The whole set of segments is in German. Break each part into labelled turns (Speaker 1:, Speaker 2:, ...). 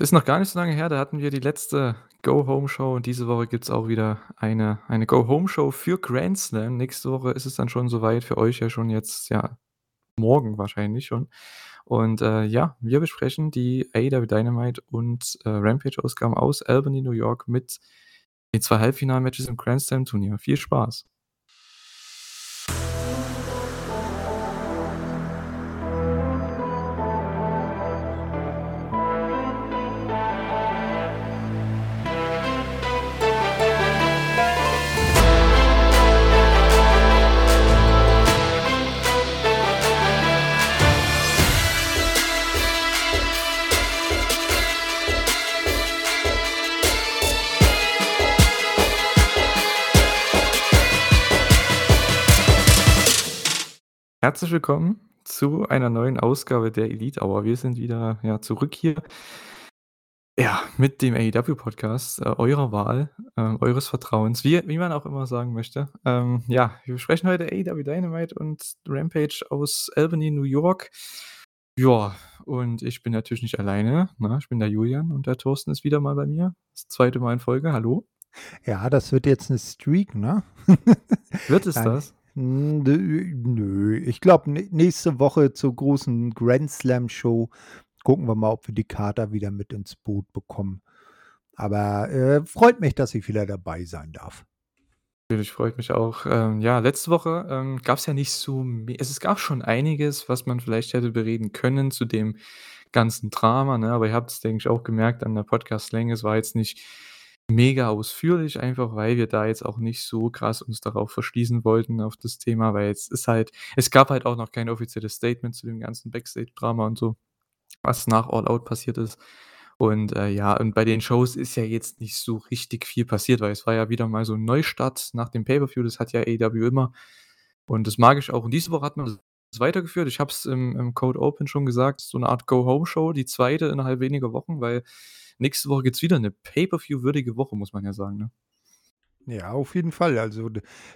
Speaker 1: Ist noch gar nicht so lange her, da hatten wir die letzte Go-Home-Show und diese Woche gibt's auch wieder eine eine Go-Home-Show für Grand Slam. Nächste Woche ist es dann schon so weit, für euch ja schon jetzt ja, morgen wahrscheinlich schon. Und, äh, ja, wir besprechen die AEW Dynamite und, äh, Rampage-Ausgaben aus Albany, New York mit den 2 Halbfinal-Matches im Grand Slam-Turnier. Viel Spaß. Herzlich willkommen zu einer neuen Ausgabe der Elite Hour. Wir sind wieder, ja, zurück hier. Ja, mit dem AEW-Podcast, äh, eurer Wahl, äh, eures Vertrauens, wie wie man auch immer sagen möchte. Ähm, ja, wir besprechen heute AEW Dynamite und Rampage aus Albany, New York. Ja, und ich bin natürlich nicht alleine, ne? Ich bin der Julian und der Thorsten ist wieder mal bei mir. Das zweite Mal in Folge. Hallo.
Speaker 2: Ja, das wird jetzt 'ne Streak, ne?
Speaker 1: Wird es
Speaker 2: Nein.
Speaker 1: das?
Speaker 2: Hm, nö. Ich glaube, nä nächste Woche zur großen Grand Slam Show gucken wir mal, ob wir die Kater wieder mit ins Boot bekommen. Aber, äh, freut mich, dass ich wieder dabei sein darf.
Speaker 1: Natürlich, freut mich auch. Ähm, ja, letzte Woche, ähm, gab's ja nicht so es gab schon einiges, was man vielleicht hätte bereden können zu dem ganzen Drama, ne? Aber ihr habt's, denke ich, auch gemerkt an der Podcastlänge. Es war jetzt nicht mega ausführlich, einfach weil wir da jetzt auch nicht so krass uns darauf verschließen wollten auf das Thema, weil es ist halt es gab halt auch noch kein offizielles Statement zu dem ganzen Backstage-Drama und so, was nach All Out passiert ist. Und, äh, ja, und bei den Shows ist ja jetzt nicht so richtig viel passiert, weil es war ja wieder mal so 'n Neustart nach dem Pay-per-View. Das hat ja AEW immer und das mag ich auch. Und diese Woche hat man weitergeführt. Ich habe es im im Code Open schon gesagt, so 'ne Art Go-Home-Show, die zweite innerhalb weniger Wochen, weil nächste Woche gibt's wieder 'ne Pay-per-View-würdige Woche, muss man ja sagen, ne?
Speaker 2: Ja, auf jeden Fall. Also,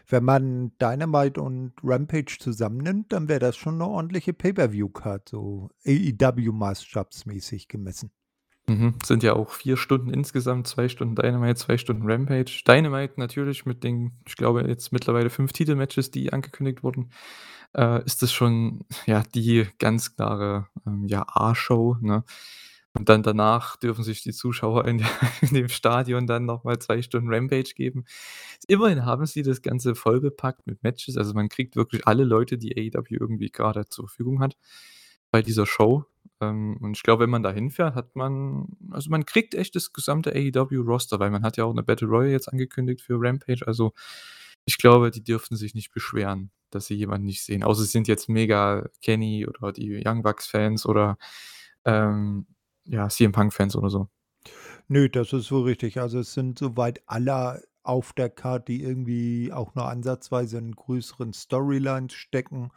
Speaker 2: wenn man Dynamite und Rampage zusammennimmt, dann wäre das schon 'ne ordentliche Pay-per-View-Card, so AEW-maßstabsmäßig gemessen.
Speaker 1: Mhm. Sind ja auch 4 Stunden insgesamt, 2 Stunden Dynamite, 2 Stunden Rampage. Dynamite natürlich mit den, ich glaube, jetzt mittlerweile 5 Titelmatches, die angekündigt wurden, äh, ist das schon, ja, die ganz klare, ähm, ja, A-Show, ne? Und dann danach dürfen sich die Zuschauer in der in dem Stadion dann noch mal 2 Stunden Rampage geben. Immerhin haben sie das Ganze vollgepackt mit Matches. Also, man kriegt wirklich alle Leute, die AEW irgendwie grade zur Verfügung hat bei dieser Show. Ähm, und ich glaube, wenn man da hinfährt, hat man also, man kriegt echt das gesamte AEW-Roster, weil man hat ja auch 'ne Battle Royal jetzt angekündigt für Rampage. Also, ich glaube, die dürften sich nicht beschweren, dass sie jemanden nicht sehen. Außer sie sind jetzt mega Kenny oder die Young Bucks-Fans oder, ähm, ja, CM Punk-Fans oder so.
Speaker 2: Nö, das ist so richtig. Also, es sind soweit alle auf der Card, die irgendwie auch nur ansatzweise in größeren Storylines stecken.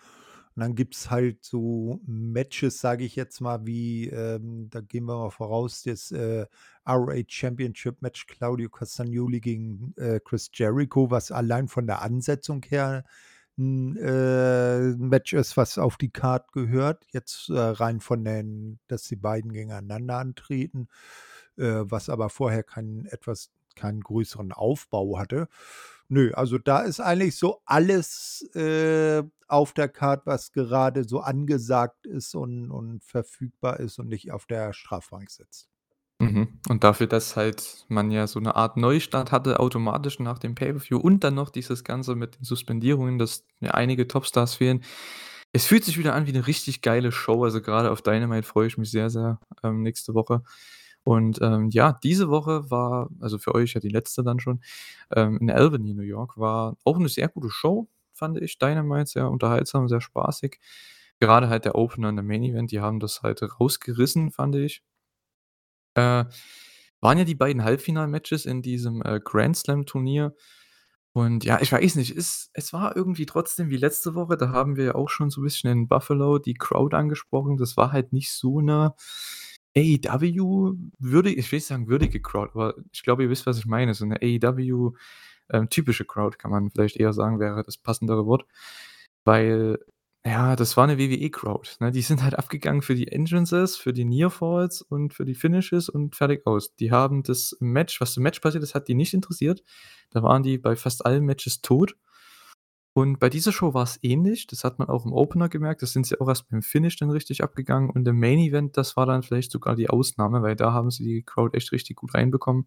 Speaker 2: Und dann gibt's halt so Matches, sage ich jetzt mal, wie, ähm da gehen wir mal voraus, das, äh, ROH Championship Match Claudio Castagnoli gegen, äh, Chris Jericho, was allein von der Ansetzung her 'n, äh, Match ist, was auf die Card gehört. Jetzt, äh, rein von den dass die beiden gegeneinander antreten, äh, was aber vorher keinen etwas keinen größeren Aufbau hatte. Nö, also, da ist eigentlich so alles, äh, auf der Card, was gerade so angesagt ist und und verfügbar ist und nicht auf der Strafbank sitzt.
Speaker 1: Und dafür, dass halt man ja so 'ne Art Neustart hatte automatisch nach dem Pay-per-View und dann noch dieses Ganze mit den Suspendierungen, dass ja einige Topstars fehlen. Es fühlt sich wieder an wie 'ne richtig geile Show. Also, grade auf Dynamite freue ich mich sehr, sehr, ähm, nächste Woche. Und, ähm, ja, diese Woche war also, für euch ja die letzte dann schon, ähm, in Albany, New York, war auch 'ne sehr gute Show, fand ich. Dynamite sehr unterhaltsam, sehr spaßig. Gerade halt der Opener und der Main Event, die haben das halt rausgerissen, fand ich. Äh, waren ja die beiden Halbfinal-Matches in diesem, äh, Grand Slam-Turnier. Und ja, ich weiß nicht, es es war irgendwie trotzdem wie letzte Woche, da haben wir ja auch schon so 'n bisschen in Buffalo die Crowd angesprochen. Das war halt nicht so 'ne AEW würdi ich will nicht sagen würdige Crowd, aber ich glaube, ihr wisst, was ich meine. So 'ne AEW, ähm, typische Crowd, kann man vielleicht eher sagen, wäre das passendere Wort. Weil Ja, das war 'ne WWE-Crowd, ne? Die sind halt abgegangen für die Entrances, für die Nearfalls und für die Finishes und fertig aus. Die haben das Match was im Match passiert ist, hat die nicht interessiert. Da waren die bei fast allen Matches tot. Und bei dieser Show war's ähnlich. Das hat man auch im Opener gemerkt. Da sind sie auch erst beim Finish dann richtig abgegangen und im Main Event, das war dann vielleicht sogar die Ausnahme, weil da haben sie die Crowd echt richtig gut reinbekommen.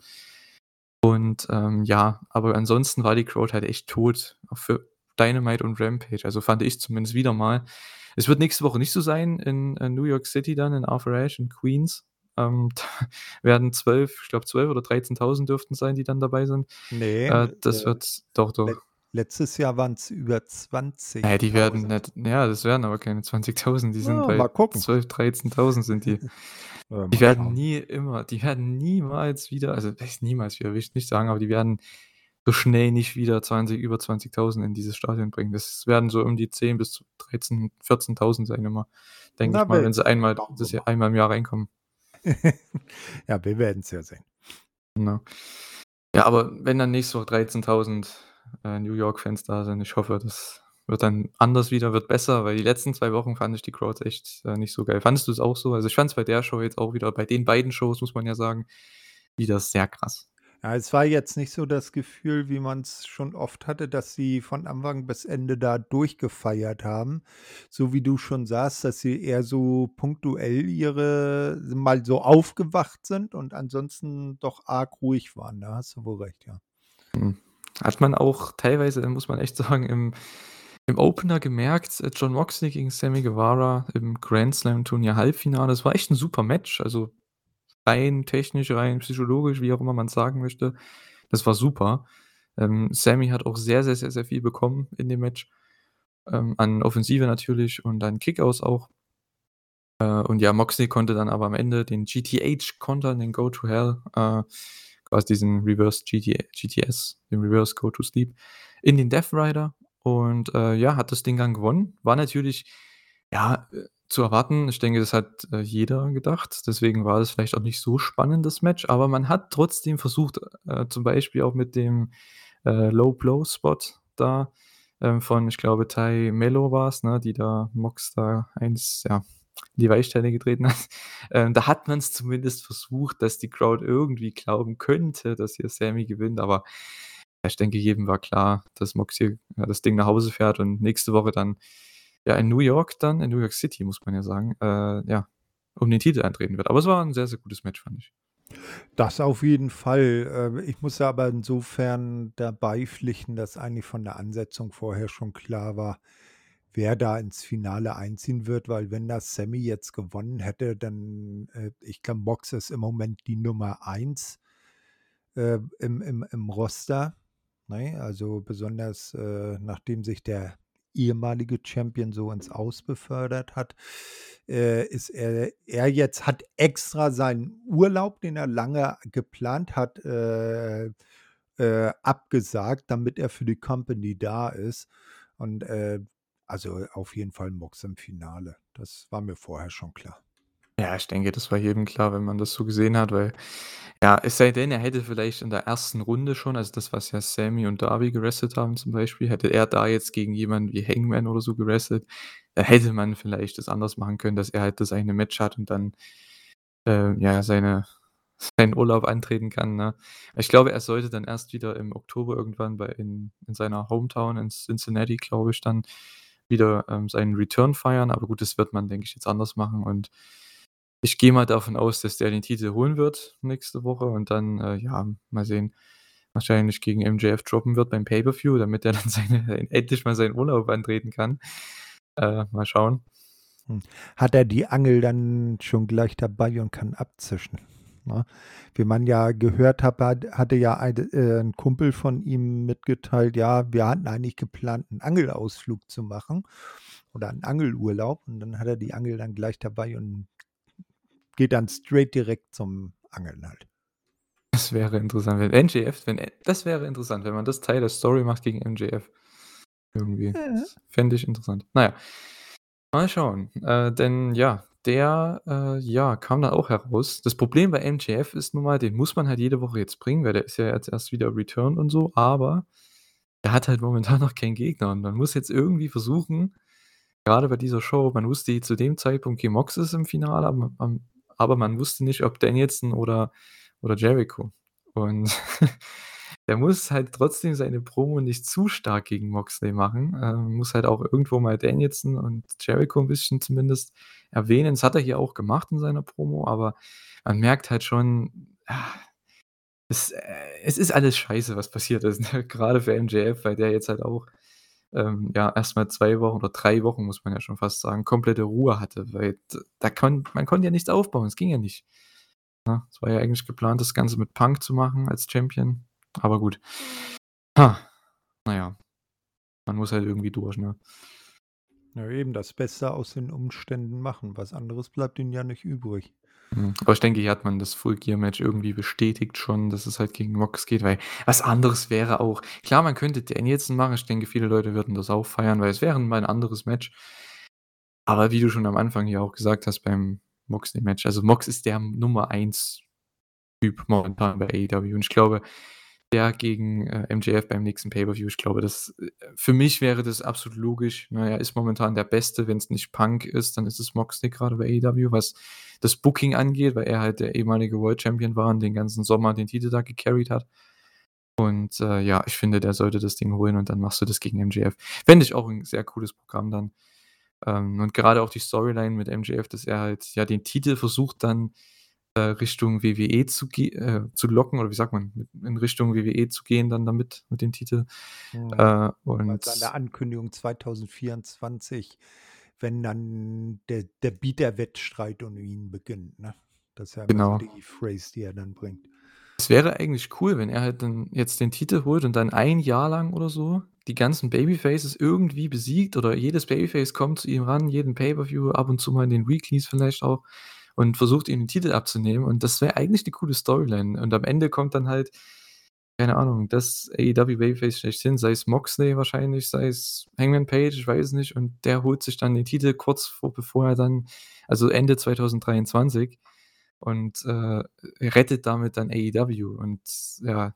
Speaker 1: Und, ähm, ja, aber ansonsten war die Crowd halt echt tot, auch für Dynamite und Rampage, also fand ich zumindest wieder mal. Es wird nächste Woche nicht so sein in, äh, New York City dann in Arthur Ashe in Queens. Ähm, werden 12 ich glaube 12 oder 13.000 dürften sein, die dann dabei sind.
Speaker 2: Ne,
Speaker 1: Äh, das
Speaker 2: äh,
Speaker 1: wird doch, doch.
Speaker 2: letztes Jahr waren's über
Speaker 1: Äh, die werden
Speaker 2: 20.000.
Speaker 1: nicht ja, das werden aber keine 20.000, die sind
Speaker 2: Ja,
Speaker 1: bei
Speaker 2: mal gucken.
Speaker 1: 12, 13.000 sind die.
Speaker 2: Ja,
Speaker 1: Die werden nie immer die werden niemals wieder also, niemals wieder, will ich nicht sagen, aber die werden so schnell nicht wieder 20 über 20.000 in dieses Stadion bringen. Das werden so um die 10 bis zu 13, 14.000 sein immer, denke ich
Speaker 2: Na,
Speaker 1: mal, wenn sie einmal das Jahr
Speaker 2: mal.
Speaker 1: einmal im Jahr reinkommen.
Speaker 2: Ja, wir werden's ja sehen.
Speaker 1: Genau. Ja, aber wenn dann nächste Woche 13.000, äh, New York-Fans da sind, ich hoffe, das wird dann anders wieder, wird besser, weil die letzten 2 Wochen fand ich die Crowds echt, äh, nicht so geil. Fandest du's auch so? Also, ich fand's bei der Show jetzt auch wieder bei den beiden Shows, muss man ja sagen, wieder sehr krass.
Speaker 2: Ja, es war jetzt nicht so das Gefühl, wie man's schon oft hatte, dass sie von Anfang bis Ende da durchgefeiert haben. So wie du schon sagst, dass sie eher so punktuell ihre mal so aufgewacht sind und ansonsten doch arg ruhig waren. Da hast du wohl recht, ja.
Speaker 1: Mhm. Hat man auch teilweise, muss man echt sagen, im im Opener gemerkt, äh, Jon Moxley gegen Sammy Guevara im Grand Slam Turnier Halbfinale. Das war echt 'n super Match, also, rein technisch, rein psychologisch, wie auch immer man's sagen möchte. Das war super. Ähm, Sammy hat auch sehr, sehr, sehr, sehr viel bekommen in dem Match, ähm, an Offensive natürlich und an Kickout's auch. Äh, und ja, Moxley konnte dann aber am Ende den GTH kontern, den Go to Hell, äh, quasi diesen Reverse GT GTS, den Reverse Go to Sleep in den Death Rider und, äh, ja, hat das Ding dann gewonnen. War natürlich, ja, äh, zu erwarten. Ich denke, das hat, äh, jeder gedacht. Deswegen war das vielleicht auch nicht so spannend, das Match, aber man hat trotzdem versucht, äh, zum Beispiel auch mit dem, äh, Low Blow Spot da, ähm, von, ich glaube, Tay Melo war's, ne, die da Mox da eins ja, in die Weichteile getreten hat. Ähm, da hat man's zumindest versucht, dass die Crowd irgendwie glauben könnte, dass hier Sammy gewinnt, aber ich denke, jedem war klar, dass Mox hier, das Ding nach Hause fährt und nächste Woche dann, ja, in New York dann in New York City, muss man ja sagen, äh, ja, um den Titel antreten wird. Aber es war 'n sehr, sehr gutes Match, fand ich.
Speaker 2: Das auf jeden Fall. Äh, ich muss aber insofern da beipflichten, dass eigentlich von der Ansetzung vorher schon klar war, wer da ins Finale einziehen wird, weil wenn das Sammy jetzt gewonnen hätte, dann, äh ich glaube, Mox ist im Moment die Nummer 1, äh, im im im Roster, ne? Also, besonders, äh, nachdem sich der ehemalige Champion so ins Aus befördert hat, äh, ist er er jetzt hat extra seinen Urlaub, den er lange geplant hat, äh, äh, abgesagt, damit er für die Company da ist. Und, äh, also, auf jeden Fall Mox im Finale. Das war mir vorher schon klar.
Speaker 1: Ja, ich denke, das war jedem klar, wenn man das so gesehen hat, weil ja, es sei denn, er hätte vielleicht in der 1. Runde schon also, das, was ja Sammy und Darby gewrestelt haben zum Beispiel, hätte er da jetzt gegen jemanden wie Hangman oder so gewrestelt, da hätte man vielleicht das anders machen können, dass er halt das eine Match hat und dann, äh, ja, seine seinen Urlaub antreten kann, ne? Ich glaube, er sollte dann erst wieder im Oktober irgendwann bei in in seiner Hometown in Cincinnati, glaube ich, dann wieder, ähm, seinen Return feiern. Aber gut, das wird man, denke ich, jetzt anders machen und ich gehe mal davon aus, dass der den Titel holen wird nächste Woche und dann, äh, ja, mal sehen, wahrscheinlich gegen MJF droppen wird beim Pay-per-View, damit er dann seine endlich mal seinen Urlaub antreten kann. Äh, mal schauen.
Speaker 2: Hm. Hat er die Angel dann schon gleich dabei und kann abzischen, ne? Wie man ja gehört hat, hat hatte ja ein äh, 'n Kumpel von ihm mitgeteilt: „Ja, wir hatten eigentlich geplant, 'n Angelausflug zu machen oder 'n Angelurlaub.“ Und dann hat er die Angel dann gleich dabei und geht dann straight direkt zum Angeln halt.
Speaker 1: Das wäre interessant, wenn MJF wenn das wäre interessant, wenn man das Teil der Story macht gegen MJF. Irgendwie.
Speaker 2: Ja.
Speaker 1: Fände ich interessant. Na ja. Mal schauen. Äh, denn ja, der, äh, ja, kam dann auch heraus. Das Problem bei MJF ist nun mal, den muss man halt jede Woche jetzt bringen, weil der ist ja jetzt erst wieder returned und so, aber er hat halt momentan noch keinen Gegner und man muss jetzt irgendwie versuchen Grade bei dieser Show, man wusste zu dem Zeitpunkt, okay, Mox ist im Finale, aber man aber man wusste nicht, ob Danielson oder oder Jericho. Und der muss halt trotzdem seine Promo nicht zu stark gegen Moxley machen. Ähm, muss halt auch irgendwo mal Danielson und Jericho 'n bisschen zumindest erwähnen. Das hat er hier auch gemacht in seiner Promo, aber man merkt halt schon, ah, es äh, es ist alles scheiße, was passiert ist, ne? Grade für MJF, weil der jetzt halt auch, ähm, ja, erst mal 2 Wochen oder 3 Wochen, muss man ja schon fast sagen, komplette Ruhe hatte, weil da konn man konnte ja nichts aufbauen, es ging ja nicht, ne? Es war ja eigentlich geplant, das Ganze mit Punk zu machen als Champion, aber gut. Ha, na ja. Man muss halt irgendwie durch, ne?
Speaker 2: Ja, eben das Beste aus den Umständen machen. Was anderes bleibt ihnen ja nicht übrig.
Speaker 1: Mhm, aber ich denke, hier hat man das Full-Gear-Match irgendwie bestätigt schon, dass es halt gegen Mox geht, weil was anderes wäre auch klar, man könnte Danielson machen. Ich denke, viele Leute würden das auch feiern, weil es wäre mal 'n anderes Match. Aber wie du schon am Anfang hier auch gesagt hast beim Moxley-Match, also Mox ist der Nummer 1 Typ momentan bei AEW und ich glaube, der gegen, äh, MJF beim nächsten Pay-per-View, ich glaube, das äh, für mich wäre das absolut logisch? Er ist momentan der Beste, wenn's nicht Punk ist, dann ist es Moxley grade bei AEW, was das Booking angeht, weil er halt der ehemalige World Champion war und den ganzen Sommer den Titel da gecarried hat. Und, äh, ja, ich finde, der sollte das Ding holen und dann machst du das gegen MJF. Fände ich auch 'n sehr cooles Programm dann. Ähm, und grade auch die Storyline mit MJF, dass er halt, ja, den Titel versucht dann, Richtung WWE zu äh, zu locken oder wie sagt man, in Richtung WWE zu gehen dann damit mit dem Titel.
Speaker 2: Mhm.
Speaker 1: Äh,
Speaker 2: Bei
Speaker 1: und
Speaker 2: seiner Ankündigung 2024, wenn dann der der Bieterwettstreit um ihn beginnt, ne? Das ist ja so
Speaker 1: Genau.
Speaker 2: die Phrase, die er dann bringt.
Speaker 1: Es wäre eigentlich cool, wenn er halt dann jetzt den Titel holt und dann 1 Jahr lang oder so die ganzen Babyfaces irgendwie besiegt oder jedes Babyface kommt zu ihm ran, jeden Pay-per-View, ab und zu mal in den Weeklies vielleicht auch und versucht, ihm den Titel abzunehmen. Und das wäre eigentlich 'ne coole Storyline. Und am Ende kommt dann halt, keine Ahnung, das AEW Babyface schlechthin, sei es Moxley wahrscheinlich, sei es Hangman Page, ich weiß nicht, und der holt sich dann den Titel kurz vor bevor er dann also Ende 2023 und, äh, rettet damit dann AEW. Und ja,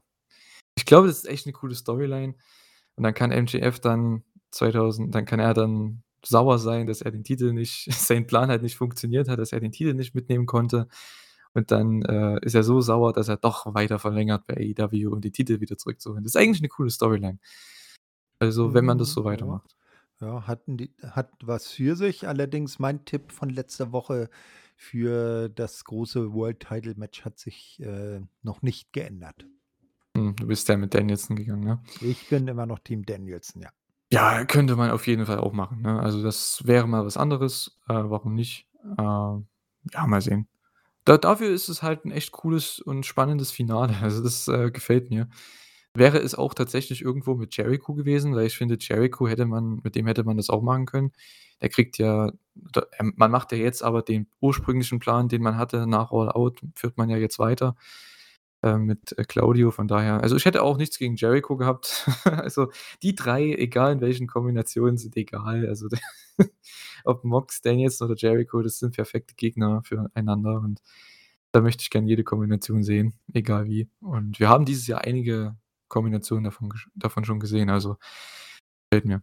Speaker 1: ich glaube, das ist echt 'ne coole Storyline. Und dann kann MJF dann 2000 dann kann er dann sauer sein, dass er den Titel nicht sein Plan halt nicht funktioniert hat, dass er den Titel nicht mitnehmen konnte. Und dann, äh, ist er so sauer, dass er doch weiter verlängert bei AEW, um die Titel wieder zurückzuholen. Das ist eigentlich 'ne coole Storyline. Also, wenn man das
Speaker 2: Mhm,
Speaker 1: so weitermacht.
Speaker 2: Ja, hatten die hat was für sich. Allerdings mein Tipp von letzter Woche für das große World Title Match hat sich, äh, noch nicht geändert.
Speaker 1: Hm, du bist ja mit Danielson gegangen, ne?
Speaker 2: Ich bin immer noch Team Danielson, ja.
Speaker 1: Ja, könnte man auf jeden Fall auch machen, ne? Also, das wäre mal was anderes. Äh, warum nicht? Ähm, ja, mal sehen. Da dafür ist es halt 'n echt cooles und spannendes Finale. Also, das, äh, gefällt mir. Wäre es auch tatsächlich irgendwo mit Jericho gewesen, weil ich finde, Jericho hätte man mit dem hätte man das auch machen können. Der kriegt ja ähm, man macht ja jetzt aber den ursprünglichen Plan, den man hatte nach All Out, führt man ja jetzt weiter, äh, mit, äh, Claudio. Von daher also, ich hätte auch nichts gegen Jericho gehabt. Also, die 3, egal in welchen Kombinationen, sind egal. Also, ob Mox, Danielson oder Jericho, das sind perfekte Gegner füreinander und da möchte ich gern jede Kombination sehen, egal wie. Und wir haben dieses Jahr einige Kombinationen davon davon schon gesehen, also gefällt mir.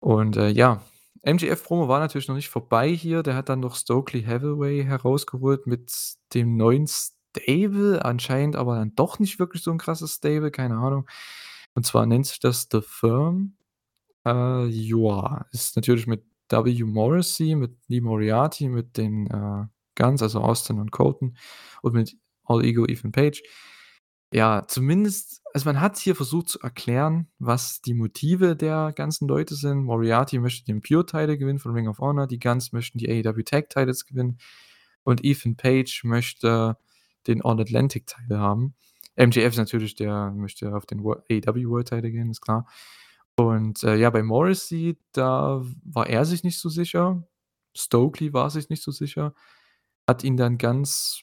Speaker 1: Und, äh, ja, MJF-Promo war natürlich noch nicht vorbei hier. Der hat dann noch Stokely Hathaway herausgeholt mit dem neuen Stable, anscheinend aber dann doch nicht wirklich so 'n krasses Stable, keine Ahnung. Und zwar nennt sich das The Firm. Äh, ja, ist natürlich mit W. Morrissey, mit Lee Moriarty, mit den, äh, Gunns, also Austin und Colten und mit All Ego, Ethan Page. Ja, zumindest also, man hat hier versucht zu erklären, was die Motive der ganzen Leute sind. Moriarty möchte den Pure-Title gewinnen von Ring of Honor, die Gunns möchten die AEW Tag Titles gewinnen und Ethan Page möchte den All-Atlantic-Title haben. MJF ist natürlich der möchte auf den AEW World Title gehen, ist klar. Und, äh, ja, bei Morrissey, da war er sich nicht so sicher. Stokely war sich nicht so sicher, hat ihn dann ganz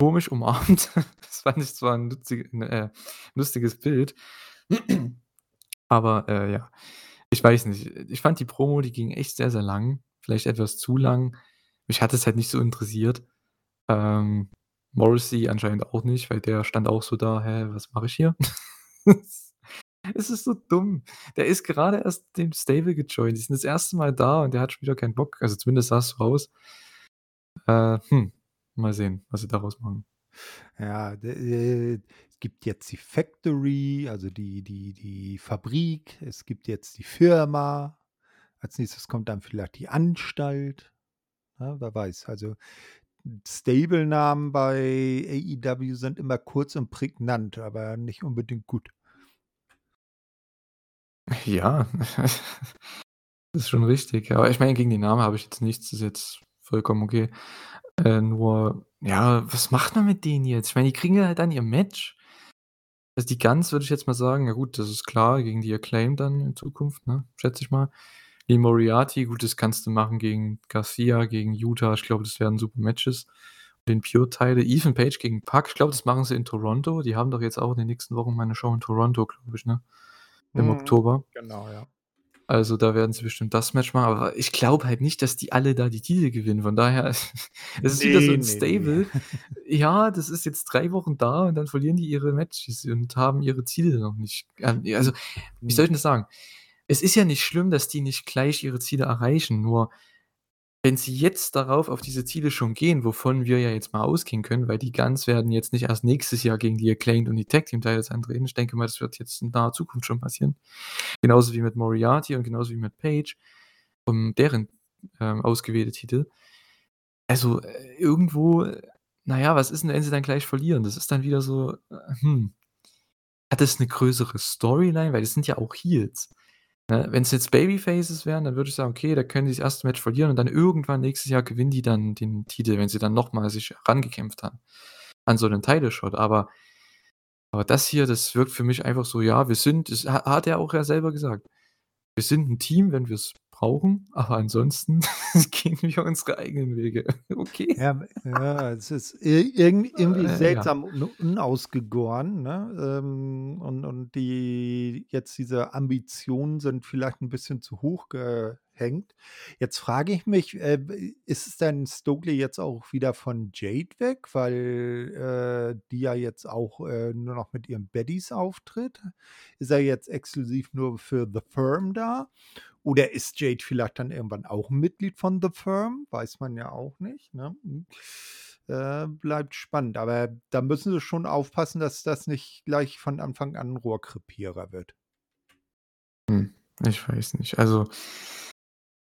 Speaker 1: komisch umarmt. Das fand ich zwar 'n lutzig 'n, äh, lustiges Bild. Aber, äh, ja, ich weiß nicht. Ich fand die Promo, die ging echt sehr, sehr lang, vielleicht etwas zu lang. Mich hat es halt nicht so interessiert. Ähm, Morrissey anscheinend auch nicht, weil der stand auch so da: „Hä, was mache ich hier?“ Es ist so dumm. Der ist gerade erst dem Stable gejoint. Die sind das erste Mal da und der hat schon wieder keinen Bock. Also, zumindest sah's so aus. Äh, hm, mal sehen, was sie daraus machen.
Speaker 2: Ja, äh, es gibt jetzt die Factory, also die die die Fabrik. Es gibt jetzt die Firma. Als Nächstes kommt dann vielleicht die Anstalt. Ja, wer weiß. Also, Stable-Namen bei AEW sind immer kurz und prägnant, aber nicht unbedingt gut.
Speaker 1: Ja, das ist schon richtig. Aber ich meine, gegen die Namen habe ich jetzt nichts, das ist jetzt vollkommen okay. Äh, nur, ja, was macht man mit denen jetzt? Ich meine, die kriegen ja dann ihr Match. Also, die Guns würde ich jetzt mal sagen, ja gut, das ist klar, gegen die Acclaimed dann in Zukunft, ne, schätze ich mal. Lee Moriarty, gut, das kannst du machen gegen Garcia, gegen Yuta. Ich glaube, das wären super Matches. Den Pure-Teile. Ethan Page gegen Pac, ich glaube, das machen sie in Toronto. Die haben doch jetzt auch in den nächsten Wochen mal 'ne Show in Toronto, glaube ich, ne? Im
Speaker 2: Mhm,
Speaker 1: Oktober.
Speaker 2: genau, ja.
Speaker 1: Also, da werden sie bestimmt das Match machen, aber ich glaube halt nicht, dass die alle da die Titel gewinnen. Von daher, es ist wieder so
Speaker 2: Ne,
Speaker 1: 'n
Speaker 2: ne, ne.
Speaker 1: Stable. Ja, das ist jetzt 3 Wochen da und dann verlieren die ihre Matches und haben ihre Ziele noch nicht ähm, also, wie soll ich
Speaker 2: hm.
Speaker 1: denn das sagen? Es ist ja nicht schlimm, dass die nicht gleich ihre Ziele erreichen, nur wenn sie jetzt darauf auf diese Ziele schon gehen, wovon wir ja jetzt mal ausgehen können, weil die Guns werden jetzt nicht erst nächstes Jahr gegen die Acclaimed und die Tag Team Titles antreten. Ich denke mal, das wird jetzt in naher Zukunft schon passieren. Genauso wie mit Moriarty und genauso wie mit Page, um deren, ähm, ausgewählte Titel. Also, äh, irgendwo na ja, was ist denn, wenn sie dann gleich verlieren? Das ist dann wieder so, äh, hm. Hat das 'ne größere Storyline? Weil das sind ja auch Heels, ne? Wenn's jetzt Babyfaces wären, dann würde ich sagen: „Okay, da können die das 1. Match verlieren und dann irgendwann nächstes Jahr gewinnen die dann den Titel, wenn sie dann noch mal sich rangekämpft haben an so 'nen Title Shot.“ Aber aber das hier, das wirkt für mich einfach so, ja, wir sind das ha hat er auch ja selber gesagt. Wir sind 'n Team, wenn wir's brauchen, aber ansonsten gehen wir unsere eigenen Wege. Okay.
Speaker 2: Ja, ja, es ist ir irgend irgendwie
Speaker 1: Äh, ja.
Speaker 2: seltsam un unausgegoren, ne? Ähm, und und die jetzt diese Ambitionen sind vielleicht 'n bisschen zu hoch gehängt. Jetzt frage ich mich, äh, ist es denn Stokely jetzt auch wieder von Jade weg, weil, äh, die ja jetzt auch, äh, nur noch mit ihren Baddies auftritt? Ist er jetzt exklusiv nur für The Firm da? Oder ist Jade vielleicht dann irgendwann auch Mitglied von The Firm? Weiß man ja auch nicht, ne? Hm, äh, bleibt spannend, aber da müssen sie schon aufpassen, dass das nicht gleich von Anfang an 'n Rohrkrepierer wird.
Speaker 1: Hm, ich weiß nicht. Also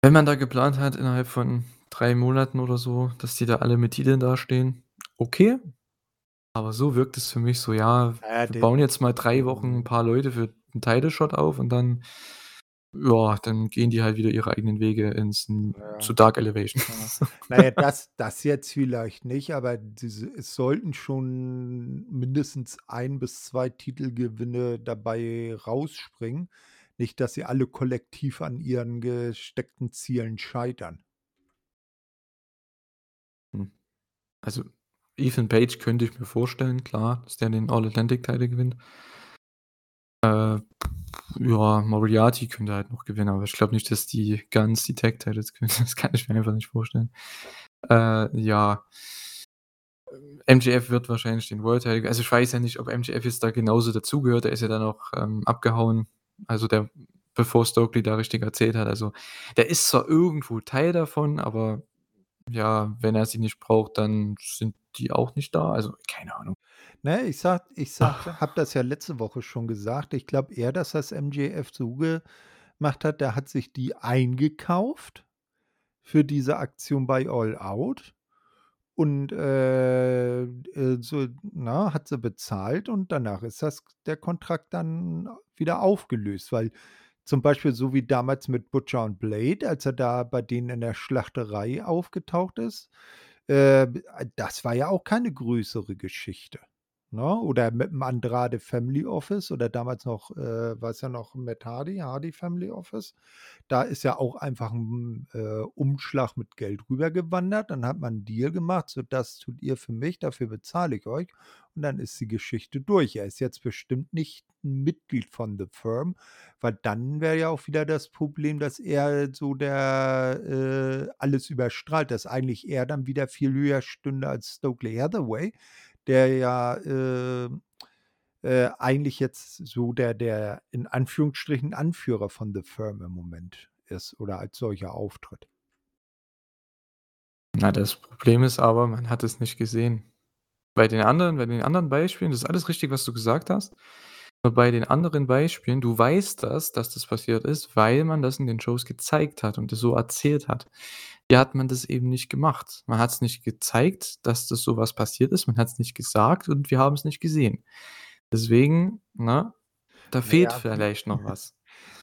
Speaker 1: wenn man da geplant hat innerhalb von 3 Monaten oder so, dass die da alle mit Titeln dastehen, okay. Aber so wirkt es für mich so, ja,
Speaker 2: Ja,
Speaker 1: wir bauen jetzt mal 3 Wochen 'n
Speaker 2: mhm.
Speaker 1: paar Leute für 'n Title Shot auf und dann ja, dann gehen die halt wieder ihre eigenen Wege ins
Speaker 2: Ja.
Speaker 1: zu Dark Elevation.
Speaker 2: Ja. Na ja, das das jetzt vielleicht nicht, aber diese es sollten schon mindestens 1 bis 2 Titelgewinne dabei rausspringen. Nicht, dass sie alle kollektiv an ihren gesteckten Zielen scheitern.
Speaker 1: Hm. Also, Ethan Page könnte ich mir vorstellen, klar, dass der den All-Atlantic-Title gewinnt. Äh, ja, Moriarty könnte halt noch gewinnen, aber ich glaube nicht, dass die Guns die Tag-Titles gewinnen. Das kann ich mir einfach nicht vorstellen. Äh, ja. MJF wird wahrscheinlich den World-Title also, ich weiß ja nicht, ob MJF jetzt da genauso dazugehört. Der ist ja dann auch, ähm, abgehauen, also, der bevor Stokely da richtig erzählt hat. Also, der ist zwar irgendwo Teil davon, aber ja, wenn er sie nicht braucht, dann sind die auch nicht da. Also, keine Ahnung.
Speaker 2: Ne, ich sage ich sage habe das ja letzte Woche schon gesagt. Ich glaube eher, dass das MJF so gemacht hat, der hat sich die eingekauft für diese Aktion bei All Out und, äh, äh, so ne, hat sie bezahlt und danach ist das der Kontrakt dann wieder aufgelöst, weil zum Beispiel so wie damals mit Butcher und Blade, als er da bei denen in der Schlachterei aufgetaucht ist, äh, das war ja auch keine größere Geschichte, ne? Oder mit'm Andrade Family Office oder damals noch, äh, war's ja noch Matt Hardy, Hardy Family Office. Da ist ja auch einfach 'n, äh, Umschlag mit Geld rübergewandert. Dann hat man 'n Deal gemacht, so: „Das tut ihr für mich, dafür bezahle ich euch.“ Und dann ist die Geschichte durch. Er ist jetzt bestimmt nicht 'n Mitglied von The Firm, weil dann wäre ja auch wieder das Problem, dass er so der, äh, alles überstrahlt, dass eigentlich er dann wieder viel höher stünde als Stokely Hathaway, der ja, ähm äh, eigentlich jetzt so der der in Anführungsstrichen Anführer von The Firm im Moment ist oder als solcher auftritt.
Speaker 1: Na, das Problem ist aber, man hat es nicht gesehen. Bei den anderen bei den anderen Beispielen, das ist alles richtig, was du gesagt hast. Aber bei den anderen Beispielen, du weißt das, dass das passiert ist, weil man das in den Shows gezeigt hat und das so erzählt hat. Hier hat man das eben nicht gemacht. Man hat's nicht gezeigt, dass das so was passiert ist. Man hat's nicht gesagt und wir haben's nicht gesehen. Deswegen, ne, da fehlt
Speaker 2: ja, wie
Speaker 1: vielleicht noch was.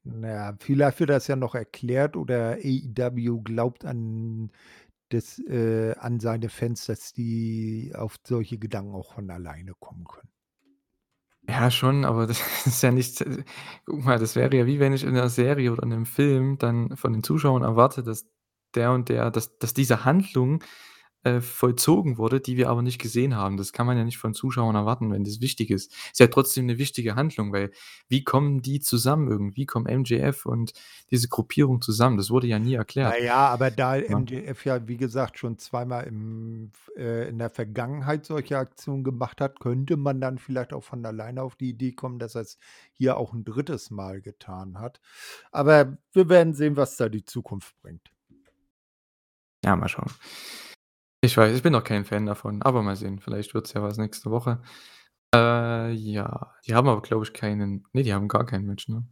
Speaker 2: na ja, vielleicht wird das ja noch erklärt oder AEW glaubt an das äh, an seine Fans, dass die auf solche Gedanken auch von alleine kommen können.
Speaker 1: Ja, schon, aber das ist ja nicht guck mal, das wäre ja wie wenn ich in 'ner Serie oder in 'nem Film dann von den Zuschauern erwarte, dass der und der dass dass diese Handlung, äh, vollzogen wurde, die wir aber nicht gesehen haben. Das kann man ja nicht von Zuschauern erwarten, wenn das wichtig ist. Ist ja trotzdem 'ne wichtige Handlung, weil wie kommen die zusammen irgendwie? Wie kommen MJF und diese Gruppierung zusammen? Das wurde ja nie erklärt,
Speaker 2: ja, aber da
Speaker 1: ne?
Speaker 2: MJF ja, wie gesagt, schon zweimal im äh, in der Vergangenheit solche Aktionen gemacht hat, könnte man dann vielleicht auch von alleine auf die Idee kommen, dass er's hier auch 'n 3. Mal getan hat. Aber wir werden sehen, was da die Zukunft bringt.
Speaker 1: Ja, mal schauen. Ich weiß, ich bin noch kein Fan davon, aber mal sehen, vielleicht wird's ja was nächste Woche. Äh, ja, die haben aber, glaube ich, keinen ne, die haben gar kein Match, ne?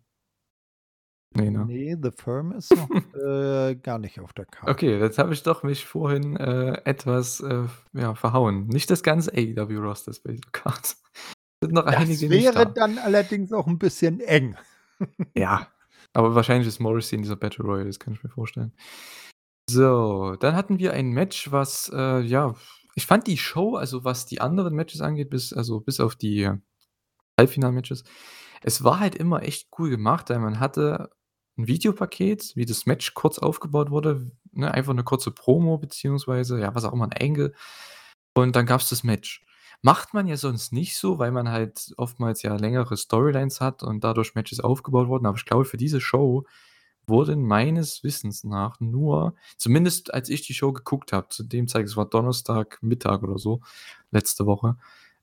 Speaker 1: Ne, ne?
Speaker 2: Ne, The Firm ist noch, äh, gar nicht auf der Karte.
Speaker 1: Okay, jetzt habe ich doch mich vorhin, äh, etwas, äh, ja, verhauen. Nicht das ganze AEW-Roster ist bei dieser Card. Sind noch
Speaker 2: Das
Speaker 1: einige nicht
Speaker 2: wäre
Speaker 1: da.
Speaker 2: dann allerdings auch 'n bisschen eng.
Speaker 1: Ja, aber wahrscheinlich ist Morrissey in dieser Battle Royal, das kann ich mir vorstellen. So, dann hatten wir ein Match, was, äh, ja ich fand die Show, also was die anderen Matches angeht, bis also bis auf die Halbfinal-Matches es war halt immer echt cool gemacht, weil man hatte 'n Videopaket, wie das Match kurz aufgebaut wurde, ne, einfach 'ne kurze Promo beziehungsweise ja, was auch immer, 'n Angle und dann gab's das Match. Macht man ja sonst nicht so, weil man halt oftmals ja längere Storylines hat und dadurch Matches aufgebaut wurden, aber ich glaube, für diese Show wurden meines Wissens nach nur zumindest als ich die Show geguckt habe, zu dem Zeit es war Donnerstagmittag oder so, letzte Woche,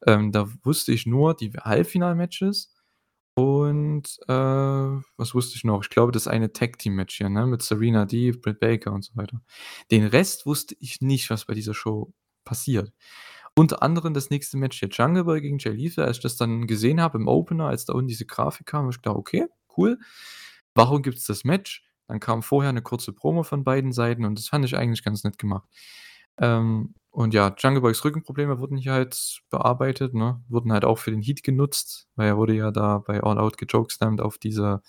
Speaker 1: ähm, da wusste ich nur die Halbfinal-Matches und, äh, was wusste ich noch? Ich glaube, das eine Tag-Team-Match hier, ne, mit Serena Deeb, Britt Baker und so weiter. Den Rest wusste ich nicht, was bei dieser Show passiert. Unter anderem das nächste Match hier Jungle Boy gegen Jay Lethal. Als ich das dann gesehen habe im Opener, als da unten diese Grafik kam, habe ich gedacht: „Okay, cool. Warum gibt's das Match?“ Dann kam vorher 'ne kurze Promo von beiden Seiten und das fand ich eigentlich ganz nett gemacht. Ähm, und ja, Jungle Boys Rückenprobleme wurden hier halt bearbeitet, ne? Wurden halt auch für den Heat genutzt, weil er wurde ja da bei All Out gechokeslammt auf dieser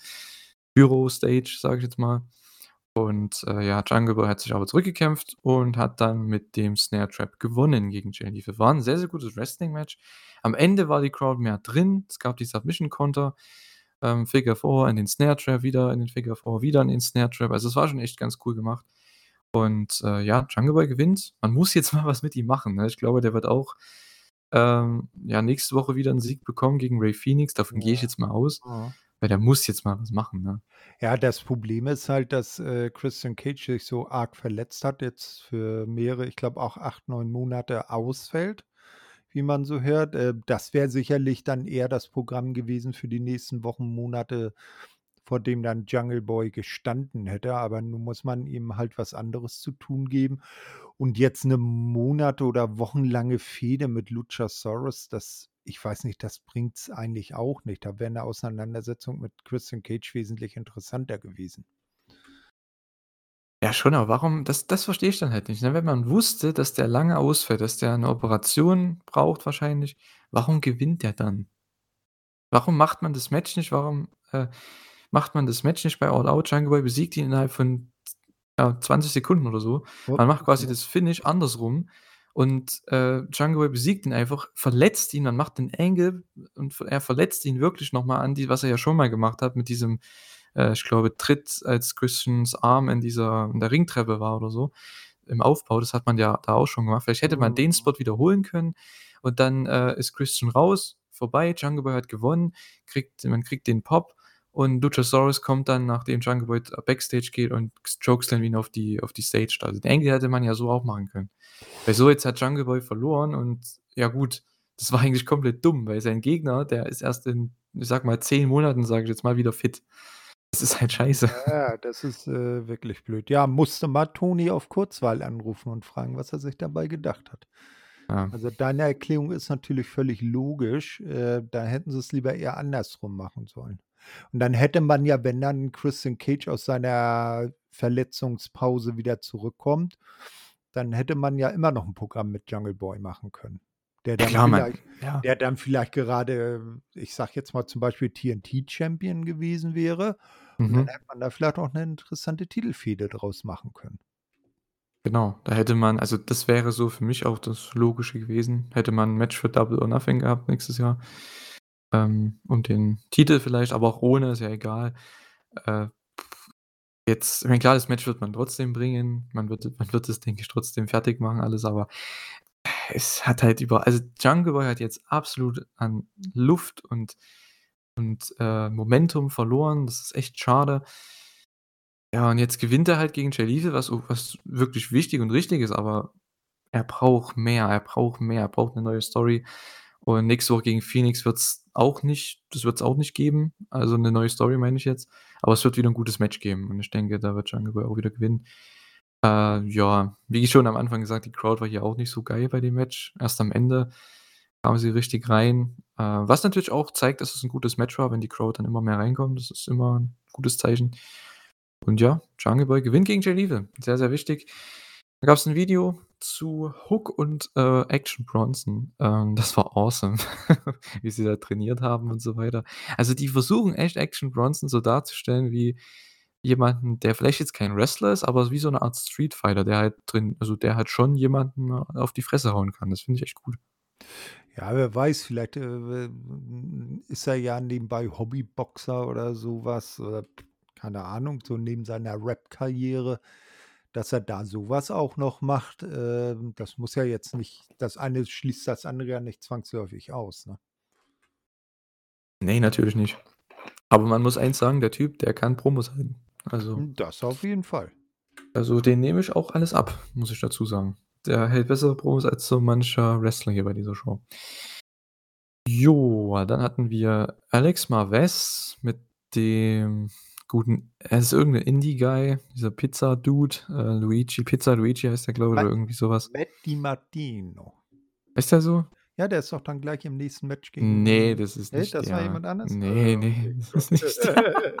Speaker 1: Pyro-Stage, sage ich jetzt mal. Und, äh, ja, Jungle Boy hat sich aber zurückgekämpft und hat dann mit dem Snare Trap gewonnen gegen Jay. War 'n sehr, sehr gutes Wrestling-Match. Am Ende war die Crowd mehr drin. Es gab die Submission-Konter, ähm, Figure 4 in den Snare Trap, wieder in den Figure 4, wieder in den Snare Trap. Also, es war schon echt ganz cool gemacht. Und, äh, ja, Jungle Boy gewinnt. Man muss jetzt mal was mit ihm machen, ne? Ich glaube, der wird auch, ähm, ja, nächste Woche wieder 'n Sieg bekommen gegen Rey Fenix. Davon gehe ich
Speaker 2: Ja.
Speaker 1: jetzt mal aus,
Speaker 2: Mhm.
Speaker 1: weil der muss jetzt mal was machen, ne?
Speaker 2: Ja, das Problem ist halt, dass, äh, Christian Cage sich so arg verletzt hat, jetzt für mehrere ich glaube auch 8, 9 Monate ausfällt, wie man so hört. Äh, das wäre sicherlich dann eher das Programm gewesen für die nächsten Wochen, Monate, vor dem dann Jungle Boy gestanden hätte. Aber nun muss man ihm halt was anderes zu tun geben. Und jetzt 'ne monate oder wochenlange Fehde mit Luchasaurus, das ich weiß nicht, das bringt's eigentlich auch nicht. Da wäre 'ne Auseinandersetzung mit Christian Cage wesentlich interessanter gewesen.
Speaker 1: Ja, schon, aber warum das das verstehe ich dann halt nicht, ne? Wenn man wusste, dass der lange ausfällt, dass der 'ne Operation braucht wahrscheinlich, warum gewinnt der dann? Warum macht man das Match nicht? Warum, äh, macht man das Match nicht bei All Out? Jungle Boy besiegt ihn innerhalb von ja, 20 Sekunden oder so. Man macht quasi das Finish andersrum und, äh, Jungle Boy besiegt ihn einfach, verletzt ihn, man macht den Angle und er verletzt ihn wirklich noch mal an die was er ja schon mal gemacht hat mit diesem, äh, ich glaube, Tritt, als Christians Arm in dieser in der Ringtreppe war oder so im Aufbau. Das hat man ja da auch schon gemacht. Vielleicht hätte man den
Speaker 2: Mhm.
Speaker 1: Spot wiederholen können und dann, äh, ist Christian raus, vorbei, Jungle Boy hat gewonnen, kriegt man kriegt den Pop und Luchasaurus kommt dann, nachdem Jungle Boy backstage geht und x chokeslammt ihn auf die auf die Stage. Also, den Angle hätte man ja so auch machen können. Weil so jetzt hat Jungle Boy verloren und ja gut, Das war eigentlich komplett dumm, weil sein Gegner, der ist erst in, ich sage mal, 10 Monaten, sage ich jetzt mal, wieder fit. Das ist halt scheiße.
Speaker 2: Ja, das ist, äh, wirklich blöd. Ja, musste mal Toni auf Kurzwahl anrufen und fragen, was er sich dabei gedacht hat.
Speaker 1: Ja.
Speaker 2: Also, deine Erklärung ist natürlich völlig logisch. Äh, da hätten sie es lieber eher andersrum machen sollen. Und dann hätte man ja, wenn dann Christian Cage aus seiner Verletzungspause wieder zurückkommt, dann hätte man ja immer noch 'n Programm mit Jungle Boy machen können. Der dann
Speaker 1: klar,
Speaker 2: vielleicht
Speaker 1: ja.
Speaker 2: der dann vielleicht gerade, ich sage jetzt mal zum Beispiel TNT Champion gewesen wäre und dann
Speaker 1: Mhm.
Speaker 2: hätte man da vielleicht auch 'ne interessante Titelfehde draus machen können.
Speaker 1: Genau, da hätte man also, das wäre so für mich auch das Logische gewesen. Hätte man 'n Match für Double or Nothing gehabt nächstes Jahr, ähm, und den Titel vielleicht, aber auch ohne, ist ja egal. Äh, jetzt ich meine, klar, das Match wird man trotzdem bringen. Man wird man wird es, denke ich, trotzdem fertig machen alles, aber es hat halt über also, Jungle Boy hat jetzt absolut an Luft und und, äh, Momentum verloren. Das ist echt schade. Ja, und jetzt gewinnt er halt gegen Lethal, was was wirklich wichtig und richtig ist, aber er braucht mehr, er braucht mehr, er braucht 'ne neue Story. Und nächste Woche gegen Phoenix wird's auch nicht das wird's auch nicht geben. Also, 'ne neue Story meine ich jetzt. Aber es wird wieder 'n gutes Match geben und ich denke, da wird Jungle Boy auch wieder gewinnen. Äh, ja, wie schon am Anfang gesagt, die Crowd war hier auch nicht so geil bei dem Match. Erst am Ende kamen sie richtig rein. Äh, was natürlich auch zeigt, dass es 'n gutes Match war, wenn die Crowd dann immer mehr reinkommt. Das ist immer 'n gutes Zeichen. Und ja, Jungle Boy gewinnt gegen Jay Lethal. Sehr, sehr wichtig. Da gab's 'n Video zu Hook und, äh, Action Bronson. Ähm, das war awesome, wie sie da trainiert haben und so weiter. Also, die versuchen echt Action Bronson so darzustellen wie jemanden, der vielleicht jetzt kein Wrestler ist, aber wie so 'ne Art Street Fighter, der halt drin also, der halt schon jemanden auf die Fresse hauen kann. Das finde ich echt gut.
Speaker 2: Ja, wer weiß, vielleicht, äh, ist er ja nebenbei Hobbyboxer oder so was oder keine Ahnung, so neben seiner Rap-Karriere, dass er da so was auch noch macht. Ähm, das muss ja jetzt nicht das eine schließt das andere ja nicht zwangsläufig aus, ne?
Speaker 1: Ne, natürlich nicht. Aber man muss eins sagen, der Typ, der kann Promos halten. Also
Speaker 2: das auf jeden Fall.
Speaker 1: also, den nehme ich auch alles ab, muss ich dazu sagen. Der hält bessere Promos als so mancher Wrestler hier bei dieser Show. Jo, dann hatten wir Alex Marvez mit dem guten er ist irgend 'n Indie-Guy, dieser Pizza-Dude, äh, Luigi Pizza Luigi heißt der, glaube ich, oder irgendwie so was.
Speaker 2: Matt DiMartino.
Speaker 1: Heißt der so?
Speaker 2: Ja, der ist doch dann gleich im nächsten Match gegen
Speaker 1: das ist
Speaker 2: ne,
Speaker 1: nicht
Speaker 2: das war
Speaker 1: der.
Speaker 2: jemand anders?
Speaker 1: Ne,
Speaker 2: Ah,
Speaker 1: ne,
Speaker 2: okay,
Speaker 1: das ist nicht der.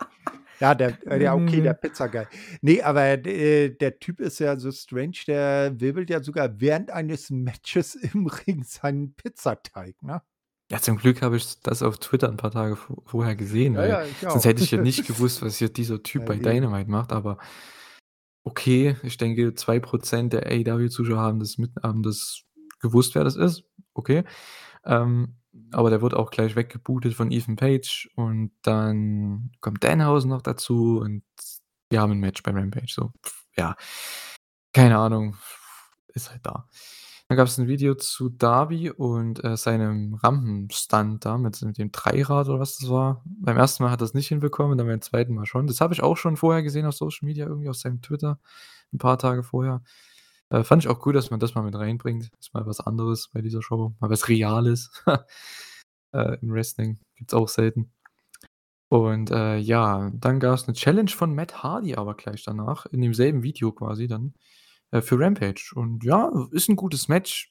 Speaker 2: Ja, der äh, ja, okay, der
Speaker 1: ne.
Speaker 2: Pizza-Guy. Ne, aber d äh, der Typ ist ja so strange, der wirbelt ja sogar während eines Matches im Ring seinen Pizzateig, ne?
Speaker 1: Ja, zum Glück habe ich das auf Twitter 'n paar Tage vo vorher gesehen,
Speaker 2: Ja,
Speaker 1: weil
Speaker 2: ja,
Speaker 1: sonst hätte ich ja nicht gewusst, was hier dieser Typ
Speaker 2: Ja,
Speaker 1: bei. Dynamite macht, aber okay, ich denke, 2 % der AEW-Zuschauer haben das mit haben das gewusst, wer das ist. Okay. Ähm, aber der wurde auch gleich weggebootet von Ethan Page und dann kommt Danhausen noch dazu und die haben 'n Match bei Rampage, so. Ja, keine Ahnung, ist halt da. Dann gab's 'n Video zu Darby und, äh, seinem Rampenstunt da mit mit dem Dreirad oder was das war. Beim 1. Mal hat er's nicht hinbekommen, dann beim 2. Mal schon. Das habe ich auch schon vorher gesehen auf Social Media, irgendwie auf seinem Twitter 'n paar Tage vorher. Äh, fand ich auch gut, dass man das mal mit reinbringt. Ist mal was anderes bei dieser Show, mal was Reales, äh, im Wrestling. Gibt's auch selten. Und, äh, ja, dann gab's 'ne Challenge von Matt Hardy aber gleich danach, in demselben Video quasi dann, äh, für Rampage. Und ja, ist 'n gutes Match.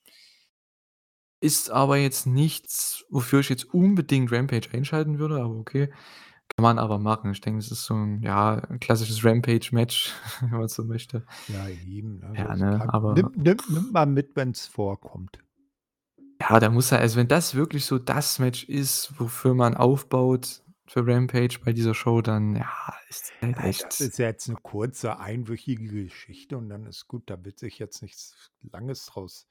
Speaker 1: Ist aber jetzt nichts, wofür ich jetzt unbedingt Rampage einschalten würde, aber okay. Kann man aber machen. Ich denke, das ist so 'n, ja, 'n klassisches Rampage-Match, wenn man so möchte.
Speaker 2: Ja, eben, ne?
Speaker 1: Ja,
Speaker 2: Das
Speaker 1: ne, aber
Speaker 2: nimmt nimmt nimmt man mit, wenn's vorkommt.
Speaker 1: Ja, da muss er also, wenn das wirklich so das Match ist, wofür man aufbaut für Rampage bei dieser Show, dann, ja, ist halt
Speaker 2: Ja, das
Speaker 1: echt
Speaker 2: ist ja jetzt 'ne kurze einwöchige Geschichte und dann ist gut. Da wird sich jetzt nichts Langes draus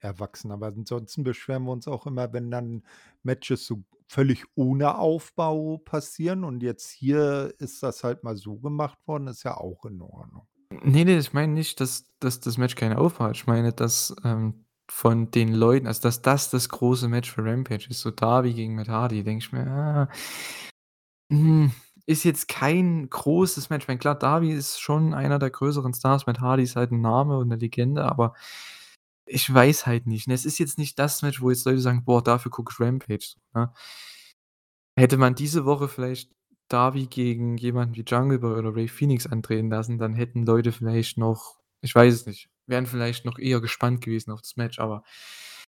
Speaker 2: erwachsen. Aber ansonsten beschweren wir uns auch immer, wenn dann Matches so völlig ohne Aufbau passieren und jetzt hier ist das halt mal so gemacht worden, ist ja auch in Ordnung.
Speaker 1: Ne, ne, ich meine nicht, dass dass das Match keinen Aufbau hat. Ich meine, dass, ähm, von den Leuten also, dass das das große Match für Rampage ist, so Darby gegen Matt Hardy, denke ich mir: „Ah, hm, ist jetzt kein großes Match.“ Ich meine, klar, Darby ist schon einer der größeren Stars. Matt Hardy ist halt 'n Name und 'ne Legende, aber ich weiß halt nicht, ne? Es ist jetzt nicht das Match, wo jetzt Leute sagen: „Boah, dafür gucke ich Rampage“, ne? Hätte man diese Woche vielleicht Darby gegen jemanden wie Jungle Boy oder Rey Fénix antreten lassen, dann hätten Leute vielleicht noch ich weiß es nicht, wären vielleicht noch eher gespannt gewesen auf das Match, aber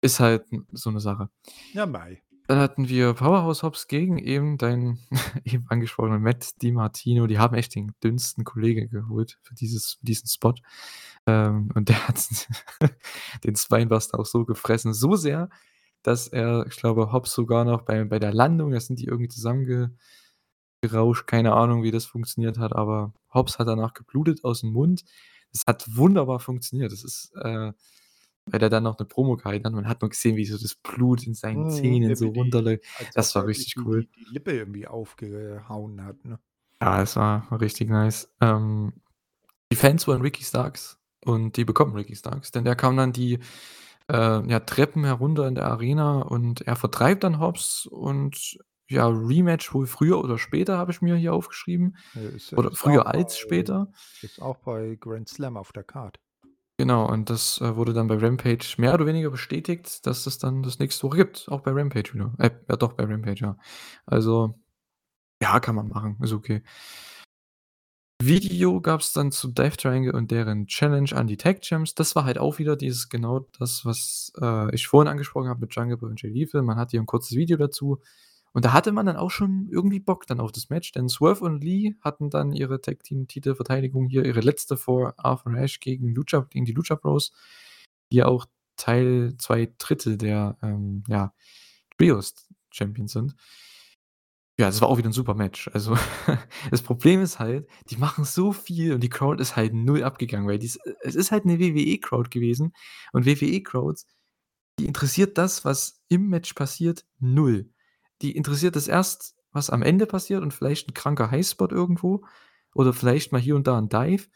Speaker 1: ist halt so 'ne Sache.
Speaker 2: Ja, mei.
Speaker 1: Dann hatten wir Powerhouse Hobbs gegen eben deinen eben angesprochenen Matt DiMartino. Die haben echt den dünnsten Kollegen geholt für dieses diesen Spot. Ähm, und der hat den Spinebuster auch so gefressen, so sehr, dass er, ich glaube, Hobbs sogar noch bei bei der Landung da sind die irgendwie zusammenge gerauscht, keine Ahnung, wie das funktioniert hat, aber Hobbs hat danach geblutet aus'm Mund. Es hat wunderbar funktioniert. Das ist, äh weil der dann noch 'ne Promo gehalten hat. Man hat nur gesehen, wie so das Blut in seinen
Speaker 2: Mhm,
Speaker 1: Zähnen so runterläuft.
Speaker 2: als ob
Speaker 1: Das war
Speaker 2: er
Speaker 1: richtig
Speaker 2: die
Speaker 1: cool.
Speaker 2: die die Lippe irgendwie aufgehauen hat, ne?
Speaker 1: Ja, es war richtig nice. Ähm, die Fans wollen Ricky Starks und die bekommen Ricky Starks, denn der kam dann die, äh, ja, Treppen herunter in der Arena und er vertreibt dann Hobbs und ja, Rematch wohl früher oder später, habe ich mir hier aufgeschrieben.
Speaker 2: Ja, ist
Speaker 1: Oder
Speaker 2: ist
Speaker 1: früher als
Speaker 2: bei
Speaker 1: später.
Speaker 2: ist auch bei Grand Slam auf der Card.
Speaker 1: Genau, und das, äh, wurde dann bei Rampage mehr oder weniger bestätigt, dass es dann das nächste Woche gibt, auch bei Rampage wieder. Äh, ja doch, bei Rampage, ja. Also, ja, kann man machen, ist okay. Video gab's dann zu Death Triangle und deren Challenge an die Tag Champs. Das war halt auch wieder dieses genau das, was, äh, ich vorhin angesprochen habe mit Jungle Boy und Jay Lethal. Man hat hier 'n kurzes Video dazu. Und da hatte man dann auch schon irgendwie Bock dann auf das Match, denn Swerve und Lee hatten dann ihre Tag Team Titelverteidigung hier, ihre letzte vor Arthur Ashe gegen gegen die Lucha Bros, die auch Teil 2/3 der, ähm, ja, Trios Champions sind. Ja, das war auch wieder 'n super Match. Also, das Problem ist halt, die machen so viel und die Crowd ist halt null abgegangen, weil dies es ist halt 'ne WWE-Crowd gewesen und WWE-Crowds, die interessiert das, was im Match passiert, null. Die interessiert es erst, was am Ende passiert und vielleicht 'n kranker Highspot irgendwo oder vielleicht mal hier und da 'n Dive.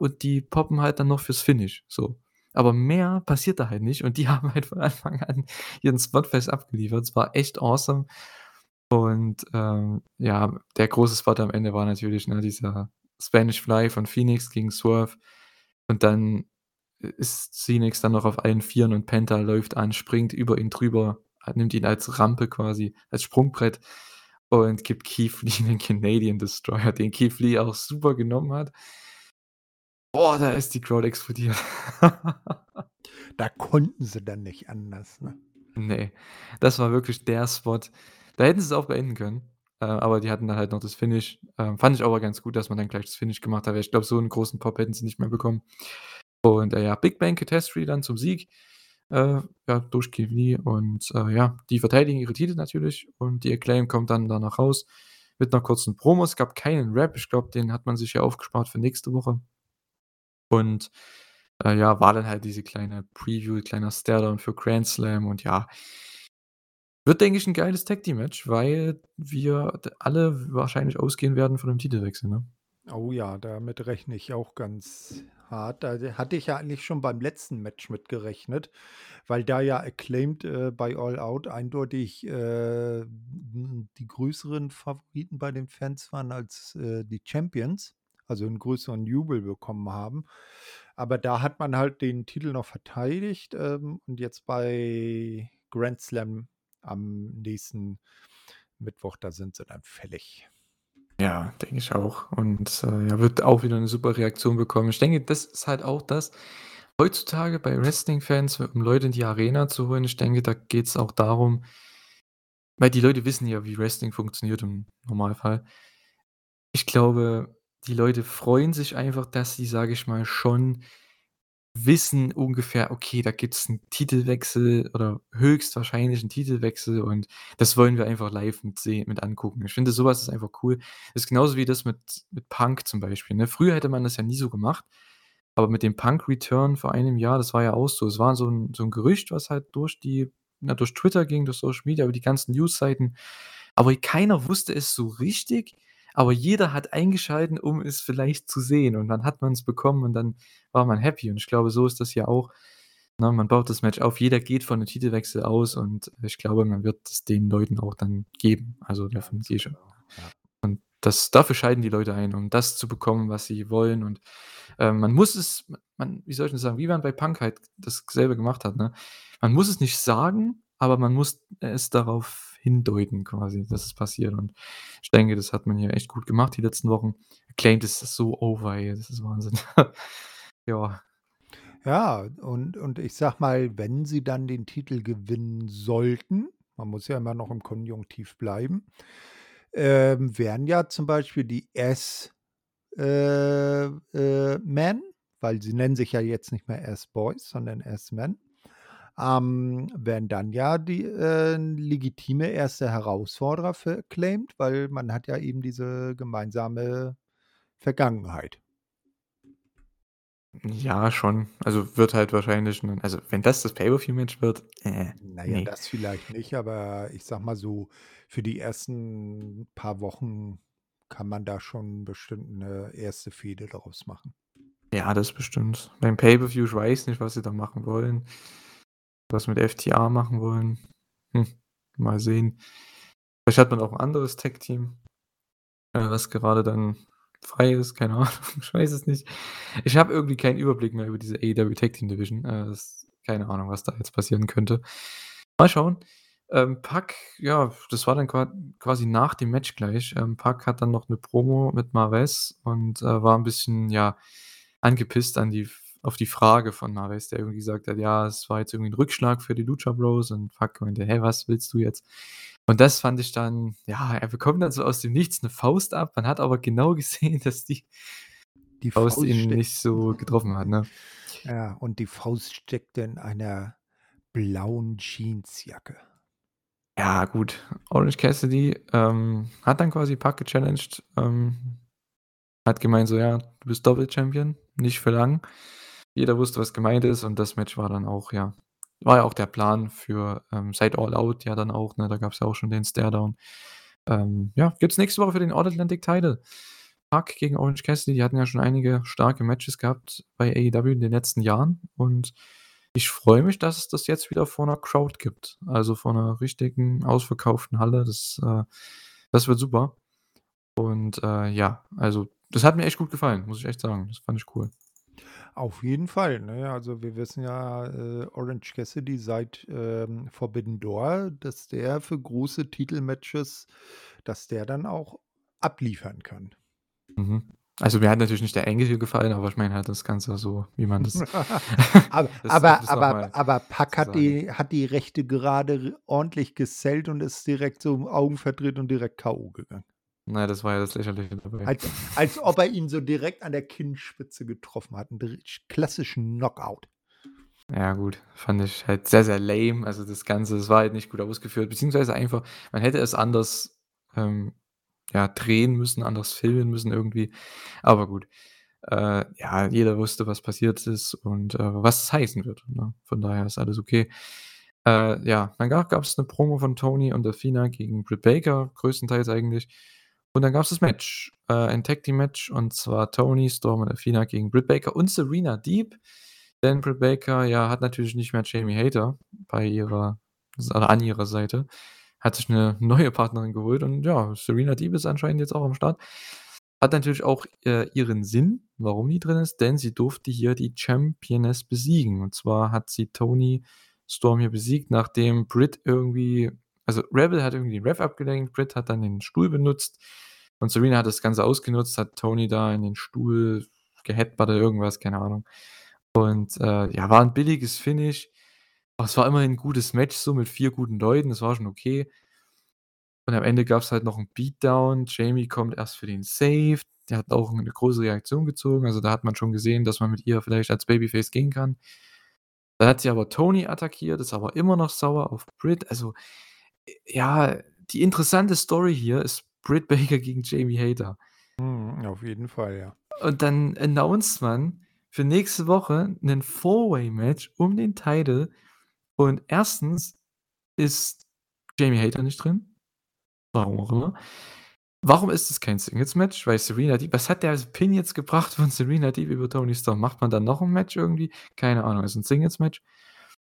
Speaker 1: Und die poppen halt dann noch fürs Finish, so. Aber mehr passiert da halt nicht und die haben halt von Anfang an ihren Spot-Fest abgeliefert. Es war echt awesome. Und, ähm, ja, der große Spot am Ende war natürlich, ne, dieser Spanish Fly von Fénix gegen Swerve. Und dann i ist Fénix dann noch auf allen Vieren und Penta läuft an, springt über ihn drüber, nimmt ihn als Rampe quasi, als Sprungbrett und gibt Keith Lee den Canadian Destroyer, den Keith Lee auch super genommen hat. Boah, da ist die Crowd explodiert.
Speaker 2: Da konnten sie dann nicht anders, ne?
Speaker 1: Ne, das war wirklich der Spot. Da hätten sie's auch beenden können, äh, aber die hatten dann halt noch das Finish. Ähm, fand ich aber ganz gut, dass man dann gleich das Finish gemacht hat, ich glaube, so 'n großen Pop hätten sie nicht mehr bekommen. Und, äh, ja, Big Bang Catastrophe dann zum Sieg, äh, ja, durch Lee und, äh, ja, die verteidigen ihre Titel natürlich und die Acclaim kommt dann danach raus mit 'ner kurzen Promo. Es gab keinen Rap. Ich glaube, den hat man sich ja aufgespart für nächste Woche. Und, äh, ja, war dann halt diese kleine Preview, kleiner Staredown für Grand Slam und ja wird, denke ich, 'n geiles Tag-Team-Match, weil wir alle wahrscheinlich ausgehen werden von 'nem Titelwechsel, ne?
Speaker 2: Oh ja, damit rechne ich auch ganz hart. Da hatte ich ja eigentlich schon beim letzten Match mit gerechnet, weil da ja Acclaimed, äh, bei All Out eindeutig, äh, die größeren Favoriten bei den Fans waren als, äh, die Champions, also 'n größeren Jubel bekommen haben. Aber da hat man halt den Titel noch verteidigt, ähm, und jetzt bei Grand Slam am nächsten Mittwoch, da sind sie dann fällig.
Speaker 1: Ja, denke ich auch. Und, äh, ja, wird auch wieder 'ne super Reaktion bekommen. Ich denke, das ist halt auch das heutzutage bei Wrestling-Fans, um Leute in die Arena zu holen, ich denke, da geht's auch darum weil die Leute wissen ja, wie Wrestling funktioniert im Normalfall. Ich glaube, die Leute freuen sich einfach, dass sie, sage ich mal, schon wissen ungefähr: „Okay, da gibt's 'n Titelwechsel oder höchstwahrscheinlich 'n Titelwechsel und das wollen wir einfach live mit mit angucken.“ Ich finde, so was ist einfach cool. Ist genauso wie das mit mit Punk zum Beispiel, ne? Früher hätte man das ja nie so gemacht, aber mit dem Punk Return vor einem Jahr, das war ja auch so. Es war so 'n so 'n Gerücht, was halt durch die na, durch Twitter ging, durch Social Media, über die ganzen Newsseiten. Aber keiner wusste es so richtig, aber jeder hat eingeschalten, um es vielleicht zu sehen. Und dann hat man's bekommen und dann war man happy. Und ich glaube, so ist das ja auch, ne? Man baut das Match auf, jeder geht von 'nem Titelwechsel aus und ich glaube, man wird es den Leuten auch dann geben. Also, davon gehe ich und Das dafür schalten die Leute ein, um das zu bekommen, was sie wollen. Und, ähm, man muss es man wie soll ich denn sagen, wie man bei Punk halt dasselbe gemacht hat, ne? Man muss es nicht sagen, aber man muss es darauf hindeuten quasi, dass es passiert und ich denke, das hat man hier echt gut gemacht die letzten Wochen. Acclaimed ist so over, ey, das ist Wahnsinn. Ja.
Speaker 2: Ja, und und ich sage mal, wenn sie dann den Titel gewinnen sollten, man muss ja immer noch im Konjunktiv bleiben, ähm, wären ja zum Beispiel die S äh, äh, weil sie nennen sich ja jetzt nicht mehr S-Boys, sondern S-Men, ähm, wären dann ja die, äh, legitime erste Herausforderer für Acclaimed, weil man hat ja eben diese gemeinsame Vergangenheit.
Speaker 1: Ja, schon. Also, wird halt wahrscheinlich 'nen also, wenn das das Pay-per-View-Match wird, äh,
Speaker 2: Na ja,
Speaker 1: ne.
Speaker 2: das vielleicht nicht, aber ich sage mal so, für die ersten paar Wochen kann man da schon bestimmt 'ne erste Fehde daraus machen.
Speaker 1: Ja, das bestimmt. Beim Pay-per-View, ich weiß nicht, was sie da machen wollen. Was mit FTR machen wollen. Hm, mal sehen. Vielleicht hat man auch 'n anderes Tag-Team, äh, was gerade dann frei ist, keine Ahnung, ich weiß es nicht. Ich habe irgendwie keinen Überblick mehr über diese AEW Tag Team Division. Äh, das keine Ahnung, was da jetzt passieren könnte. Mal schauen. Ähm, Pac, ja, das war dann qua quasi nach dem Match gleich. Ähm, Pac hat dann noch 'ne Promo mit Marvez und, äh, war 'n bisschen, ja, angepisst an die auf die Frage von Marvez, der irgendwie gesagt hat: „Ja, es war jetzt irgendwie 'n Rückschlag für die Lucha Bros“ und Pac meinte: „Hä, was willst du jetzt?“ Und das fand ich dann ja, er bekommt dann so aus dem Nichts 'ne Faust ab. Man hat aber genau gesehen, dass die
Speaker 2: Die
Speaker 1: Faust
Speaker 2: Faust
Speaker 1: ihn
Speaker 2: steckt
Speaker 1: nicht so getroffen hat, ne?
Speaker 2: Ja, und die Faust steckte in einer blauen Jeansjacke.
Speaker 1: Ja, gut. Orange Cassidy, ähm, hat dann quasi Pac gechallenged, ähm, hat gemeint so: „Ja, du bist Doppel-Champion, nicht für lang.“ Jeder wusste, was gemeint ist und das Match war dann auch ja war ja auch der Plan für, ähm, seit All Out ja dann auch, ne? Da gab's ja auch schon den Stare-Down. Ähm, ja, gibt's nächste Woche für den All Atlantic Title. Pac gegen Orange Cassidy, die hatten ja schon einige starke Matches gehabt bei AEW in den letzten Jahren und ich freue mich, dass es das jetzt wieder vor 'ner Crowd gibt, also vor 'ner richtigen ausverkauften Halle. Das, äh das wird super. Und, äh, ja, also, das hat mir echt gut gefallen, muss ich echt sagen. Das fand ich cool.
Speaker 2: Auf jeden Fall, ne? Also, wir wissen ja, äh, Orange Cassidy seit, ähm, Forbidden Door, dass der für große Titelmatches dass der dann auch abliefern kann.
Speaker 1: Mhm. Also, mir hat natürlich nicht der Engel hier gefallen, aber ich meine halt das Ganze so, wie man das
Speaker 2: Ab
Speaker 1: das
Speaker 2: aber
Speaker 1: das
Speaker 2: aber aber Pac
Speaker 1: zu
Speaker 2: hat die hat die Rechte gerade ordentlich gesellt und ist direkt so Augen verdreht und direkt K.O. gegangen.
Speaker 1: Ja, das war ja das Lächerliche dabei.
Speaker 2: Als als ob er ihn so direkt an der Kinnspitze getroffen hat, 'n ritsch klassischen Knockout.
Speaker 1: Ja gut, fand ich halt sehr, sehr lame. Also, das Ganze, das war halt nicht gut ausgeführt, beziehungsweise einfach man hätte es anders, ähm, ja, drehen müssen, anders filmen müssen irgendwie. Aber gut. Äh, ja, jeder wusste, was passiert ist und, äh, was es heißen wird, ne? Von daher ist alles okay. Äh, ja, dann ga gab's 'ne Promo von Tony und Athena gegen Britt Baker, größtenteils eigentlich. Und dann gab's das Match, äh, ein Tag-Team-Match und zwar Toni Storm und Athena gegen Britt Baker und Serena Deeb. Denn Britt Baker, ja, hat natürlich nicht mehr Jamie Hayter bei ihrer oder an ihrer Seite, hat sich 'ne neue Partnerin geholt und ja, Serena Deeb ist anscheinend jetzt auch am Start. Hat natürlich auch, äh, ihren Sinn, warum die drin ist, denn sie durfte hier die Championess besiegen. Und zwar hat sie Toni Storm hier besiegt, nachdem Britt irgendwie also, Rebel hat irgendwie den Ref abgelenkt, Britt hat dann den Stuhl benutzt und Serena hat das Ganze ausgenutzt, hat Toni da in den Stuhl geheadbuttet, irgendwas, keine Ahnung. Und, äh, ja, war 'n billiges Finish. Aber es war immerhin 'n gutes Match so mit 4 guten Leuten, das war schon okay. Und am Ende gab's halt noch 'n Beatdown. Jamie kommt erst für den Save. Der hat auch 'ne große Reaktion gezogen. Also, da hat man schon gesehen, dass man mit ihr vielleicht als Babyface gehen kann. Dann hat sie aber Toni attackiert, ist aber immer noch sauer auf Britt. Also, ja, die interessante Story hier ist Britt Baker gegen Jamie Hayter.
Speaker 2: Mhm, auf jeden Fall, ja.
Speaker 1: Und dann announced man für nächste Woche 'nen Four-Way-Match um den Title und 1. ist Jamie Hayter nicht drin. Warum auch immer. Warum ist es kein Singles-Match? Weil Serena Deeb was hat der Pin jetzt gebracht von Serena Deeb über Toni Storm? Macht man da noch 'n Match irgendwie? Keine Ahnung. Ist 'n Singles-Match.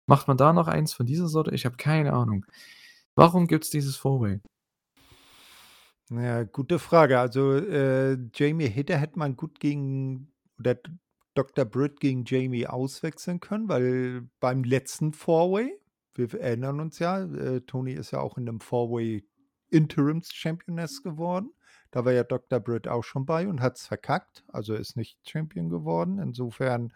Speaker 1: Macht man da noch eins von dieser Sorte? Ich habe keine Ahnung. Warum gibt's dieses Four-Way?
Speaker 2: Ja, gute Frage. Also, äh, Jamie Hater hätte man gut gegen oder Dr. Britt gegen Jamie auswechseln können, weil beim letzten Four-Way wir erinnern uns ja, äh, Toni ist ja auch in 'nem Four-Way Interims-Championess geworden. Da war ja Dr. Britt auch schon bei und hat's verkackt, also ist nicht Champion geworden. Insofern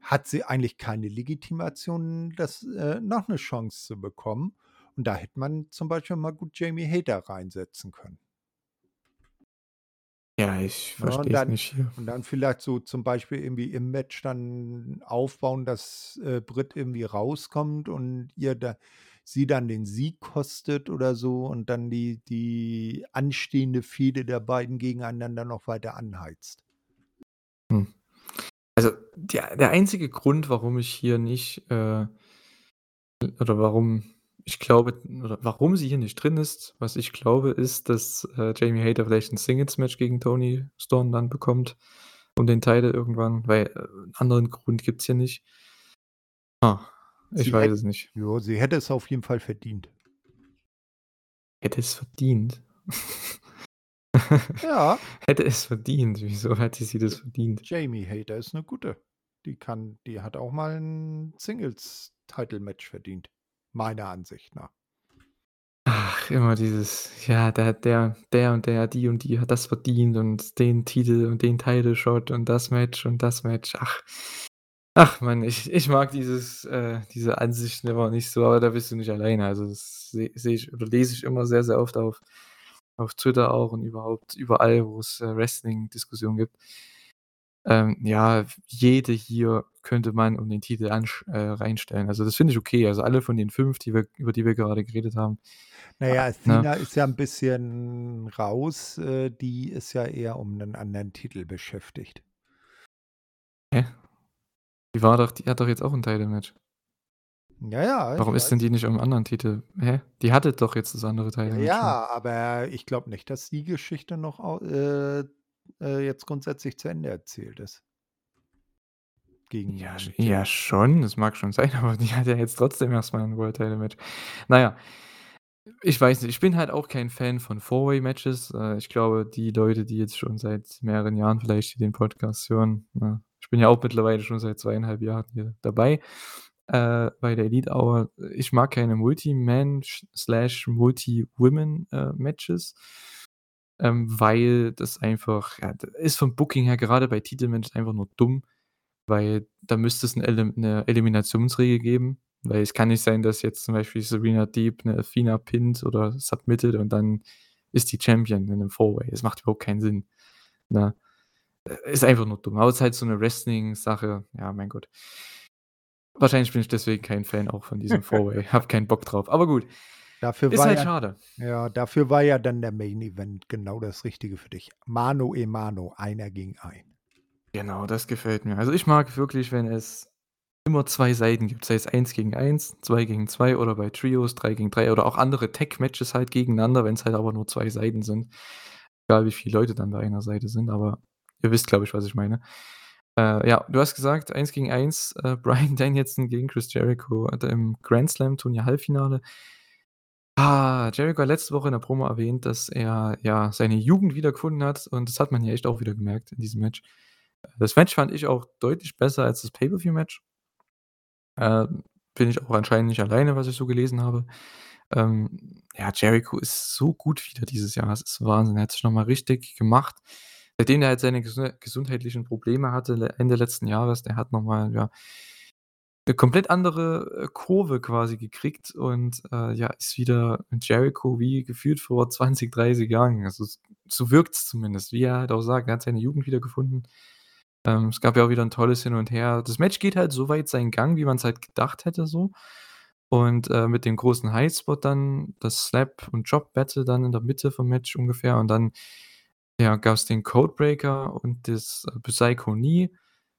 Speaker 2: hat sie eigentlich keine Legitimation, das äh, noch 'ne Chance zu bekommen. Und da hätte man zum Beispiel mal gut Jamie Hater reinsetzen können.
Speaker 1: Ja, ich
Speaker 2: Ne,
Speaker 1: verstehe
Speaker 2: dann
Speaker 1: nicht hier.
Speaker 2: und dann vielleicht so zum Beispiel irgendwie im Match dann aufbauen, dass, äh, Britt irgendwie rauskommt und ihr da sie dann den Sieg kostet oder so und dann die die anstehende Fehde der beiden gegeneinander noch weiter anheizt.
Speaker 1: Hm. Also, der der einzige Grund, warum ich hier nicht, äh oder warum ich glaube warum sie hier nicht drin ist, was ich glaube, ist, dass, äh, Jamie Hater vielleicht 'n Singles-Match gegen Toni Storm dann bekommt um den Title irgendwann, weil, äh, 'n anderen Grund gibt's hier nicht. Ah, ich
Speaker 2: Sie
Speaker 1: weiß
Speaker 2: hätt
Speaker 1: es nicht.
Speaker 2: ja, sie hätte es auf jeden Fall verdient.
Speaker 1: Hätte es verdient?
Speaker 2: Ja.
Speaker 1: Hätte es verdient? Wieso hätte sie das verdient?
Speaker 2: Jamie Hater ist 'ne Gute. Die kann die hat auch mal 'n Singles-Title-Match verdient, meiner Ansicht nach.
Speaker 1: Ach, immer dieses: „Ja, der der der und der, die und die hat das verdient und den Titel und den Title Shot und das Match und das Match.“ Ach. Ach Mann, ich ich mag dieses äh, diese Ansichten immer nicht so, aber da bist du nicht alleine. Also, das sehe sehe ich oder lese ich immer sehr, sehr oft auf auf Twitter auch und überhaupt überall, wo es, äh, Wrestling-Diskussionen gibt. Ähm, ja, jede hier könnte man um den Titel ansch äh, reinstellen. Also, das finde ich okay. Also, alle von den 5, die wir über die wir gerade geredet haben,
Speaker 2: Na
Speaker 1: ah,
Speaker 2: ja,
Speaker 1: ne?
Speaker 2: Athena ist ja 'n bisschen raus. Äh, die ist ja eher um 'nen anderen Titel beschäftigt.
Speaker 1: Hä? Die war doch die hat doch jetzt auch 'n Title-Match.
Speaker 2: Ja, ja, ich
Speaker 1: Warum ist denn die nicht um 'n anderen Titel? Hä? Die hatte doch jetzt das andere
Speaker 2: Ja,
Speaker 1: Title-Match schon.
Speaker 2: ja, aber ich glaube nicht, dass die Geschichte noch äh, äh, jetzt grundsätzlich zu Ende erzählt ist.
Speaker 1: Ja,
Speaker 2: Gegen
Speaker 1: ja
Speaker 2: Jamie.
Speaker 1: schon, das mag schon sein, aber die hat ja jetzt trotzdem erst mal 'n World Title-Match. Na ja, ich weiß nicht, ich bin halt auch kein Fan von Four-Way-Matches. Äh, ich glaube, die Leute, die jetzt schon seit mehreren Jahren vielleicht hier den Podcast hören, ich bin ja auch mittlerweile schon seit 2 1/2 Jahren hier dabei, äh, bei der Elite Hour. Ich mag keine Multi-Man Slash Multi-Women, äh, Matches. Ähm, weil das einfach ja, d ist vom Booking her gerade bei Titelmatches einfach nur dumm, weil da müsste es 'ne Elim 'ne Eliminationsregel geben, weil es kann nicht sein, dass jetzt zum Beispiel Serena Deeb 'ne Athena pinnt oder submittet und dann ist die Champion in 'nem Four-Way. Das macht überhaupt keinen Sinn, ne? Äh, ist einfach nur dumm. Aber ist halt so 'ne Wrestling-Sache, ja, mein Gott. Wahrscheinlich bin ich deswegen kein Fan auch von diesem Four-Way. Habe keinen Bock drauf. Aber gut,
Speaker 2: Dafür
Speaker 1: ist
Speaker 2: war
Speaker 1: halt
Speaker 2: ja
Speaker 1: schade.
Speaker 2: ja, dafür war ja dann der Main Event genau das Richtige für dich. Mano a mano, einer gegen einen.
Speaker 1: Genau, das gefällt mir. Also, ich mag wirklich, wenn es immer 2 Seiten gibt, sei es 1 gegen 1, 2 gegen 2 oder bei Trios 3 gegen 3 oder auch andere Tag-Matches halt gegeneinander, wenn's halt aber nur 2 Seiten sind. Egal, wie viele Leute dann bei einer Seite sind, aber ihr wisst, glaube ich, was ich meine. Äh, ja, du hast gesagt, 1 gegen 1, äh, Bryan Danielson gegen Chris Jericho, äh, im Grand Slam-Turnier Halbfinale. Ah, Jericho hat letzte Woche in der Promo erwähnt, dass er, ja, seine Jugend wiedergefunden hat und das hat man hier echt auch wieder gemerkt in diesem Match. Das Match fand ich auch deutlich besser als das Pay-per-View-Match. Ähm, bin ich auch anscheinend nicht alleine, was ich so gelesen habe. Ähm, ja, Jericho ist so gut wieder dieses Jahr. Das ist Wahnsinn. Er hat sich noch mal richtig gemacht. Seitdem er halt seine gesund gesundheitlichen Probleme hatte Ende letzten Jahres, der hat noch mal, ja 'ne komplett andere, äh, Kurve quasi gekriegt und, äh, ja, ist wieder Jericho wie gefühlt vor 20, 30 Jahren. Also, so wirkt's zumindest, wie er halt auch sagt, er hat seine Jugend wiedergefunden. Ähm, es gab ja auch wieder 'n tolles Hin und Her. Das Match geht halt so weit seinen Gang, wie man's halt gedacht hätte so. Und, äh, mit dem großen Highspot dann, das Slap und Drop Battle dann in der Mitte vom Match ungefähr und dann, ja, gab's den Codebreaker und das Psycho Knee.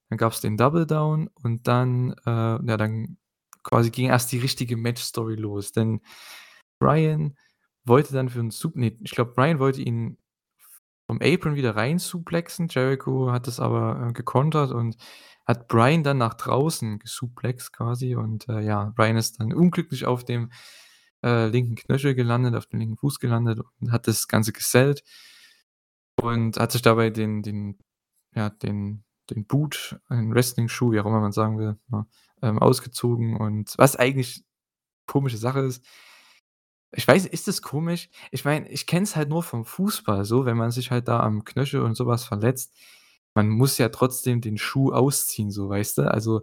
Speaker 1: Dann gab's den Double Down und dann, äh ja, dann quasi ging erst die richtige Match-Story los, denn Bryan wollte dann für 'n Sup ne, ich glaube, Bryan wollte ihn vom Apron wieder rein suplexen. Jericho hat das aber, äh, gekontert und hat Bryan dann nach draußen gesuplext quasi und, äh, ja, Bryan ist dann unglücklich auf dem äh, linken Knöchel gelandet, auf dem linken Fuß gelandet und hat das Ganze gesellt und hat sich dabei den den ja, den den Boot, einen Wrestling-Schuh, wie auch immer man sagen will, ne, ähm, ausgezogen und was eigentlich komische Sache ist. Ich weiß ist das komisch? Ich meine, ich kenne es halt nur vom Fußball so, wenn man sich halt da am Knöchel und so was verletzt, man muss ja trotzdem den Schuh ausziehen, so, weißt du? Also,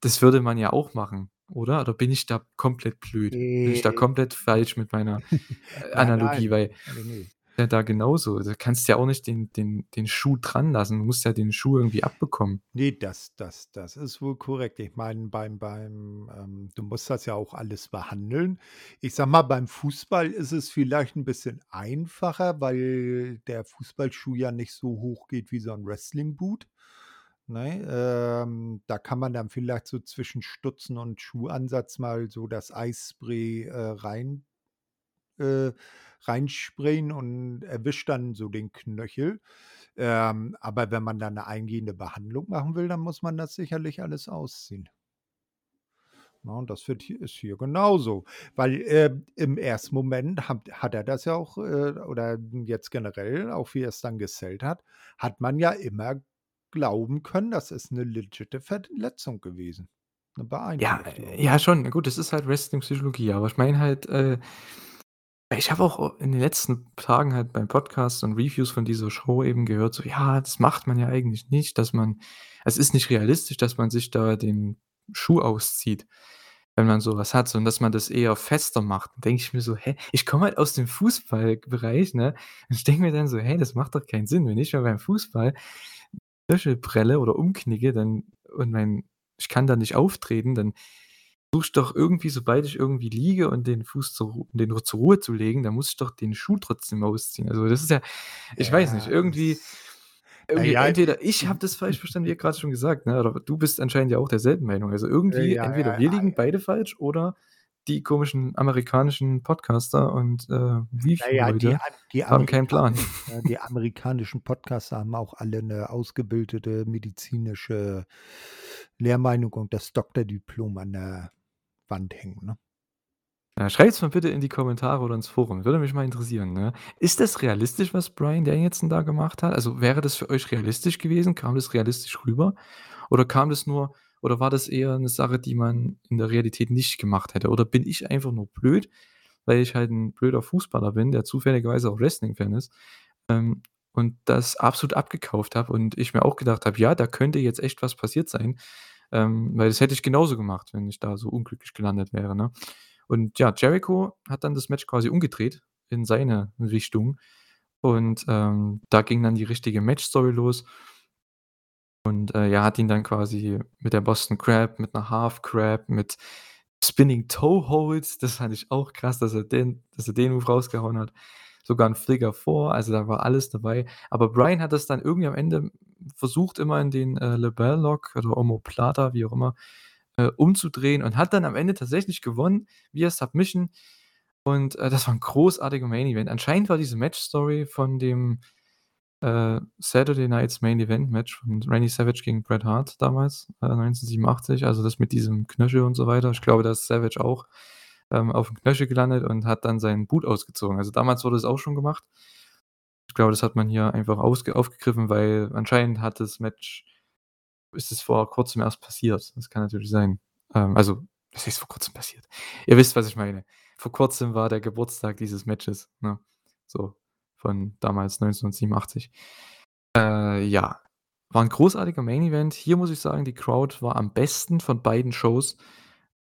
Speaker 1: das würde man ja auch machen, oder? Oder bin ich da komplett blöd? Bin ich da komplett falsch mit meiner, äh,
Speaker 2: Nein,
Speaker 1: Analogie,
Speaker 2: nein.
Speaker 1: weil
Speaker 2: Ne, ne.
Speaker 1: Ja da genauso. Da kannst du ja auch nicht den den den Schuh dran lassen. Du musst ja den Schuh irgendwie abbekommen.
Speaker 2: Ne, das das das ist wohl korrekt. Ich meine, beim beim ähm, du musst das ja auch alles behandeln. Ich sage mal, beim Fußball ist es vielleicht 'n bisschen einfacher, weil der Fußballschuh ja nicht so hoch geht wie so 'n Wrestling-Boot, ne? Ähm, da kann man dann vielleicht so zwischen Stutzen und Schuhansatz mal so das Eisspray, äh, rein äh, reinsprayen und erwischt dann so den Knöchel. Ähm, aber wenn man da 'ne eingehende Behandlung machen will, dann muss man das sicherlich alles ausziehen. Ne, und das wird hier ist hier genauso, weil, äh, im ersten Moment hat hat er das ja auch, äh oder jetzt generell, auch wie er's dann gesellt hat, hat man ja immer glauben können, das ist 'ne legit Verletzung gewesen, 'ne
Speaker 1: Ja,
Speaker 2: Beeinträchtigung,
Speaker 1: äh, ja schon. Gut, das ist halt Wrestling-Psychologie, aber ich meine halt, äh ich habe auch in den letzten Tagen halt beim Podcast und Reviews von dieser Show eben gehört, so: „Ja, das macht man ja eigentlich nicht, dass man es ist nicht realistisch, dass man sich da den Schuh auszieht, wenn man so was hat, sondern dass man das eher fester macht.“ Denke ich mir so: „Hä?“ Ich komme halt aus dem Fußballbereich, ne? Und ich denke mir dann so: „Hey, das macht doch keinen Sinn. Wenn ich mir beim Fußball Knöchel prelle oder umknicke, dann und mein ich kann da nicht auftreten, dann versuche doch irgendwie, sobald ich irgendwie liege und den Fuß zur Ru den zur Ruhe zu legen, dann muss ich doch den Schuh trotzdem ausziehen. Also, das ist ja ich weiß nicht,
Speaker 2: Ja,
Speaker 1: irgendwie irgendwie
Speaker 2: ja,
Speaker 1: entweder ich habe
Speaker 2: hm
Speaker 1: das falsch verstanden, wie grad schon gesagt, ne, oder du bist anscheinend ja auch derselben Meinung. Also, irgendwie
Speaker 2: ja,
Speaker 1: entweder
Speaker 2: ja,
Speaker 1: wir liegen beide falsch oder die komischen amerikanischen Podcaster und, äh,
Speaker 2: Na ja, die
Speaker 1: Review-Leute
Speaker 2: Am die
Speaker 1: haben keinen Plan.
Speaker 2: Die amerikanischen Podcaster haben auch alle 'ne ausgebildete medizinische Lehrmeinung und das Doktordiplom an der Wand hängen, ne?
Speaker 1: Ja, schreibt's mal bitte in die Kommentare oder ins Forum. Würde mich mal interessieren, ne? Ist das realistisch, was Bryan Danielson da gemacht hat? Also, wäre das für euch realistisch gewesen? Kam das realistisch rüber? Oder kam das nur oder war das eher 'ne Sache, die man in der Realität nicht gemacht hätte? Oder bin ich einfach nur blöd, weil ich halt 'n blöder Fußballer bin, der zufälligerweise auch Wrestling-Fan ist, ähm, und das absolut abgekauft habe und ich mir auch gedacht habe: „Ja, da könnte jetzt echt was passiert sein.“ Ähm, weil das hätte ich genauso gemacht, wenn ich da so unglücklich gelandet wäre, ne? Und ja, Jericho hat dann das Match quasi umgedreht in seine Richtung und, ähm, da ging dann die richtige Match-Story los. Und, äh, ja, hat ihn dann quasi mit der Boston Crab, mit 'ner Half Crab, mit Spinning Toe Holds, das fand ich auch krass, dass er den dass er den Move rausgehauen hat. Sogar 'n Figure Four, also, da war alles dabei. Aber Bryan hat das dann irgendwie am Ende versucht, immer in den, äh, LeBell Lock oder Omoplata, wie auch immer, äh, umzudrehen und hat dann am Ende tatsächlich gewonnen via Submission. Und, äh, das war 'n großartiger Main Event. Anscheinend war diese Match-Story von dem, äh, Saturday Night's Main Event Match von Randy Savage gegen Bret Hart damals, äh, 1987, also, das mit diesem Knöchel und so weiter. Ich glaube, da ist Savage auch, ähm, auf'm Knöchel gelandet und hat dann seinen Boot ausgezogen. Also, damals wurde es auch schon gemacht. Ich glaube, das hat man hier einfach aufgegriffen, weil anscheinend hat das Match ist es vor Kurzem erst passiert. Das kann natürlich sein. Ähm, also, was heißt vor Kurzem passiert? Ihr wisst, was ich meine. Vor Kurzem war der Geburtstag dieses Matches, ne? So von damals 1987. Äh, ja, war 'n großartiger Main Event. Hier muss ich sagen, die Crowd war am besten von beiden Shows.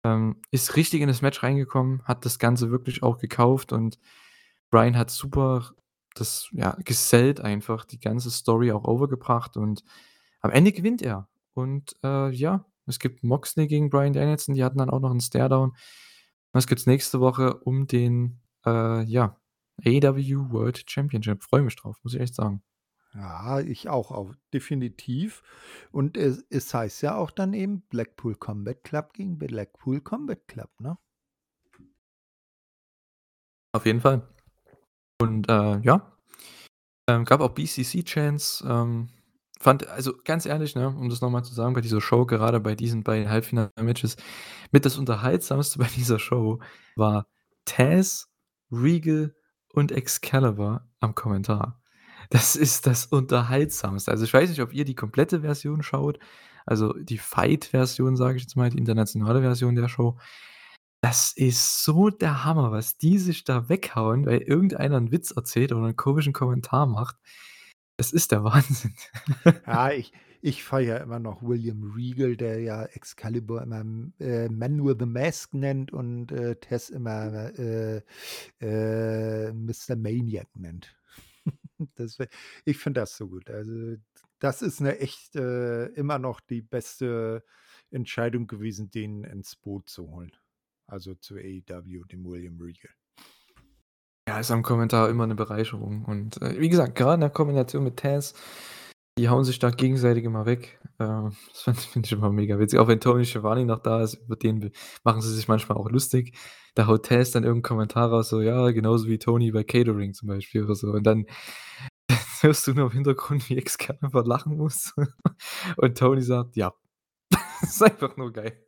Speaker 1: Ähm, ist richtig in das Match reingekommen, hat das Ganze wirklich auch gekauft und Bryan hat super das, ja, gesellt einfach, die ganze Story auch overgebracht und am Ende gewinnt er. Und, äh, ja, es gibt Moxley gegen Bryan Danielson, die hatten dann auch noch 'n Staredown. Was gibt's nächste Woche um den, äh, ja, AEW World Championship? Freue mich drauf, muss ich echt sagen.
Speaker 2: Ja, ich auch auch definitiv. Und es es heißt ja auch dann eben Blackpool Combat Club gegen Blackpool Combat Club, ne?
Speaker 1: Auf jeden Fall. Und, äh, ja, ähm, gab auch BCC-Chants, ähm, fand also, ganz ehrlich, ne, um das noch mal zu sagen, bei dieser Show, gerade bei diesen beiden Halbfinal-Matches, mit das Unterhaltsamste bei dieser Show war Taz, Regal und Excalibur am Kommentar. Das ist das Unterhaltsamste. Also, ich weiß nicht, ob ihr die komplette Version schaut, also die Fight-Version, sage ich jetzt mal, die internationale Version der Show. Das ist so der Hammer, was die sich da weghauen, weil irgendeiner 'n Witz erzählt oder 'n komischen Kommentar macht. Das ist der Wahnsinn.
Speaker 2: Ja, ich ich feiere immer noch William Regal, der ja Excalibur immer, äh, Man with the Mask nennt und, äh, Taz immer, äh, äh, Mr. Maniac nennt. Das ich finde das so gut. Also, das ist 'ne echt, äh, immer noch die beste Entscheidung gewesen, den ins Boot zu holen. Also, zu AEW, den William Regal.
Speaker 1: Ja, ist am Kommentar immer 'ne Bereicherung und, äh, wie gesagt, grade in der Kombination mit Taz, die hauen sich da gegenseitig immer weg. Äh, das finde ich immer mega witzig. Auch wenn Tony Schiavone noch da ist, über den machen sie sich manchmal auch lustig. Da haut Taz dann irgend 'n Kommentar raus, so: „Ja, genauso wie Tony bei Catering“, zum Beispiel oder so. Und dann hörst du nur im Hintergrund, wie Excalibur lachen muss und Tony sagt: „Ja.“ Ist einfach nur geil.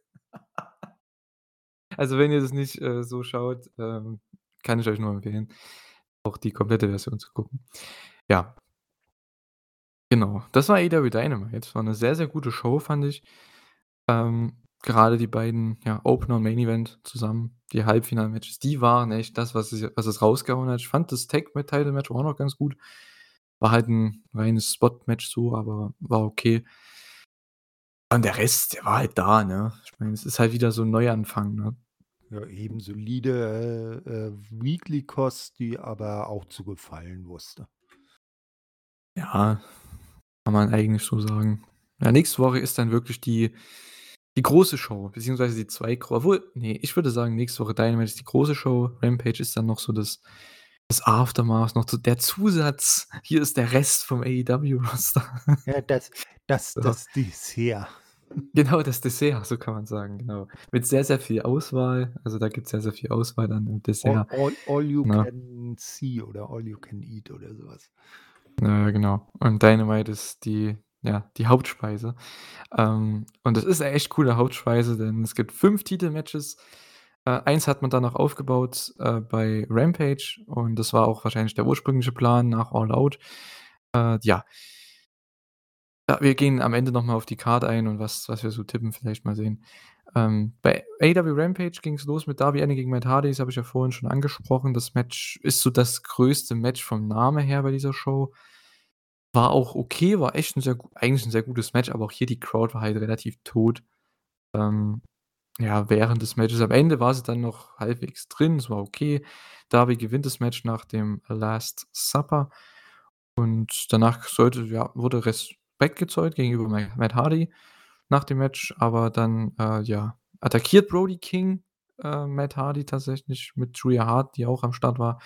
Speaker 1: Also, wenn ihr das nicht, äh, so schaut, ähm, kann ich euch nur empfehlen, auch die komplette Version zu gucken. Ja. Genau, das war AEW Dynamite. War 'ne sehr, sehr gute Show, fand ich. Ähm, gerade die beiden, ja, Opener und Main Event zusammen, die Halbfinal-Matches, die waren echt das, was es was es rausgehauen hat. Ich fand das Tag-Title-Match auch noch ganz gut. War halt 'n reines Spot-Match so, aber war okay. Und der Rest, der war halt da, ne? Ich meine, es ist halt wieder so 'n Neuanfang, ne?
Speaker 2: Ja, eben solide, äh, äh, Weekly Kost, die aber auch zu gefallen wusste.
Speaker 1: Ja, kann man eigentlich so sagen. Ja, nächste Woche ist dann wirklich die die große Show, beziehungsweise die 2 gro obwohl, ne, ich würde sagen, nächste Woche Dynamite ist die große Show. Rampage ist dann noch so das das Aftermath, noch so der Zusatz. Hier ist der Rest vom AEW-Roster.
Speaker 2: Ja, das das
Speaker 1: So.
Speaker 2: das Dessert.
Speaker 1: Genau, das Dessert, so kann man sagen, genau. Mit sehr, sehr viel Auswahl. Also, da gibt's sehr, sehr viel Auswahl dann im
Speaker 2: All
Speaker 1: Dessert,
Speaker 2: all all you
Speaker 1: ne?
Speaker 2: can see oder all you can eat oder so was.
Speaker 1: Ja, ja, genau. Und Dynamite ist die ja, die Hauptspeise. Ähm, und das ist 'ne echt coole Hauptspeise, denn es gibt 5 Titelmatches. Äh, eins hat man dann noch aufgebaut, äh, bei Rampage und das war auch wahrscheinlich der ursprüngliche Plan nach All Out. Äh, ja. Ja, wir gehen am Ende noch mal auf die Card ein und was was wir so tippen, vielleicht mal sehen. Ähm, bei AEW Rampage ging's los mit Darby Allin gegen Matt Hardy, das habe ich ja vorhin schon angesprochen. Das Match ist so das größte Match vom Namen her bei dieser Show. War auch okay, war echt 'n sehr eigentlich 'n sehr gutes Match, aber auch hier die Crowd war halt relativ tot. Ähm, ja, während des Matches. Am Ende war sie dann noch halbwegs drin, es war okay. Darby gewinnt das Match nach dem Last Supper und danach sollte ja, wurde Respekt gezollt gegenüber Ma Matt Hardy nach dem Match, aber dann, äh, ja, attackiert Brody King, äh, Matt Hardy tatsächlich mit Julia Hart, die auch am Start war.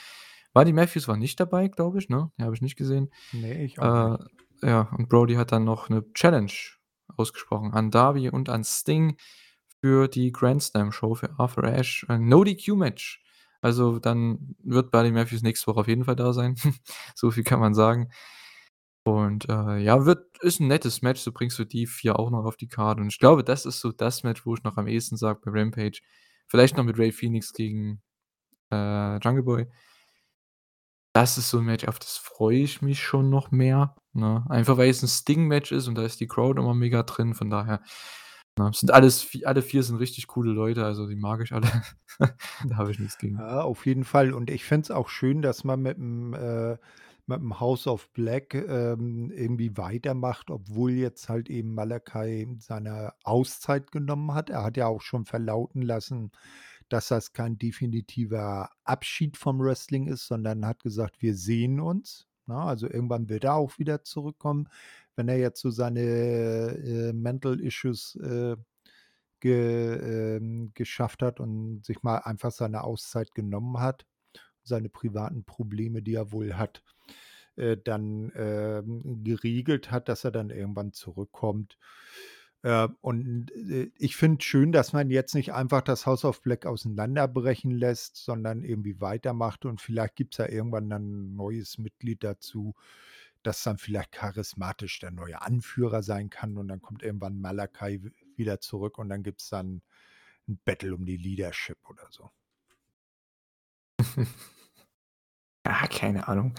Speaker 1: Buddy Matthews war nicht dabei, glaube ich, ne? Den habe ich nicht gesehen.
Speaker 2: Ne, ich auch
Speaker 1: Äh,
Speaker 2: nicht.
Speaker 1: ja, und Brody hat dann noch 'ne Challenge ausgesprochen an Darby und an Sting für die Grand Slam Show für Arthur Ashe, ein No-DQ-Match. Also, dann wird Buddy Matthews nächste Woche auf jeden Fall da sein. So viel kann man sagen. Und, äh, ja, wird ist 'n nettes Match, so bringst du die 4 auch noch auf die Card und ich glaube, das ist so das Match, wo ich noch am ehesten sage bei Rampage. Vielleicht noch mit Rey Fénix gegen, äh, Jungle Boy. Das ist so 'n Match, auf das freue ich mich schon noch mehr, ne? Einfach weil es 'n Sting-Match ist und da ist die Crowd immer mega drin, von daher, ne? Sind alles alle 4 sind richtig coole Leute, also die mag ich alle. Da habe ich nix gegen.
Speaker 2: Ja, auf jeden Fall. Und ich fände es auch schön, dass man mit'm, äh mit'm House of Black, ähm, irgendwie weitermacht, obwohl jetzt halt eben Malakai seine Auszeit genommen hat. Er hat ja auch schon verlauten lassen, dass das kein definitiver Abschied vom Wrestling ist, sondern hat gesagt: „Wir sehen uns“, ne? Also, irgendwann wird er auch wieder zurückkommen, wenn er jetzt so seine, äh, Mental Issues, äh, ge ähm, geschafft hat und sich mal einfach seine Auszeit genommen hat, seine privaten Probleme, die er wohl hat, äh, dann, ähm, geregelt hat, dass er dann irgendwann zurückkommt. Äh, und, äh, ich finde schön, dass man jetzt nicht einfach das House of Black auseinanderbrechen lässt, sondern irgendwie weitermacht und vielleicht gibt's ja irgendwann dann 'n neues Mitglied dazu, das dann vielleicht charismatisch der neue Anführer sein kann und dann kommt irgendwann Malakai wieder zurück und dann gibt's dann 'n Battle um die Leadership oder so.
Speaker 1: Ja, keine Ahnung.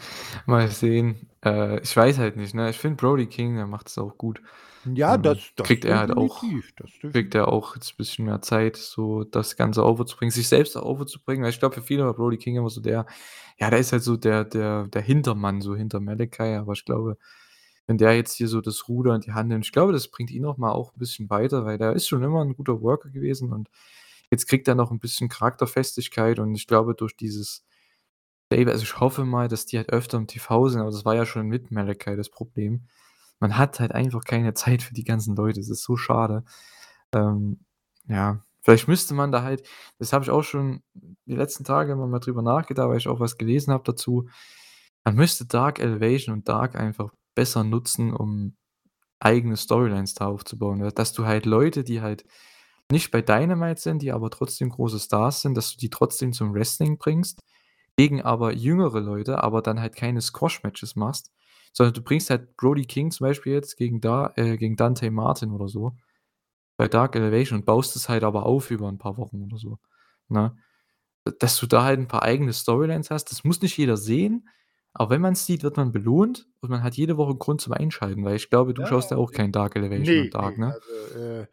Speaker 1: Mal sehen. Äh, ich weiß halt nicht, ne? Ich finde Brody King, der macht's auch gut.
Speaker 2: Ja,
Speaker 1: Ähm,
Speaker 2: das das
Speaker 1: kriegt er halt auch
Speaker 2: definitiv, das
Speaker 1: kriegt er
Speaker 2: definitiv.
Speaker 1: auch jetzt bisschen mehr Zeit, so das Ganze overzubringen, sich selbst overzubringen. Weil ich glaube, für viele war Brody King immer so der ja, der ist halt so der der der Hintermann so hinter Malachi, aber ich glaube, wenn der jetzt hier so das Ruder in die Hand nimmt ich glaube, das bringt ihn noch mal auch 'n bisschen weiter, weil der ist schon immer 'n guter Worker gewesen und jetzt kriegt er noch 'n bisschen Charakterfestigkeit und ich glaube, durch dieses also, ich hoffe mal, dass die halt öfter im TV sind, aber das war ja schon mit Malachi das Problem. Man hat halt einfach keine Zeit für die ganzen Leute. Das ist so schade. Ähm, ja, vielleicht müsste man da halt das habe ich auch schon die letzten Tage immer mal drüber nachgedacht, weil ich auch was gelesen habe dazu. Man müsste Dark Elevation und Dark einfach besser nutzen, um eigene Storylines da aufzubauen? Dass du halt Leute, die halt nicht bei Dynamite sind, die aber trotzdem große Stars sind, dass du die trotzdem zum Wrestling bringst, gegen aber jüngere Leute, aber dann halt keine Squash-Matches machst, sondern du bringst halt Brody King zum Beispiel jetzt gegen Da äh, gegen Dante Martin oder so bei Dark Elevation und baust es halt aber auf über 'n paar Wochen oder so, ne? Dass du da halt 'n paar eigene Storylines hast, das muss nicht jeder sehen, aber wenn man's sieht, wird man belohnt und man hat jede Woche Grund zum Einschalten, weil ich glaube, du
Speaker 2: Ja,
Speaker 1: schaust ja auch kein Dark Elevation
Speaker 2: Ne,
Speaker 1: und Dark,
Speaker 2: ne,
Speaker 1: ne?
Speaker 2: also, äh,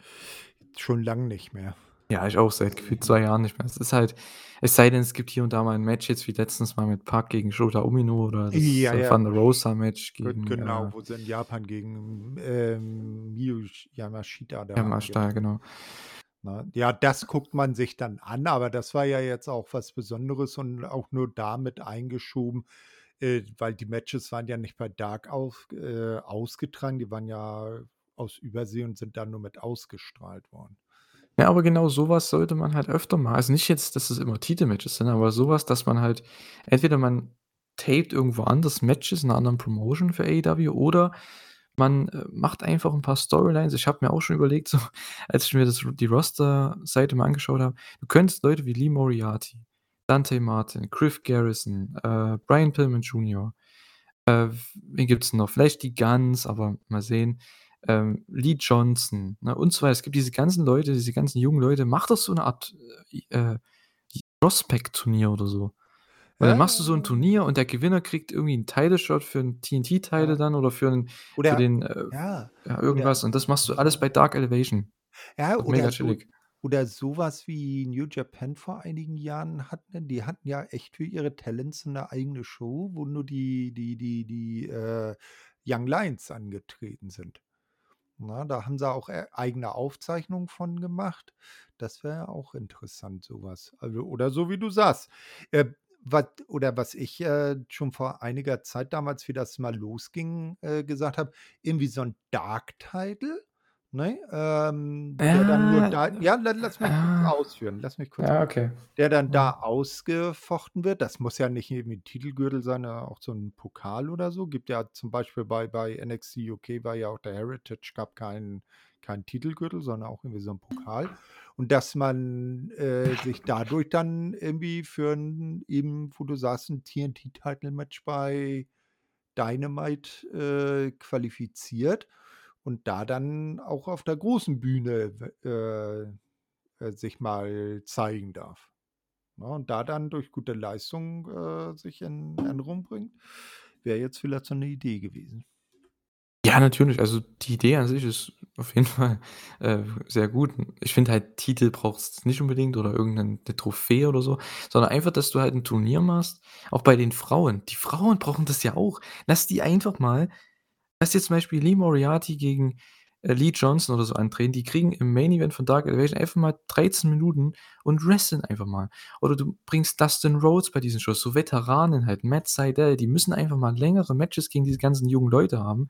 Speaker 2: schon lang nicht mehr.
Speaker 1: Ja, ich auch seit gefühlt 2 Jahren nicht mehr. Es ist halt es sei denn, es gibt hier und da mal 'n Match jetzt wie letztens mal mit Pac gegen Shota Umino oder das,
Speaker 2: Ja,
Speaker 1: äh,
Speaker 2: ja.
Speaker 1: Thunder Rosa Match
Speaker 2: Ge
Speaker 1: gegen,
Speaker 2: genau,
Speaker 1: äh
Speaker 2: wo sie in Japan gegen, ähm, Miyu Yamashita da
Speaker 1: Yamashita, genau.
Speaker 2: Ne? Ja, das guckt man sich dann an, aber das war ja jetzt auch was Besonderes und auch nur damit eingeschoben, äh, weil die Matches waren ja nicht bei Dark auf äh, ausgetragen, die waren ja aus Übersee und sind dann nur mit ausgestrahlt worden.
Speaker 1: Ja, aber genau so was sollte man halt öfter mal also, nicht jetzt, dass es immer Titelmatches sind, aber so was, dass man halt entweder man taped irgendwo anders Matches in 'ner anderen Promotion für AEW oder man, äh, macht einfach 'n paar Storylines. Ich habe mir auch schon überlegt, so, als ich mir das die Roster-Seite mal angeschaut habe, du könntest Leute wie Lee Moriarty, Dante Martin, Griff Garrison, äh, Brian Pillman Jr., äh, wen gibt's noch? Vielleicht die Gunns, aber mal sehen, ähm, Lee Johnson, ne, und so weiter. Es gibt diese ganzen Leute, diese ganzen jungen Leute. Mach doch so 'ne Art, äh, äh, Prospect-Turnier oder so. Und dann machst du so 'n
Speaker 2: ja.
Speaker 1: Turnier und der Gewinner kriegt irgendwie 'n Title Shot für 'n TNT-Title
Speaker 2: Ja.
Speaker 1: dann oder für 'n für
Speaker 2: Oder
Speaker 1: den, äh
Speaker 2: ja,
Speaker 1: ja,
Speaker 2: oder
Speaker 1: irgendwas und das machst du alles bei Dark Elevation.
Speaker 2: Ja, oder
Speaker 1: mega chillig.
Speaker 2: oder so was wie New Japan vor einigen Jahren hatten. Die hatten ja echt für ihre Talents 'ne eigene Show, wo nur die die die die, äh, Young Lions angetreten sind. Ne, da haben sie auch, äh, eigene Aufzeichnungen von gemacht. Das wäre auch interessant, so was. Also oder so wie du sagst. Äh, wat oder was ich, äh, schon vor einiger Zeit damals, wie das mal losging, äh, gesagt habe, irgendwie so 'n Dark Title, ne, ähm, der dann nur
Speaker 1: Ja,
Speaker 2: da ja, la lass mich kurz
Speaker 1: ah.
Speaker 2: ausführen lass mich kurz
Speaker 1: Ja, okay.
Speaker 2: der dann da ausgefochten wird. Das muss ja nicht irgendwie 'n Titelgürtel sein, auch so 'n Pokal oder so. Gibt ja zum Beispiel bei bei NXT UK war ja auch der Heritage Cup kein kein Titelgürtel, sondern auch irgendwie so 'n Pokal. Und dass man, äh, sich dadurch dann irgendwie für 'n eben, wo du sagst, 'n TNT-Title-Match bei Dynamite, äh, qualifiziert und da dann auch auf der großen Bühne äh, äh, sich mal zeigen darf, ne? Und da dann durch gute Leistung, äh, sich in Erinnerung bringt, wäre jetzt vielleicht so 'ne Idee gewesen.
Speaker 1: Ja, natürlich. Also, die Idee an sich ist auf jeden Fall, äh, sehr gut. Ich finde halt, Titel braucht's nicht unbedingt oder irgend 'nen 'ne Trophäe oder so, sondern einfach, dass du halt 'n Turnier machst, auch bei den Frauen. Die Frauen brauchen das ja auch. Lass die einfach mal lass jetzt zum Beispiel Lee Moriarty gegen, äh, Lee Johnson oder so antreten. Die kriegen im Main Event von Dark Elevation einfach mal 13 Minuten und wresteln einfach mal. Oder du bringst Dustin Rhodes bei diesen Shows, so Veteranen halt, Matt Sydal, die müssen einfach mal längere Matches gegen diese ganzen jungen Leute haben.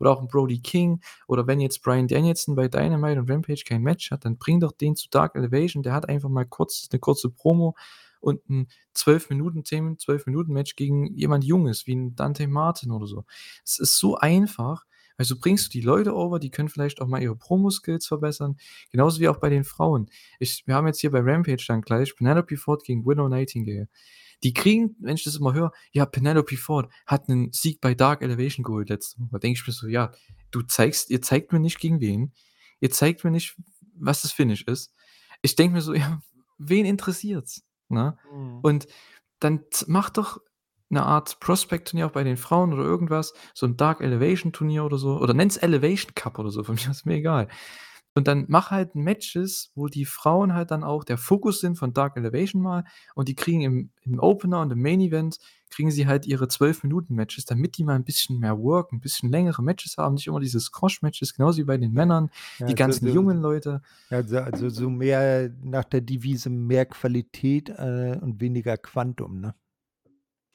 Speaker 1: Oder auch 'n Brody King oder wenn jetzt Bryan Danielson bei Dynamite und Rampage kein Match hat, dann bring doch den zu Dark Elevation. Der hat einfach mal kurz 'ne kurze Promo und 'n 12 Minuten 10 12 Minuten-Match gegen jemand Junges wie 'n Dante Martin oder so. Es ist so einfach, weil so bringst du die Leute over, die können vielleicht auch mal ihre Promo-Skills verbessern, genauso wie auch bei den Frauen. Ich wir haben jetzt hier bei Rampage dann gleich Penelope Ford gegen Willow Nightingale. Die kriegen, wenn ich das immer höre: „Ja, Penelope Ford hat 'nen Sieg bei Dark Elevation geholt letzte Woche.“ Da denke ich mir so: „Ja, du zeigst ihr zeigt mir nicht gegen wen. Ihr zeigt mir nicht, was das Finish ist.“ Ich denke mir so: „Ja, wen interessiert's?“ Ne?
Speaker 2: Mhm.
Speaker 1: Und dann mach doch 'ne Art Prospect-Turnier auch bei den Frauen oder irgendwas, so 'n Dark Elevation Turnier oder so oder nenn's Elevation Cup oder so, von mir aus mir egal. Und dann mach halt Matches, wo die Frauen halt dann auch der Fokus sind von Dark Elevation mal und die kriegen im im Opener und im Main Event kriegen sie halt ihre 12 Minuten Matches, damit die mal 'n bisschen mehr Work 'n bisschen längere Matches haben, nicht immer diese Squash-Matches, genauso wie bei den Männern,
Speaker 2: Ja,
Speaker 1: die ganzen
Speaker 2: so
Speaker 1: jungen Leute.
Speaker 2: also also so mehr nach der Devise mehr Qualität, äh, und weniger Quantum, ne?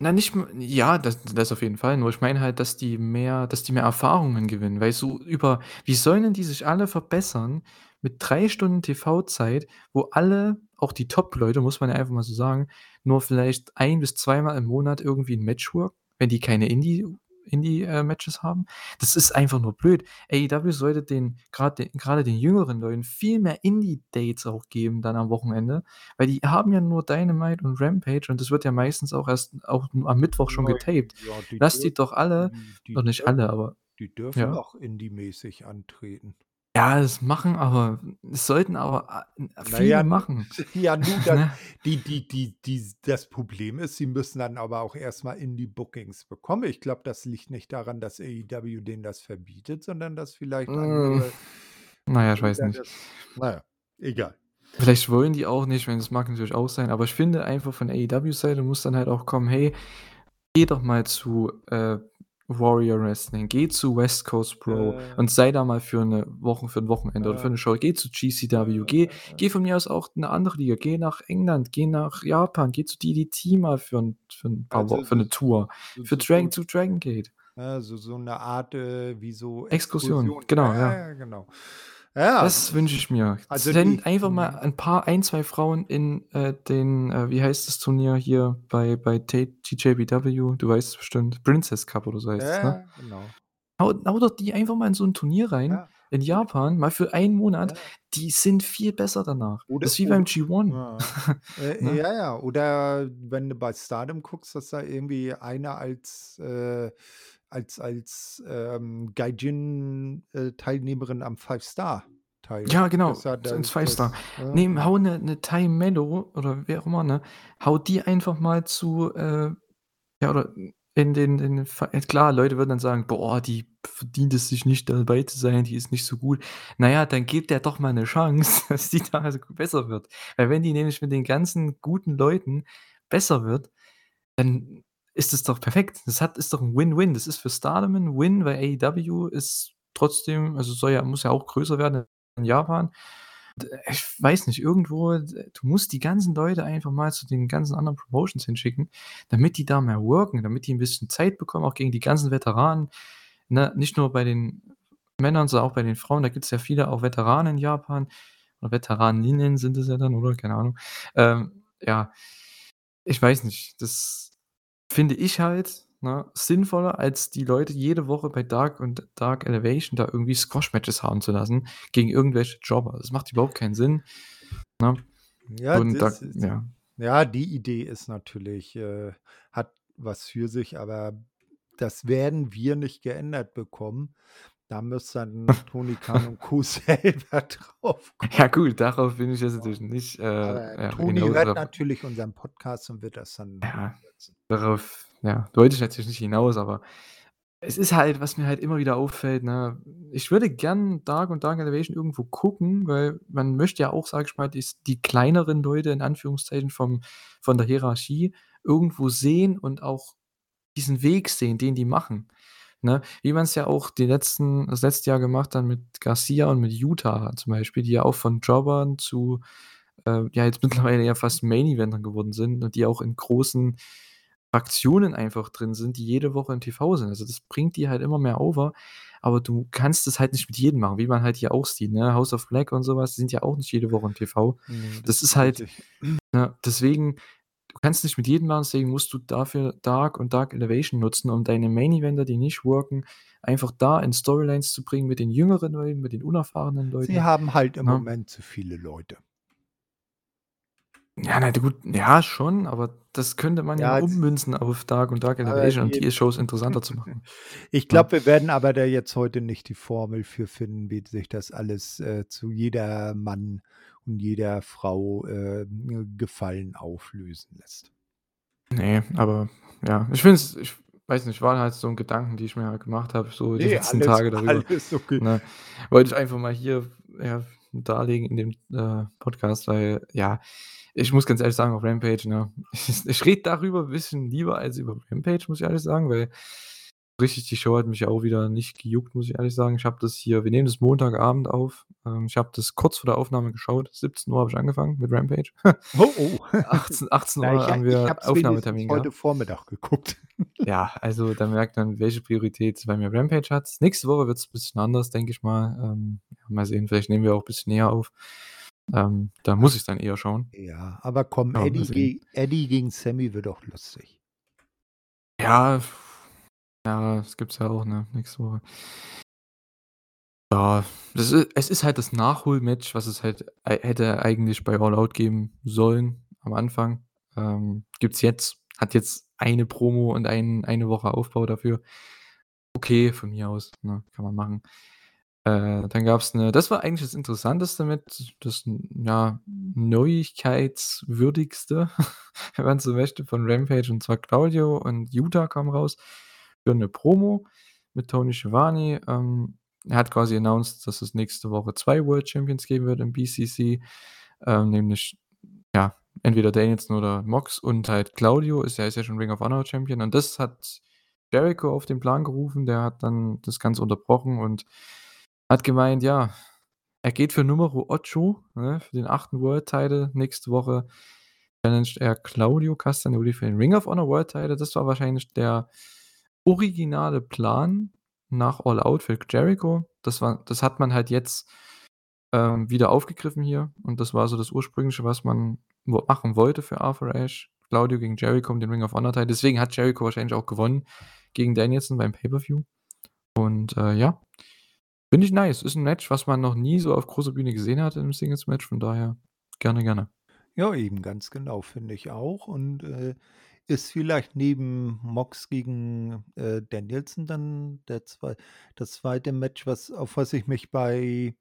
Speaker 1: Na, nicht ja, das das auf jeden Fall, nur ich meine halt, dass die mehr dass die mehr Erfahrungen gewinnen, weil so über wie sollen denn die sich alle verbessern mit 3 Stunden TV-Zeit, wo alle, auch die Top-Leute, muss man ja einfach mal so sagen, nur vielleicht ein bis zweimal im Monat irgendwie 'n Match worken, wenn die keine Indie Indie äh, haben? Das ist einfach nur blöd. AEW sollte den grad den grade den jüngeren Leuten viel mehr Indie-Dates auch geben dann am Wochenende, weil die haben ja nur Dynamite und Rampage und das wird ja meistens auch erst auch am Mittwoch schon getaped.
Speaker 2: ja, die
Speaker 1: Lass die doch alle
Speaker 2: die die
Speaker 1: oder nicht
Speaker 2: dürfen
Speaker 1: alle, aber
Speaker 2: die dürfen
Speaker 1: ja?
Speaker 2: auch indie-mäßig antreten.
Speaker 1: Ja, das machen aber es sollten aber
Speaker 2: ja,
Speaker 1: viele
Speaker 2: n
Speaker 1: machen,
Speaker 2: ja, nun, das
Speaker 1: ne?
Speaker 2: die die die dies das Problem ist, sie müssen dann aber auch erst mal Indie-Bookings bekommen. Ich glaube, das liegt nicht daran, dass AEW denen das verbietet, sondern dass vielleicht
Speaker 1: Hm,
Speaker 2: andere
Speaker 1: na ja, ich weiß nicht.
Speaker 2: das na ja, egal.
Speaker 1: Vielleicht wollen die auch nicht, ich meine, das mag natürlich auch sein, aber ich finde einfach von AEW-Seite muss dann halt auch kommen: „Hey, geh doch mal zu, äh, Warrior Wrestling, geh zu West Coast Pro
Speaker 2: Äh.
Speaker 1: und sei da mal für 'ne Wochen für 'n Wochenende oder für
Speaker 2: Äh.
Speaker 1: 'ne Show. Geh zu
Speaker 2: Äh,
Speaker 1: GCW,
Speaker 2: äh,
Speaker 1: geh
Speaker 2: äh, äh.
Speaker 1: geh von mir aus auch in 'ne andere Liga, geh nach England, geh nach Japan, geh zu DDT mal für 'n für 'n paar
Speaker 2: Also,
Speaker 1: für
Speaker 2: so
Speaker 1: 'ne Tour,
Speaker 2: so
Speaker 1: für
Speaker 2: so
Speaker 1: Dragon
Speaker 2: so
Speaker 1: zu Dragon Gate.“
Speaker 2: Ja, so so 'ne Art, äh, wie so
Speaker 1: Exkursion,
Speaker 2: Exkursion.
Speaker 1: genau,
Speaker 2: ja, genau. Ja,
Speaker 1: Das wünsche ich mir.
Speaker 2: also
Speaker 1: Send einfach mal ein paar 1, 2 Frauen in, äh, den, äh wie heißt das Turnier hier bei bei T TJPW? Du weißt es bestimmt. Princess Cup oder so
Speaker 2: Ja,
Speaker 1: heißt es, ne?
Speaker 2: ja, genau.
Speaker 1: Hau hau doch die einfach mal in so 'n Turnier rein
Speaker 2: Ja,
Speaker 1: in Japan, mal für einen Monat.
Speaker 2: Ja.
Speaker 1: Die sind viel besser danach.
Speaker 2: Oder
Speaker 1: Das ist wie beim
Speaker 2: oder
Speaker 1: G1,
Speaker 2: ja. Äh,
Speaker 1: ne?
Speaker 2: ja, ja, oder wenn du bei Stardom guckst, dass da irgendwie einer als, äh als als, ähm, Gaijin, äh, am Five Star
Speaker 1: Ja,
Speaker 2: teilnimmt.
Speaker 1: genau,
Speaker 2: Das
Speaker 1: ins Five Star.
Speaker 2: ja,
Speaker 1: Ne,
Speaker 2: genau.
Speaker 1: hau 'ne 'ne Tay Melo oder wer auch immer, ne? Hau die einfach mal zu, äh ja, oder in den in den Fi klar, Leute würden dann sagen: „Boah, die verdient es sich nicht, dabei zu sein, die ist nicht so gut.“ Na ja, dann gebt der doch mal 'ne Chance, dass die da also besser wird. Weil wenn die nämlich mit den ganzen guten Leuten besser wird, dann ist das doch perfekt. Das hat ist doch 'n Win-Win. Das ist für Stardom 'n Win, weil AEW ist trotzdem also soll ja muss ja auch größer werden in Japan. D ich weiß nicht, irgendwo d du musst die ganzen Leute einfach mal zu den ganzen anderen Promotions hinschicken, damit die da mehr worken, damit die 'n bisschen Zeit bekommen, auch gegen die ganzen Veteranen, ne? Nicht nur bei den Männern, sondern auch bei den Frauen. Da gibt's ja viele auch Veteranen in Japan oder Veteraninnen sind es ja dann, oder? Keine Ahnung. Ähm, ja, ich weiß nicht. Das finde ich halt, ne, sinnvoller, als die Leute jede Woche bei Dark und Dark Elevation da irgendwie Squash-Matches haben zu lassen gegen irgendwelche Jobber. Das macht überhaupt keinen Sinn, ne?
Speaker 2: Ja, das
Speaker 1: da ja.
Speaker 2: ja, die Idee ist natürlich äh, hat was für sich, aber das werden wir nicht geändert bekommen. Da muss dann Tony Khan und Co. selber drauf
Speaker 1: Ja
Speaker 2: kommen.
Speaker 1: gut, darauf bin ich jetzt
Speaker 2: Ja.
Speaker 1: natürlich nicht, äh, ja, hinaus
Speaker 2: hört
Speaker 1: oder
Speaker 2: natürlich unseren Podcast und wird das dann
Speaker 1: Ja, darauf, ja, wollte ich natürlich nicht hinaus, aber es ist halt, was mir halt immer wieder auffällt, ne? Ich würde gern Dark und Dark Elevation irgendwo gucken, weil man möchte ja auch, sage ich mal, dies die kleineren Leute in Anführungszeichen vom von der Hierarchie irgendwo sehen und auch diesen Weg sehen, den die machen, ne? Wie man's ja auch die letzten das letzte Jahr gemacht hat mit Garcia und mit Yuta zum Beispiel, die ja auch von Jobbern zu, äh, ja, jetzt mittlerweile ja fast Main-Eventern geworden sind und die auch in großen Aktionen einfach drin sind, die jede Woche im TV sind. Also, das bringt die halt immer mehr over, aber du kannst das halt nicht mit jedem machen, wie man halt hier auch sieht, ne? House of Black und so was, die sind ja auch nicht jede Woche im TV.
Speaker 2: Ne, das
Speaker 1: Das ist halt ne, deswegen kannst nicht mit jedem machen, deswegen musst du dafür Dark und Dark Elevation nutzen, um deine Main-Eventer, die nicht worken, einfach da in Storylines zu bringen mit den jüngeren Leuten, mit den unerfahrenen
Speaker 2: Sie
Speaker 1: Leuten,
Speaker 2: haben halt im
Speaker 1: ne?
Speaker 2: Moment zu viele Leute.
Speaker 1: Ja, na gut, ja schon, aber das könnte man ja
Speaker 2: Ja,
Speaker 1: ummünzen auf Dark und Dark Elevation und
Speaker 2: die
Speaker 1: Shows interessanter zu machen,
Speaker 2: ich glaube, wir werden aber da jetzt heute nicht die Formel für finden, wie sich das alles, äh, zu jeder Mann und jeder Frau, ähm, Gefallen auflösen lässt.
Speaker 1: Ne, aber ja, ich finde es ich weiß nicht, waren halt so 'n Gedanken, die ich mir halt gemacht habe, so die
Speaker 2: Ne,
Speaker 1: letzten
Speaker 2: alles
Speaker 1: Tage darüber,
Speaker 2: okay.
Speaker 1: ne? Wollte ich einfach mal hier, ja, darlegen in dem, äh, Podcast, weil, ja, ich muss ganz ehrlich sagen, auf Rampage, ne, ich ich rede darüber bisschen lieber als über Rampage, muss ich ehrlich sagen, weil richtig die Show hat mich ja auch wieder nicht gejuckt, muss ich ehrlich sagen. Ich habe das hier wir nehmen das Montagabend auf. Ähm, ich habe das kurz vor der Aufnahme geschaut. 17:00 habe ich angefangen mit Rampage.
Speaker 2: Oh, oh.
Speaker 1: 18 achtzehn
Speaker 2: Na,
Speaker 1: Uhr
Speaker 2: ich ha
Speaker 1: haben
Speaker 2: ich
Speaker 1: wir
Speaker 2: habe es wenigstens
Speaker 1: Aufnahmetermin
Speaker 2: heute
Speaker 1: gehabt.
Speaker 2: Vormittag geguckt.
Speaker 1: Ja, also da merkt man, welche Priorität bei mir Rampage hat. Nächste Woche wird's bisschen anders, denke ich mal. Ähm, ja, mal sehen, vielleicht nehmen wir auch bisschen näher auf. Ähm, da muss ich's dann eher schauen.
Speaker 2: Ja, aber komm,
Speaker 1: mal
Speaker 2: Eddie ge Eddie gegen Sammy wird doch lustig.
Speaker 1: Ja, ja, das gibt's ja auch, ne, nächste Woche. Ja, das i es ist halt das Nachholmatch, was es halt hätte eigentlich bei All Out geben sollen am Anfang. Ähm, gibt's jetzt hat jetzt eine Promo und ein eine Woche Aufbau dafür. Okay, von mir aus, ne, kann man machen. Äh, dann gab's 'ne das war eigentlich das Interessanteste mit, das, ja, Neuigkeitswürdigste, wenn man so möchte, von Rampage, und zwar Claudio und Yuta kamen raus für 'ne Promo mit Tony Schiavone. Ähm, er hat quasi announced, dass es nächste Woche 2 World Champions geben wird im BCC, ähm, nämlich, ja, entweder Danielson oder Mox und halt Claudio ist ja ist ja schon Ring of Honor Champion und das hat Jericho auf den Plan gerufen. Der hat dann das Ganze unterbrochen und hat gemeint, ja, er geht für Numero Ocho, ne, für den 8. World Title. Nächste Woche challenged er Claudio Castagnoli für den Ring of Honor World Title. Das war wahrscheinlich der originale Plan nach All Out für Jericho. Das war das hat man halt jetzt, ähm, wieder aufgegriffen hier und das war so das Ursprüngliche, was man machen wollte für Arthur Ashe. Claudio gegen Jericho um den Ring of Honor Title. Deswegen hat Jericho wahrscheinlich auch gewonnen gegen Danielson beim Pay-per-View. Und, äh, ja, finde ich nice. Ist 'n Match, was man noch nie so auf großer Bühne gesehen hat in 'nem Singles-Match, von daher gerne, gerne.
Speaker 2: Ja, eben, ganz genau, finde ich auch und, äh, ist vielleicht neben Mox gegen, äh, Danielson dann der zwei das 2. Match, was auf was ich mich bei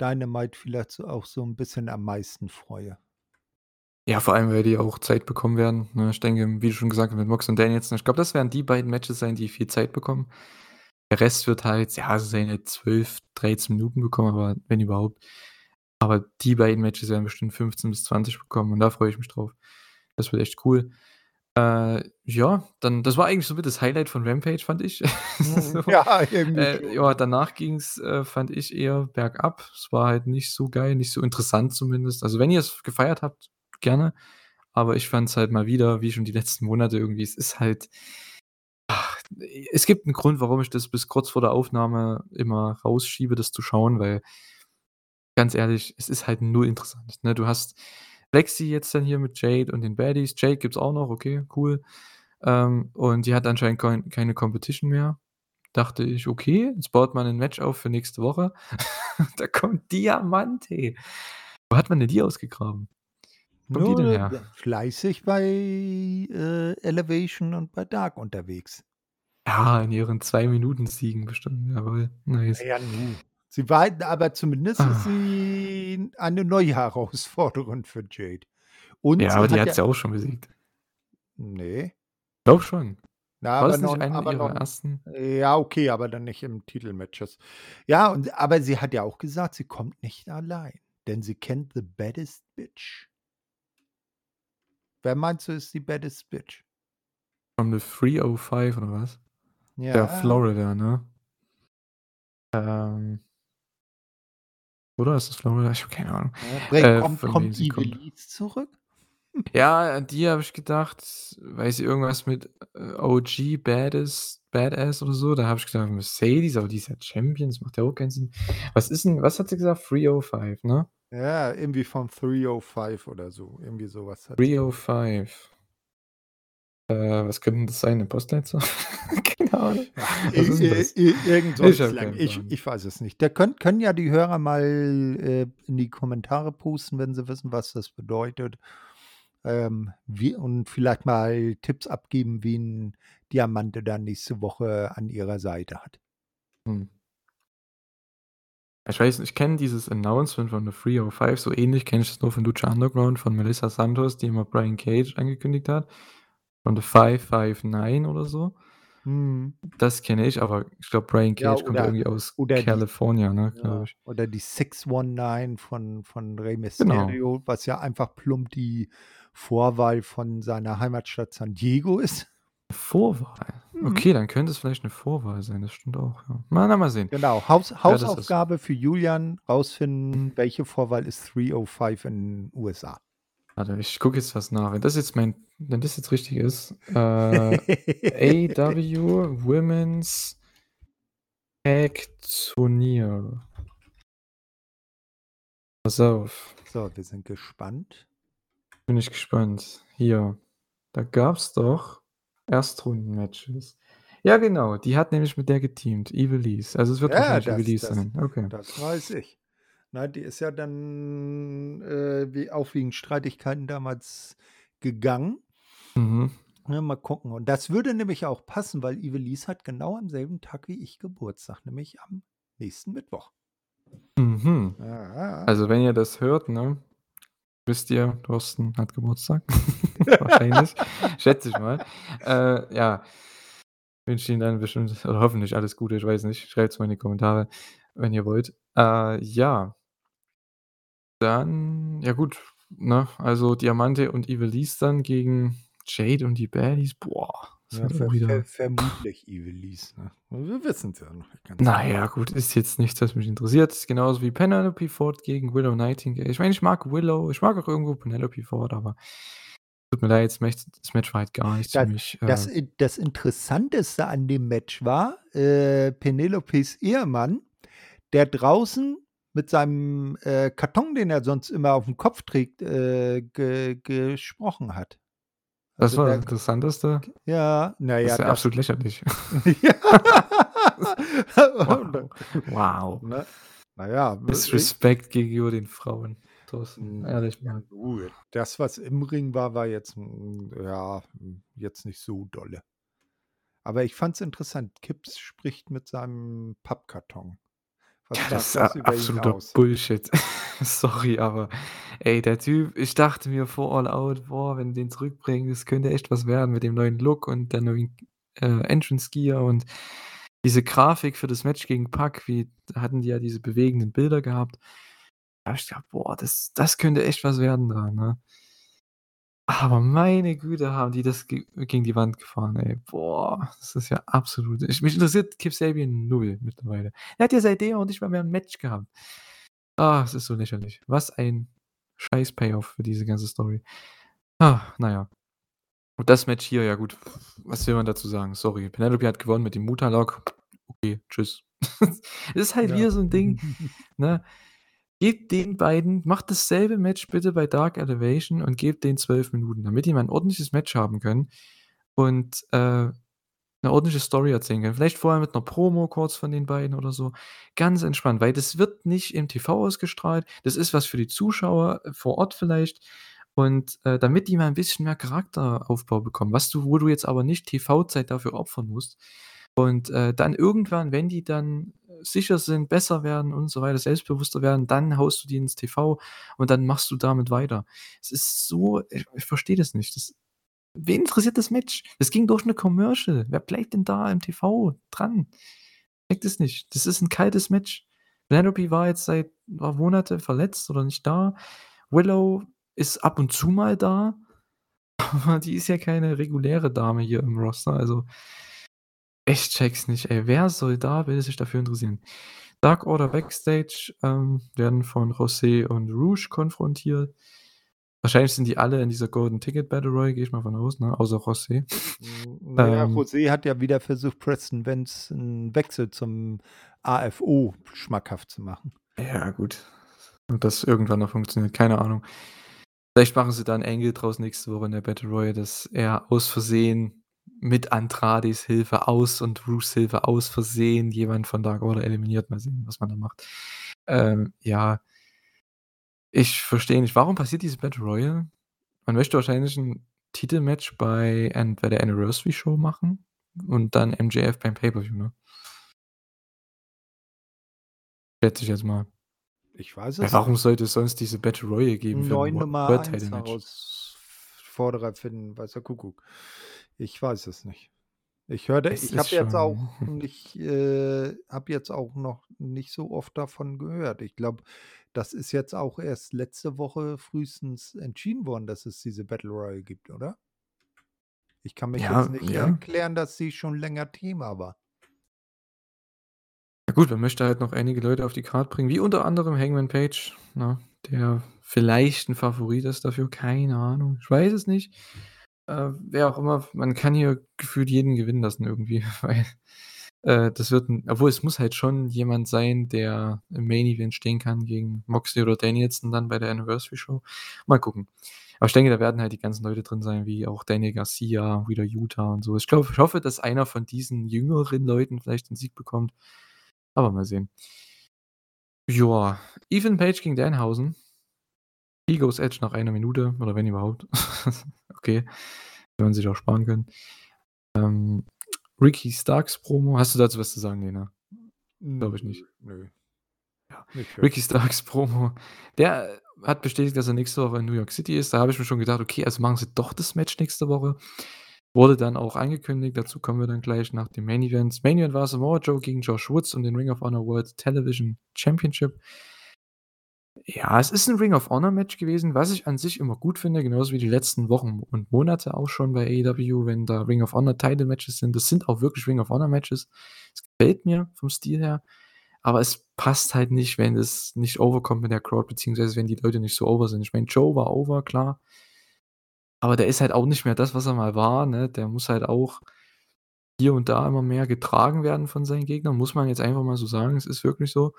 Speaker 2: Dynamite vielleicht so auch so 'n bisschen am meisten freue.
Speaker 1: Ja, vor allem, weil die auch Zeit bekommen werden, ne? Ich denke, wie du schon gesagt hast, mit Mox und Danielson, ich glaube, das werden die beiden Matches sein, die viel Zeit bekommen. Der Rest wird halt, ja, seine 12, 13 Minuten bekommen, aber wenn überhaupt. Aber die beiden Matches werden bestimmt 15 bis 20 bekommen und da freue ich mich drauf. Das wird echt cool. Äh, ja, dann das war eigentlich so mit das Highlight von Rampage, fand ich.
Speaker 2: Mhm,
Speaker 1: So,
Speaker 2: ja, irgendwie
Speaker 1: äh, ja, danach ging's, äh, fand ich, eher bergab. Es war halt nicht so geil, nicht so interessant zumindest. Also, wenn ihr's gefeiert habt, gerne, aber ich fand's halt mal wieder, wie schon die letzten Monate irgendwie, es ist halt ach, es gibt 'n Grund, warum ich das bis kurz vor der Aufnahme immer rausschiebe, das zu schauen, weil ganz ehrlich, es ist halt null interessant, ne? Du hast Lexi jetzt dann hier mit Jade und den Baddies. Jade gibt's auch noch, okay, cool. Ähm, und die hat anscheinend kein keine Competition mehr. Dachte ich: „Okay, jetzt baut man 'n Match auf für nächste Woche.“ Da kommt Diamante. Wo hat man denn die ausgegraben? Wo kommt die denn
Speaker 2: Nur
Speaker 1: her?
Speaker 2: fleißig bei, äh, Elevation und bei Dark unterwegs.
Speaker 1: Ja, in ihren 2 Minuten-Siegen bestimmt, jawoll,
Speaker 2: Na
Speaker 1: nice.
Speaker 2: ja, nu. Sie halt aber zumindest ist sie eine neue Herausforderin für Jade. Und
Speaker 1: Ja, aber
Speaker 2: sie
Speaker 1: die
Speaker 2: hat
Speaker 1: hat
Speaker 2: ja
Speaker 1: sie auch schon besiegt.
Speaker 2: Ne.
Speaker 1: Glaube schon.
Speaker 2: Na,
Speaker 1: War
Speaker 2: aber
Speaker 1: das
Speaker 2: noch
Speaker 1: nicht eine
Speaker 2: aber
Speaker 1: ihrer
Speaker 2: noch
Speaker 1: ersten?
Speaker 2: ja, okay, aber dann nicht im Titelmatches. Ja, und aber sie hat ja auch gesagt, sie kommt nicht allein, denn sie kennt the baddest bitch. Wer meinst du, ist die baddest bitch?
Speaker 1: From the 305 oder was? Ja,
Speaker 2: Ja.
Speaker 1: Florida, ne? Ähm Oder ist das Florida? Ich habe keine Ahnung,
Speaker 2: Ja,
Speaker 1: äh,
Speaker 2: kommt kommt
Speaker 1: kommt.
Speaker 2: Ivelisse zurück?
Speaker 1: Ja, an die habe ich gedacht, weil sie irgendwas mit, äh, OG Baddest Badass oder so, da habe ich gedacht, Mercedes, aber die ist ja Champion, das macht ja auch keinen Sinn. Was ist 'n was hat sie gesagt? 305, ne?
Speaker 2: Ja, irgendwie von 305 oder so. Irgendwie so was hat sie gesagt.
Speaker 1: 305. Äh, was könnte das sein, 'ne Postleitzahl? Keine Ahnung.
Speaker 2: Ach,
Speaker 1: Was ist 'n
Speaker 2: i
Speaker 1: das?
Speaker 2: i i irgend so 'n
Speaker 1: Ich
Speaker 2: Ich weiß es nicht. Da könnt können ja die Hörer mal, äh, in die Kommentare posten, wenn sie wissen, was das bedeutet. Ähm, wie und vielleicht mal Tipps abgeben, wen Diamante dann nächste Woche an ihrer Seite hat.
Speaker 1: Hm. Ich weiß nicht, ich kenne dieses Announcement von The 305, so ähnlich kenne ich das nur von Lucha Underground von Melissa Santos, die immer Brian Cage angekündigt hat. Von The 559 oder so.
Speaker 2: Mhm.
Speaker 1: Das kenne ich, aber ich glaube, Brian
Speaker 2: Ja,
Speaker 1: Cage kommt ja
Speaker 2: oder
Speaker 1: irgendwie aus
Speaker 2: die
Speaker 1: California, ne,
Speaker 2: ja,
Speaker 1: glaube ich.
Speaker 2: oder die 619 von von Rey
Speaker 1: Genau.
Speaker 2: Mysterio, was ja einfach plump die Vorwahl von seiner Heimatstadt San Diego ist.
Speaker 1: Vorwahl?
Speaker 2: Mhm.
Speaker 1: Okay, dann könnte es vielleicht 'ne Vorwahl sein, das stimmt auch, ja. Na, na, mal sehen.
Speaker 2: Genau, Haus. Hausaufgabe für Julian, rausfinden, welche Vorwahl ist 305 in USA.
Speaker 1: Warte, ich gucke jetzt was nach. Wenn das jetzt mein wenn das jetzt richtig ist, äh, AEW Women's Tag Turnier. Pass auf.
Speaker 2: So, wir sind gespannt.
Speaker 1: Bin ich gespannt. Hier, da gab's doch Erstrunden-Matches. Ja, genau, die hat nämlich mit der geteamt, Ivelisse. Also, es wird
Speaker 2: Ja,
Speaker 1: wahrscheinlich
Speaker 2: das
Speaker 1: Ivelisse
Speaker 2: das
Speaker 1: sein. Okay.
Speaker 2: das weiß ich. Na, die ist ja dann, äh, wie auch wegen Streitigkeiten damals gegangen.
Speaker 1: Mhm.
Speaker 2: Ja, mal gucken. Und das würde nämlich auch passen, weil Ivelisse hat genau am selben Tag wie ich Geburtstag, nämlich am nächsten Mittwoch.
Speaker 1: Mhm.
Speaker 2: Ja.
Speaker 1: Also, wenn ihr das hört, ne, wisst ihr, Thorsten hat Geburtstag. Wahrscheinlich, schätze ich mal. Äh, ja, wünsche Ihnen dann bestimmt oder hoffentlich alles Gute, ich weiß nicht. Schreibt's mal in die Kommentare, wenn ihr wollt. Äh, ja. Dann ja gut, ne, also Diamante und Ivelisse dann gegen Jade und die Baddies. Boah, das
Speaker 2: Ja,
Speaker 1: wird auch
Speaker 2: ver ver
Speaker 1: wieder
Speaker 2: vermutlich Ivelisse, ne? Wir wissen's ja noch nicht ganz
Speaker 1: Na
Speaker 2: genau.
Speaker 1: ja, gut, ist jetzt nichts, was mich interessiert. Genauso wie Penelope Ford gegen Willow Nightingale. Ich meine, ich mag Willow, ich mag auch irgendwo Penelope Ford, aber tut mir leid, das Match das Match war halt gar nichts für
Speaker 2: Das
Speaker 1: mich.
Speaker 2: das
Speaker 1: Äh
Speaker 2: in das Interessanteste an dem Match war, äh, Penelopes Ehemann, der draußen mit seinem, äh, Karton, den er sonst immer aufm Kopf trägt, äh, ge gesprochen hat.
Speaker 1: Das
Speaker 2: Also,
Speaker 1: war das
Speaker 2: der
Speaker 1: Interessanteste?
Speaker 2: ja, na
Speaker 1: Das
Speaker 2: ja,
Speaker 1: ist ja
Speaker 2: das
Speaker 1: absolut lächerlich.
Speaker 2: Ja.
Speaker 1: Wow, wow.
Speaker 2: ne? Na ja, äh,
Speaker 1: Disrespect gegenüber den Frauen, Thorsten, ehrlich
Speaker 2: ja
Speaker 1: mal.
Speaker 2: gut. Das, was im Ring war, war jetzt, hm, ja, hm, jetzt nicht so dolle. Aber ich fand's interessant. Kips spricht mit seinem Pappkarton.
Speaker 1: Ja, das ist a absoluter
Speaker 2: aus?
Speaker 1: Bullshit. Sorry, aber ey, der Typ ich dachte mir vor All Out: „Boah, wenn die den zurückbringen, das könnte echt was werden mit dem neuen Look und der neuen, äh, Entrance Gear und diese Grafik für das Match gegen Pac, wie hatten die ja diese bewegenden Bilder gehabt. Da habe ich gedacht: „Boah, das das könnte echt was werden da“, ne? Aber meine Güte, haben die das ge gegen die Wand gefahren, ey. Boah, das ist ja absolut ich mich interessiert Kip Sabian 0 mittlerweile. Er hat ja seitdem auch nicht mal mehr 'n Match gehabt. Ah, es ist so lächerlich. Was ein scheiß Payoff für diese ganze Story. Ah, na ja. Und das Match hier, ja gut, was will man dazu sagen? Sorry. Penelope hat gewonnen mit dem Muta Lock. Okay, tschüss. Es ist halt
Speaker 2: Ja.
Speaker 1: wieder so 'n Ding, ne? Gebt den beiden macht dasselbe Match bitte bei Dark Elevation und gebt denen 12 Minuten, damit die mal 'n ordentliches Match haben können und, äh, 'ne ordentliche Story erzählen können. Vielleicht vorher mit 'ner Promo kurz von den beiden oder so. Ganz entspannt, weil das wird nicht im TV ausgestrahlt. Das ist was für die Zuschauer vor Ort vielleicht und, äh, damit die mal 'n bisschen mehr Charakteraufbau bekommen, was du wo du jetzt aber nicht TV-Zeit dafür opfern musst. Und, äh, dann irgendwann, wenn die dann sicher sind, besser werden und so weiter, selbstbewusster werden, dann haust du die ins TV und dann machst du damit weiter. Es ist so ich ich verstehe das nicht. Das wen interessiert das Match? Das ging durch 'ne Commercial. Wer bleibt denn da im TV dran? Checke das nicht. Das ist 'n kaltes Match. Penelope war jetzt seit paar Monate verletzt oder nicht da. Willow ist ab und zu mal da, aber die ist ja keine reguläre Dame hier im Roster, also ich checke es nicht, ey. Wer soll da bitte sich dafür interessieren? Dark Order Backstage, ähm, werden von José und Rouge konfrontiert. Wahrscheinlich sind die alle in dieser Golden Ticket Battle Royal, gehe ich mal von aus, ne, außer José.
Speaker 2: Ja,
Speaker 1: Ähm
Speaker 2: José hat ja wieder versucht, Preston Vance 'n Wechsel zum AFO schmackhaft zu machen.
Speaker 1: Ja, gut. Ob das irgendwann noch funktioniert, keine Ahnung. Vielleicht machen sie da 'n Angle draus nächste Woche in der Battle Royal, dass er aus Versehen mit Andrades Hilfe aus und Rouges Hilfe aus Versehen jemand von Dark Order eliminiert. Mal sehen, was man da macht. Ähm, ja. Ich verstehe nicht, warum passiert diese Battle Royal? Man möchte wahrscheinlich 'n Titelmatch bei der Anniversary Show machen und dann MJF beim Pay-per-View, ne? Schätze ich jetzt mal.
Speaker 2: Ich weiß es
Speaker 1: warum
Speaker 2: nicht.
Speaker 1: sollte es sonst diese Battle Royal geben
Speaker 2: 'N
Speaker 1: für 'n
Speaker 2: neuen
Speaker 1: Wo
Speaker 2: Nummer
Speaker 1: World
Speaker 2: 1
Speaker 1: Title Match?
Speaker 2: Herausforderer finden, weiß der Kuckuck. Ich weiß es nicht. Ich hörte
Speaker 1: Es
Speaker 2: ich habe jetzt auch nicht äh, habe jetzt auch noch nicht so oft davon gehört. Ich glaube, das ist jetzt auch erst letzte Woche frühestens entschieden worden, dass es diese Battle Royale gibt, oder? Ich kann mich jetzt
Speaker 1: Ja,
Speaker 2: nicht
Speaker 1: ja.
Speaker 2: erklären, dass sie schon länger Thema war.
Speaker 1: Ja gut, man möchte halt noch einige Leute auf die Card bringen, wie unter anderem Hangman Page, ne, der vielleicht 'n Favorit ist dafür, keine Ahnung. Ich weiß es nicht. Äh, wer auch immer, man kann hier gefühlt jeden gewinnen lassen irgendwie, weil, äh, das wird 'n obwohl es muss halt schon jemand sein, der im Main Event stehen kann gegen Moxley oder Danielson dann bei der Anniversary Show. Mal gucken. Aber ich denke, da werden halt die ganzen Leute drin sein, wie auch Daniel Garcia, Wheeler Yuta und so. Ich glaube ich hoffe, dass einer von diesen jüngeren Leuten vielleicht den Sieg bekommt, aber mal sehen. Ja, Ethan Page gegen Danhausen. Egos Edge nach einer Minute oder wenn überhaupt. Okay, hätte man sich auch sparen können. Ähm, Ricky Starks Promo. Hast du dazu was zu sagen, ne? Glaube ich nicht.
Speaker 2: nö.
Speaker 1: Ja,
Speaker 2: Nicht
Speaker 1: Ricky. Starks Promo. Der hat bestätigt, dass er nächste Woche in New York City ist. Da habe ich mir schon gedacht: „Okay, also machen sie doch das Match nächste Woche.“ Wurde dann auch angekündigt, dazu kommen wir dann gleich nach dem Main Event. Main Event war Samoa Joe gegen Josh Woods um den Ring of Honor World Television Championship. Ja, es ist 'n Ring of Honor Match gewesen, was ich an sich immer gut finde, genauso wie die letzten Wochen und Monate auch schon bei AEW, wenn da Ring of Honor Title Matches sind. Das sind auch wirklich Ring of Honor Matches. Es gefällt mir vom Stil her, aber es passt halt nicht, wenn es nicht overkommt mit der Crowd, beziehungsweise wenn die Leute nicht so over sind. Ich meine, Joe war over, klar. Aber der ist halt auch nicht mehr das, was er mal war, ne? Der muss halt auch hier und da immer mehr getragen werden von seinen Gegnern, muss man jetzt einfach mal so sagen. Es ist wirklich so,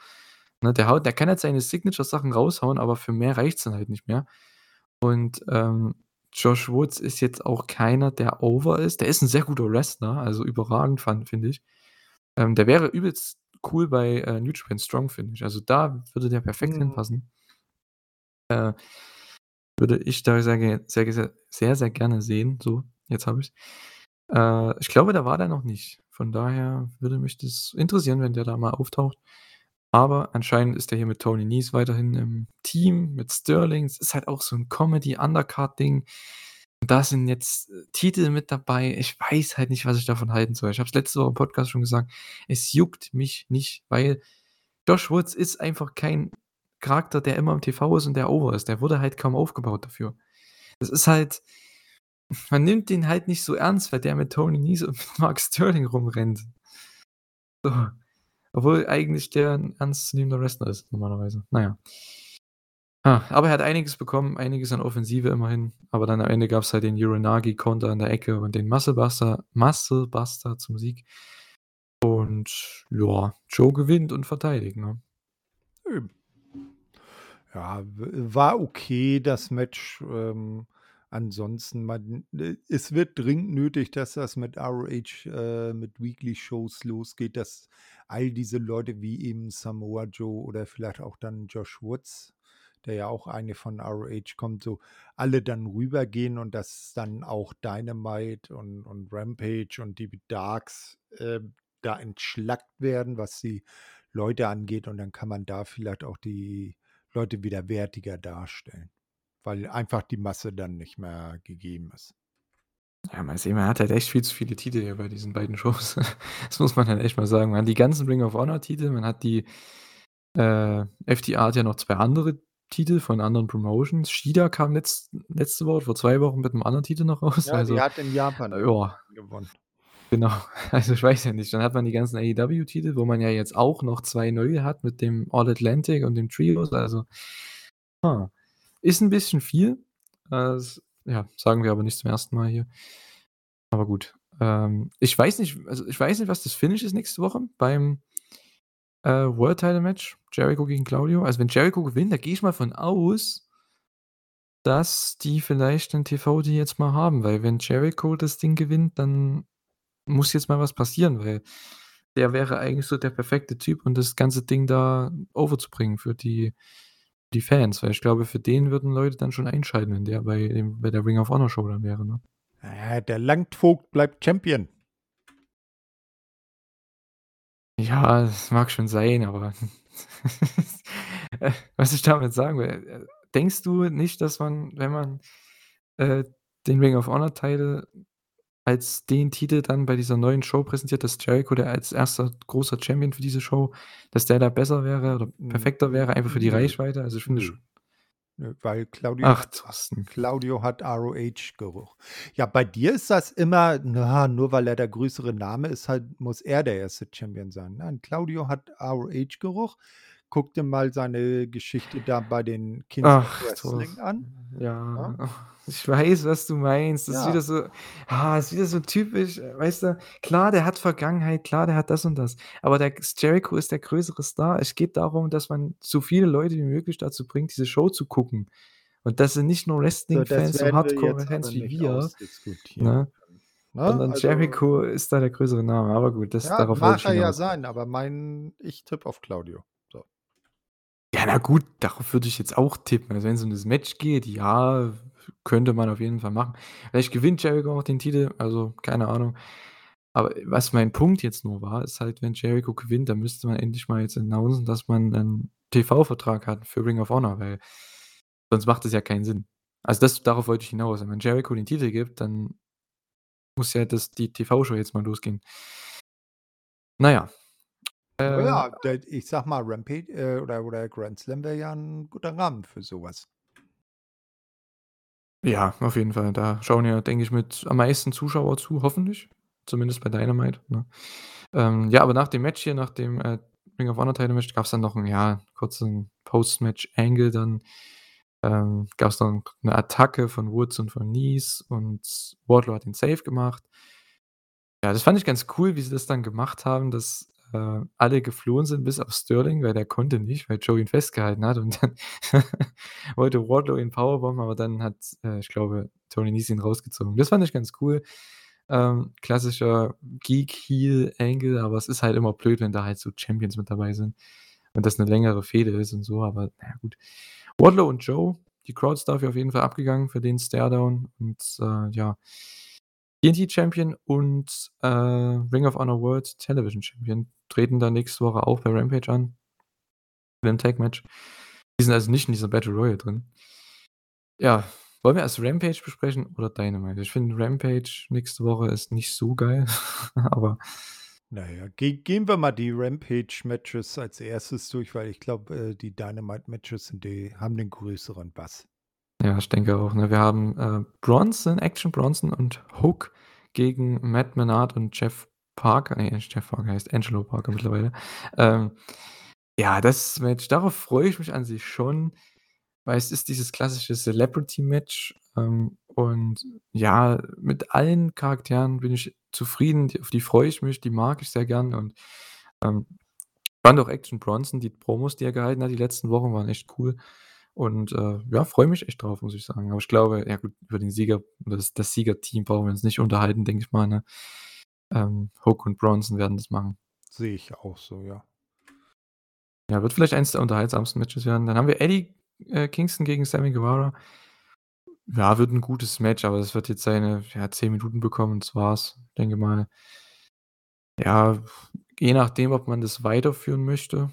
Speaker 1: ne? Der haut der kann jetzt seine Signature-Sachen raushauen, aber für mehr reicht's dann halt nicht mehr. Und, ähm, Josh Woods ist jetzt auch keiner, der over ist. Der ist 'n sehr guter Wrestler, also überragend fand finde ich. Ähm, der wäre übelst cool bei, äh, New Japan Strong, finde ich. Also, da würde der perfekt
Speaker 2: Mhm.
Speaker 1: hinpassen. Äh, würde ich da sehr sehr ge sehr, sehr gerne sehen. So, jetzt habe ich's. Äh, ich glaube, da war der noch nicht. Von daher würde mich das interessieren, wenn der da mal auftaucht. Aber anscheinend ist der hier mit Tony Nese weiterhin im Team, mit Sterling. Es ist halt auch so 'n Comedy-Undercard-Ding. Da sind jetzt, äh, Titel mit dabei. Ich weiß halt nicht, was ich davon halten soll. Ich habe es letzte Woche im Podcast schon gesagt. Es juckt mich nicht, weil Josh Woods ist einfach kein Charakter, der immer im TV ist und der over ist. Der wurde halt kaum aufgebaut dafür. Das ist halt man nimmt den halt nicht so ernst, weil der mit Tony Nese und mit Mark Sterling rumrennt. So. Obwohl eigentlich der 'n ernstzunehmender Wrestler ist normalerweise. Na ja. Ah, aber er hat einiges bekommen, einiges an Offensive immerhin. Aber dann am Ende gab's halt den Uranage-Konter in der Ecke und den Muscle Buster Muscle Buster zum Sieg. Und ja, Joe gewinnt und verteidigt, ne?
Speaker 2: Ja, war okay, das Match. Ähm, ansonsten man äh, es wird dringend nötig, dass das mit ROH, äh, mit Weekly-Shows losgeht, dass all diese Leute wie eben Samoa Joe oder vielleicht auch dann Josh Woods, der ja auch eigentlich von ROH kommt, so alle dann rübergehen und dass dann auch Dynamite und und Rampage und die Darks, äh, da entschlackt werden, was die Leute angeht. Und dann kann man da vielleicht auch die Leute wieder wertiger darstellen, weil einfach die Masse dann nicht mehr gegeben ist.
Speaker 1: Ja, mal sehen, man hat halt echt viel zu viele Titel hier bei diesen beiden Shows. Das muss man halt echt mal sagen. Man hat die ganzen Ring of Honor Titel, man hat die äh, FTA hat ja noch 2 andere Titel von anderen Promotions. Shida kam letzt letzte Woche vor 2 Wochen mit 'nem anderen Titel noch raus.
Speaker 2: Ja, die
Speaker 1: Also,
Speaker 2: hat in Japan
Speaker 1: ja.
Speaker 2: gewonnen.
Speaker 1: Genau. Also, ich weiß ja nicht. Dann hat man die ganzen AEW-Titel, wo man ja jetzt auch noch 2 neue hat mit dem All Atlantic und dem Trios. Also, ha, ist 'n bisschen viel. Äh, ja, sagen wir aber nicht zum 1. Mal hier. Aber gut. Ähm, ich weiß nicht also, ich weiß nicht, was das Finish ist nächste Woche beim, äh, World Title Match, Jericho gegen Claudio. Also, wenn Jericho gewinnt, da gehe ich mal von aus dass die vielleicht 'nen TV-Deal jetzt mal haben, weil wenn Jericho das Ding gewinnt, dann muss jetzt mal was passieren, weil der wäre eigentlich so der perfekte Typ, um das ganze Ding da over zu bringen für die die Fans, weil ich glaube, für den würden Leute dann schon einschalten, wenn der bei dem bei der Ring of Honor Show dann wäre, ne?
Speaker 2: Ja, der Landvogt bleibt Champion.
Speaker 1: Ja, das mag schon sein, aber was ich damit sagen will, äh, denkst du nicht, dass man, wenn man, äh, den Ring of Honor Title als den Titel dann bei dieser neuen Show präsentiert, dass Jericho, der als 1. großer Champion für diese Show dass der da besser wäre oder perfekter wäre, einfach für die. Reichweite. Also, ich finde schon
Speaker 2: weil Claudio
Speaker 1: Ach,
Speaker 2: hat
Speaker 1: Thorsten.
Speaker 2: Claudio hat ROH-Geruch. Ja, bei dir ist das immer na, nur weil er der größere Name ist, halt muss er der erste Champion sein. Nein, Claudio hat ROH-Geruch. Guck dir mal seine Geschichte da bei den
Speaker 1: Ach,
Speaker 2: Wrestling
Speaker 1: Thorsten.
Speaker 2: an,
Speaker 1: Ja,
Speaker 2: ne?
Speaker 1: Ich weiß, was du meinst. Das ist
Speaker 2: Ja.
Speaker 1: wieder so ah, ist wieder so typisch, äh, weißt du? Klar, der hat Vergangenheit, klar, der hat das und das, aber der Jericho ist der größere Star. Es geht darum, dass man so viele Leute wie möglich dazu bringt, diese Show zu gucken. Und das sind nicht nur Wrestling-Fans, so
Speaker 2: jetzt
Speaker 1: Hardcore-Fans wie wir, ne?
Speaker 2: ne?
Speaker 1: Sondern
Speaker 2: Also
Speaker 1: Jericho ist da der größere Name. Aber gut, das
Speaker 2: Ja,
Speaker 1: darauf
Speaker 2: mag er ja
Speaker 1: hinaus.
Speaker 2: sein, aber mein ich tippe auf Claudio. So.
Speaker 1: Ja, na gut, darauf würde ich jetzt auch tippen. Also, wenn's um das Match geht, ja, könnte man auf jeden Fall machen. Vielleicht gewinnt Jericho auch den Titel, also, keine Ahnung. Aber was mein Punkt jetzt nur war, ist halt, wenn Jericho gewinnt, dann müsste man endlich mal jetzt announcen, dass man 'nen TV-Vertrag hat für Ring of Honor, weil sonst macht das ja keinen Sinn. Also, das darauf wollte ich hinaus. Wenn Jericho den Titel gibt, dann muss ja das die TV-Show jetzt mal losgehen. Na ja.
Speaker 2: Na
Speaker 1: Äh
Speaker 2: ja, ich sage mal, Rampa äh, oder oder Grand Slam wäre ja 'n guter Rahmen für so was.
Speaker 1: Ja, auf jeden Fall. Da schauen ja, denke ich, mit am meisten Zuschauer zu, hoffentlich, zumindest bei Dynamite, ne? Ähm, ja, aber nach dem Match hier, nach dem, äh, Ring of Honor Title Match gab's dann noch 'n, ja, kurzen Post-Match-Angle dann. Ähm, gab's dann 'ne Attacke von Woods und von Nice und Wardlow hat den Save gemacht. Ja, das fand ich ganz cool, wie sie das dann gemacht haben, dass, äh, alle geflohen sind bis auf Sterling, weil der konnte nicht, weil Joe ihn festgehalten hat und dann wollte Wardlow ihn powerbomben, aber dann hat, äh, ich glaube, Tony Nese ihn rausgezogen. Das fand ich ganz cool. Ähm, klassischer Geek-Heel-Angle, aber es ist halt immer blöd, wenn da halt so Champions mit dabei sind und das 'ne längere Fehde ist und so, aber na ja, gut. Wardlow und Joe, die Crowd ist dafür auf jeden Fall abgegangen für den Staredown und, äh, ja. TNT Champion und, äh, Ring of Honor World Television Champion treten dann nächste Woche auch bei Rampage an. Beim Tag-Match. Die sind also nicht in dieser Battle Royal drin. Ja, wollen wir erst Rampage besprechen oder Dynamite? Ich finde, Rampage nächste Woche ist nicht so geil, aber
Speaker 2: Na ja, ge gehen wir mal die Rampage-Matches als 1. durch, weil ich glaube, äh, die Dynamite-Matches haben den größeren Bass.
Speaker 1: Ja, ich denke auch, ne? Wir haben, äh, Bronson, Action Bronson und Hook gegen Matt Menard und Jeff Parker ne, nicht Jeff Parker, er heißt Angelo Parker mittlerweile. Ähm, ja, das Match, darauf freue ich mich an sich schon, weil es ist dieses klassische Celebrity-Match, ähm, und ja, mit allen Charakteren bin ich zufrieden, die auf die freue ich mich, die mag ich sehr gern und, ähm, fand auch Action Bronson, die Promos, die er gehalten hat die letzten Wochen, waren echt cool und, äh, ja, freue mich echt drauf, muss ich sagen. Aber ich glaube ja gut, über den Sieger oder das das Siegerteam brauchen wir uns nicht unterhalten, denke ich mal, ne? Ähm, Hook und Bronson werden das machen.
Speaker 2: Sehe ich auch so, ja.
Speaker 1: Ja, wird vielleicht eins der unterhaltsamsten Matches werden. Dann haben wir Eddie, äh, Kingston gegen Sammy Guevara. Ja, wird 'n gutes Match, aber das wird jetzt seine, ja, 10 Minuten bekommen und das war's. Denke mal ja, je nachdem, ob man das weiterführen möchte,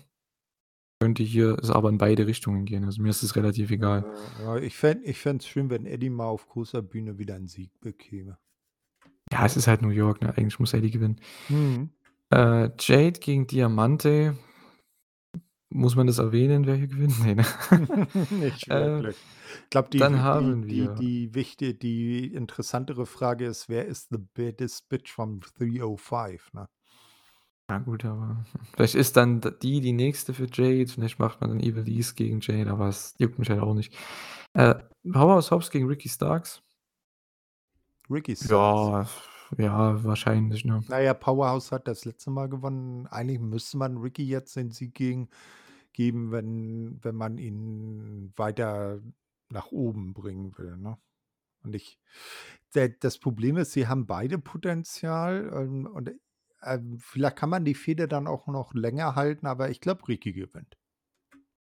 Speaker 1: könnte hier es aber in beide Richtungen gehen. Also, mir ist es relativ egal.
Speaker 2: Ja, ich fände es schön, wenn Eddie mal auf großer Bühne wieder 'n Sieg bekäme.
Speaker 1: Ja, es ist halt New York, ne? Eigentlich muss Eddie gewinnen.
Speaker 2: Mhm.
Speaker 1: Äh, Jade gegen Diamante. Muss man das erwähnen, wer hier gewinnt? Ne, ne?
Speaker 2: Nicht
Speaker 1: Äh,
Speaker 2: wirklich. Ich glaube, die
Speaker 1: dann
Speaker 2: die
Speaker 1: haben
Speaker 2: die
Speaker 1: wir
Speaker 2: die wichti die interessantere Frage ist: „Wer ist the baddest bitch from 305“, ne?
Speaker 1: Ja gut, aber vielleicht ist dann d die die nächste für Jade, vielleicht macht man dann Ivelisse gegen Jade, aber es juckt mich halt auch nicht. Äh, Powerhouse Hobbs gegen Ricky Starks.
Speaker 2: Ricky Starks.
Speaker 1: Ja, ja, wahrscheinlich, ne?
Speaker 2: Na ja, Powerhouse hat das letzte Mal gewonnen. Eigentlich müsste man Ricky jetzt den Sieg gegen geben, wenn wenn man ihn weiter nach oben bringen will, ne? Und ich der das Problem ist, sie haben beide Potenzial, ähm, und, ähm, vielleicht kann man die Fehde dann auch noch länger halten, aber ich glaube, Ricky gewinnt.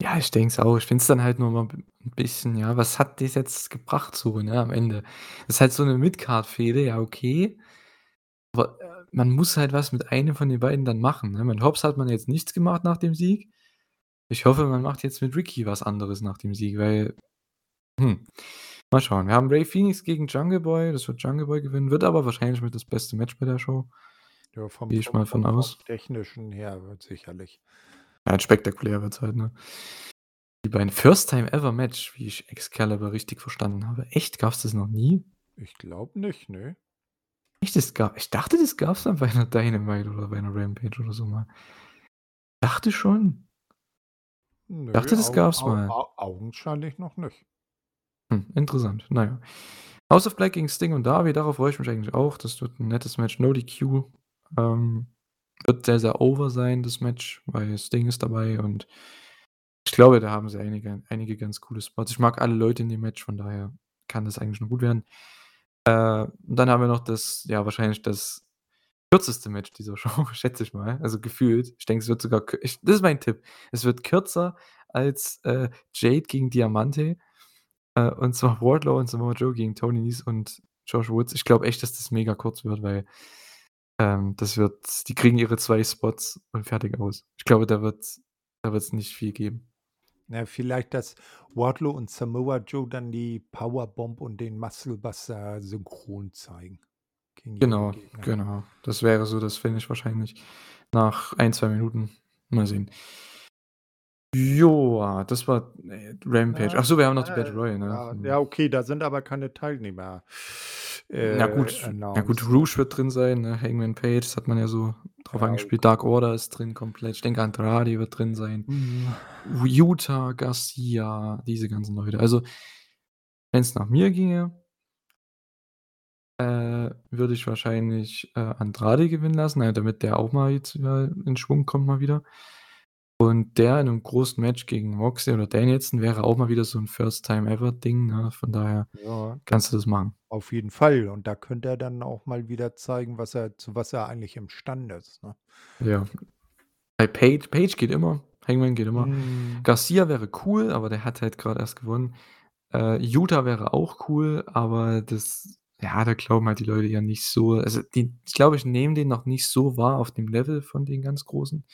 Speaker 1: Ja, ich denke es auch. Ich finde es dann halt nur mal 'n bisschen ja, was hat das jetzt gebracht so, ne, am Ende? Das ist halt so 'ne Mid-Card-Fehde, ja, okay. Aber, äh, man muss halt was mit einem von den beiden dann machen, ne? Mit Hobbs hat man jetzt nichts gemacht nach dem Sieg. Ich hoffe, man macht jetzt mit Ricky was anderes nach dem Sieg, weil hm. Mal schauen. Wir haben Rey Fenix gegen Jungle Boy. Das wird Jungle Boy gewinnen, wird aber wahrscheinlich mit das beste Match bei der Show.
Speaker 2: Ja, vom
Speaker 1: Gehe ich
Speaker 2: vom
Speaker 1: mal von
Speaker 2: vom vom
Speaker 1: aus.
Speaker 2: Technischen her wird sicherlich.
Speaker 1: Ja, spektakulär wird's halt, ne? Die beiden First Time Ever Match, wie ich Excalibur richtig verstanden habe. Echt, gab's das noch nie?
Speaker 2: Ich glaube nicht, ne?
Speaker 1: Echt, das ga ich dachte, das gab's dann bei 'ner Dynamite oder bei 'ner Rampage oder so mal. Dachte schon.
Speaker 2: Nö,
Speaker 1: Dachte, das
Speaker 2: au
Speaker 1: gab's
Speaker 2: au
Speaker 1: mal.
Speaker 2: au augenscheinlich noch nicht.
Speaker 1: Hm, interessant. Na ja. House of Black gegen Sting und Darby, darauf freue ich mich eigentlich auch. Das wird 'n nettes Match. No DQ. Ähm, wird sehr, sehr over sein, das Match, weil Sting ist dabei und ich glaube, da haben sie einige einige ganz coole Spots. Ich mag alle Leute in dem Match, von daher kann das eigentlich nur gut werden. Äh, dann haben wir noch das ja, wahrscheinlich das kürzeste Match dieser Show, schätze ich mal. Also, gefühlt. Ich denke, es wird sogar ich das ist mein Tipp. Es wird kürzer als, äh, Jade gegen Diamante, äh, und zwar Wardlow und Samoa Joe gegen Tony Nese und Josh Woods. Ich glaube echt, dass das mega kurz wird, weil, ähm, das wird die kriegen ihre 2 Spots und fertig aus. Ich glaube, da wird da wird's nicht viel geben.
Speaker 2: Na, vielleicht, dass Wardlow und Samoa Joe dann die Powerbomb und den Muscle Buster synchron zeigen
Speaker 1: Genau,
Speaker 2: Gegner.
Speaker 1: genau. Das wäre so das Finish wahrscheinlich nach 1, 2 Minuten. Mal sehen. Joa, das war, äh, Rampage.
Speaker 2: Na,
Speaker 1: Ach so, wir haben noch die Battle Royal, ne?
Speaker 2: ja,
Speaker 1: Hm.
Speaker 2: ja, okay, da sind aber keine Teilnehmer,
Speaker 1: Na
Speaker 2: äh,
Speaker 1: gut, ja gut,
Speaker 2: announced, ne?
Speaker 1: Rouge wird drin sein, ne? Hangman Page, das hat man ja so drauf
Speaker 2: Ja,
Speaker 1: angespielt.
Speaker 2: okay.
Speaker 1: Dark Order ist drin komplett. Ich denke, Andrade wird drin sein.
Speaker 2: Mhm.
Speaker 1: Yuta, Garcia, diese ganzen Leute. Also, wenn's nach mir ginge äh, würde ich wahrscheinlich, äh, Andrade gewinnen lassen, damit der auch mal jetzt wieder in Schwung kommt mal wieder. Und der in 'nem großen Match gegen Moxley oder Danielson wäre auch mal wieder so 'n First Time Ever Ding, ne? Von daher
Speaker 2: Ja,
Speaker 1: kannst du das machen.
Speaker 2: auf jeden Fall. Und da könnte er dann auch mal wieder zeigen, was er zu was er eigentlich imstande ist, ne?
Speaker 1: Ja. Bei Page Page geht immer, Hangman geht immer.
Speaker 2: Mhm.
Speaker 1: Garcia wäre cool, aber der hat halt grad erst gewonnen. Äh, Yuta wäre auch cool, aber das ja, da glauben halt die Leute ja nicht so also, die ich glaube, ich nehme den noch nicht so wahr auf dem Level von den ganz Großen.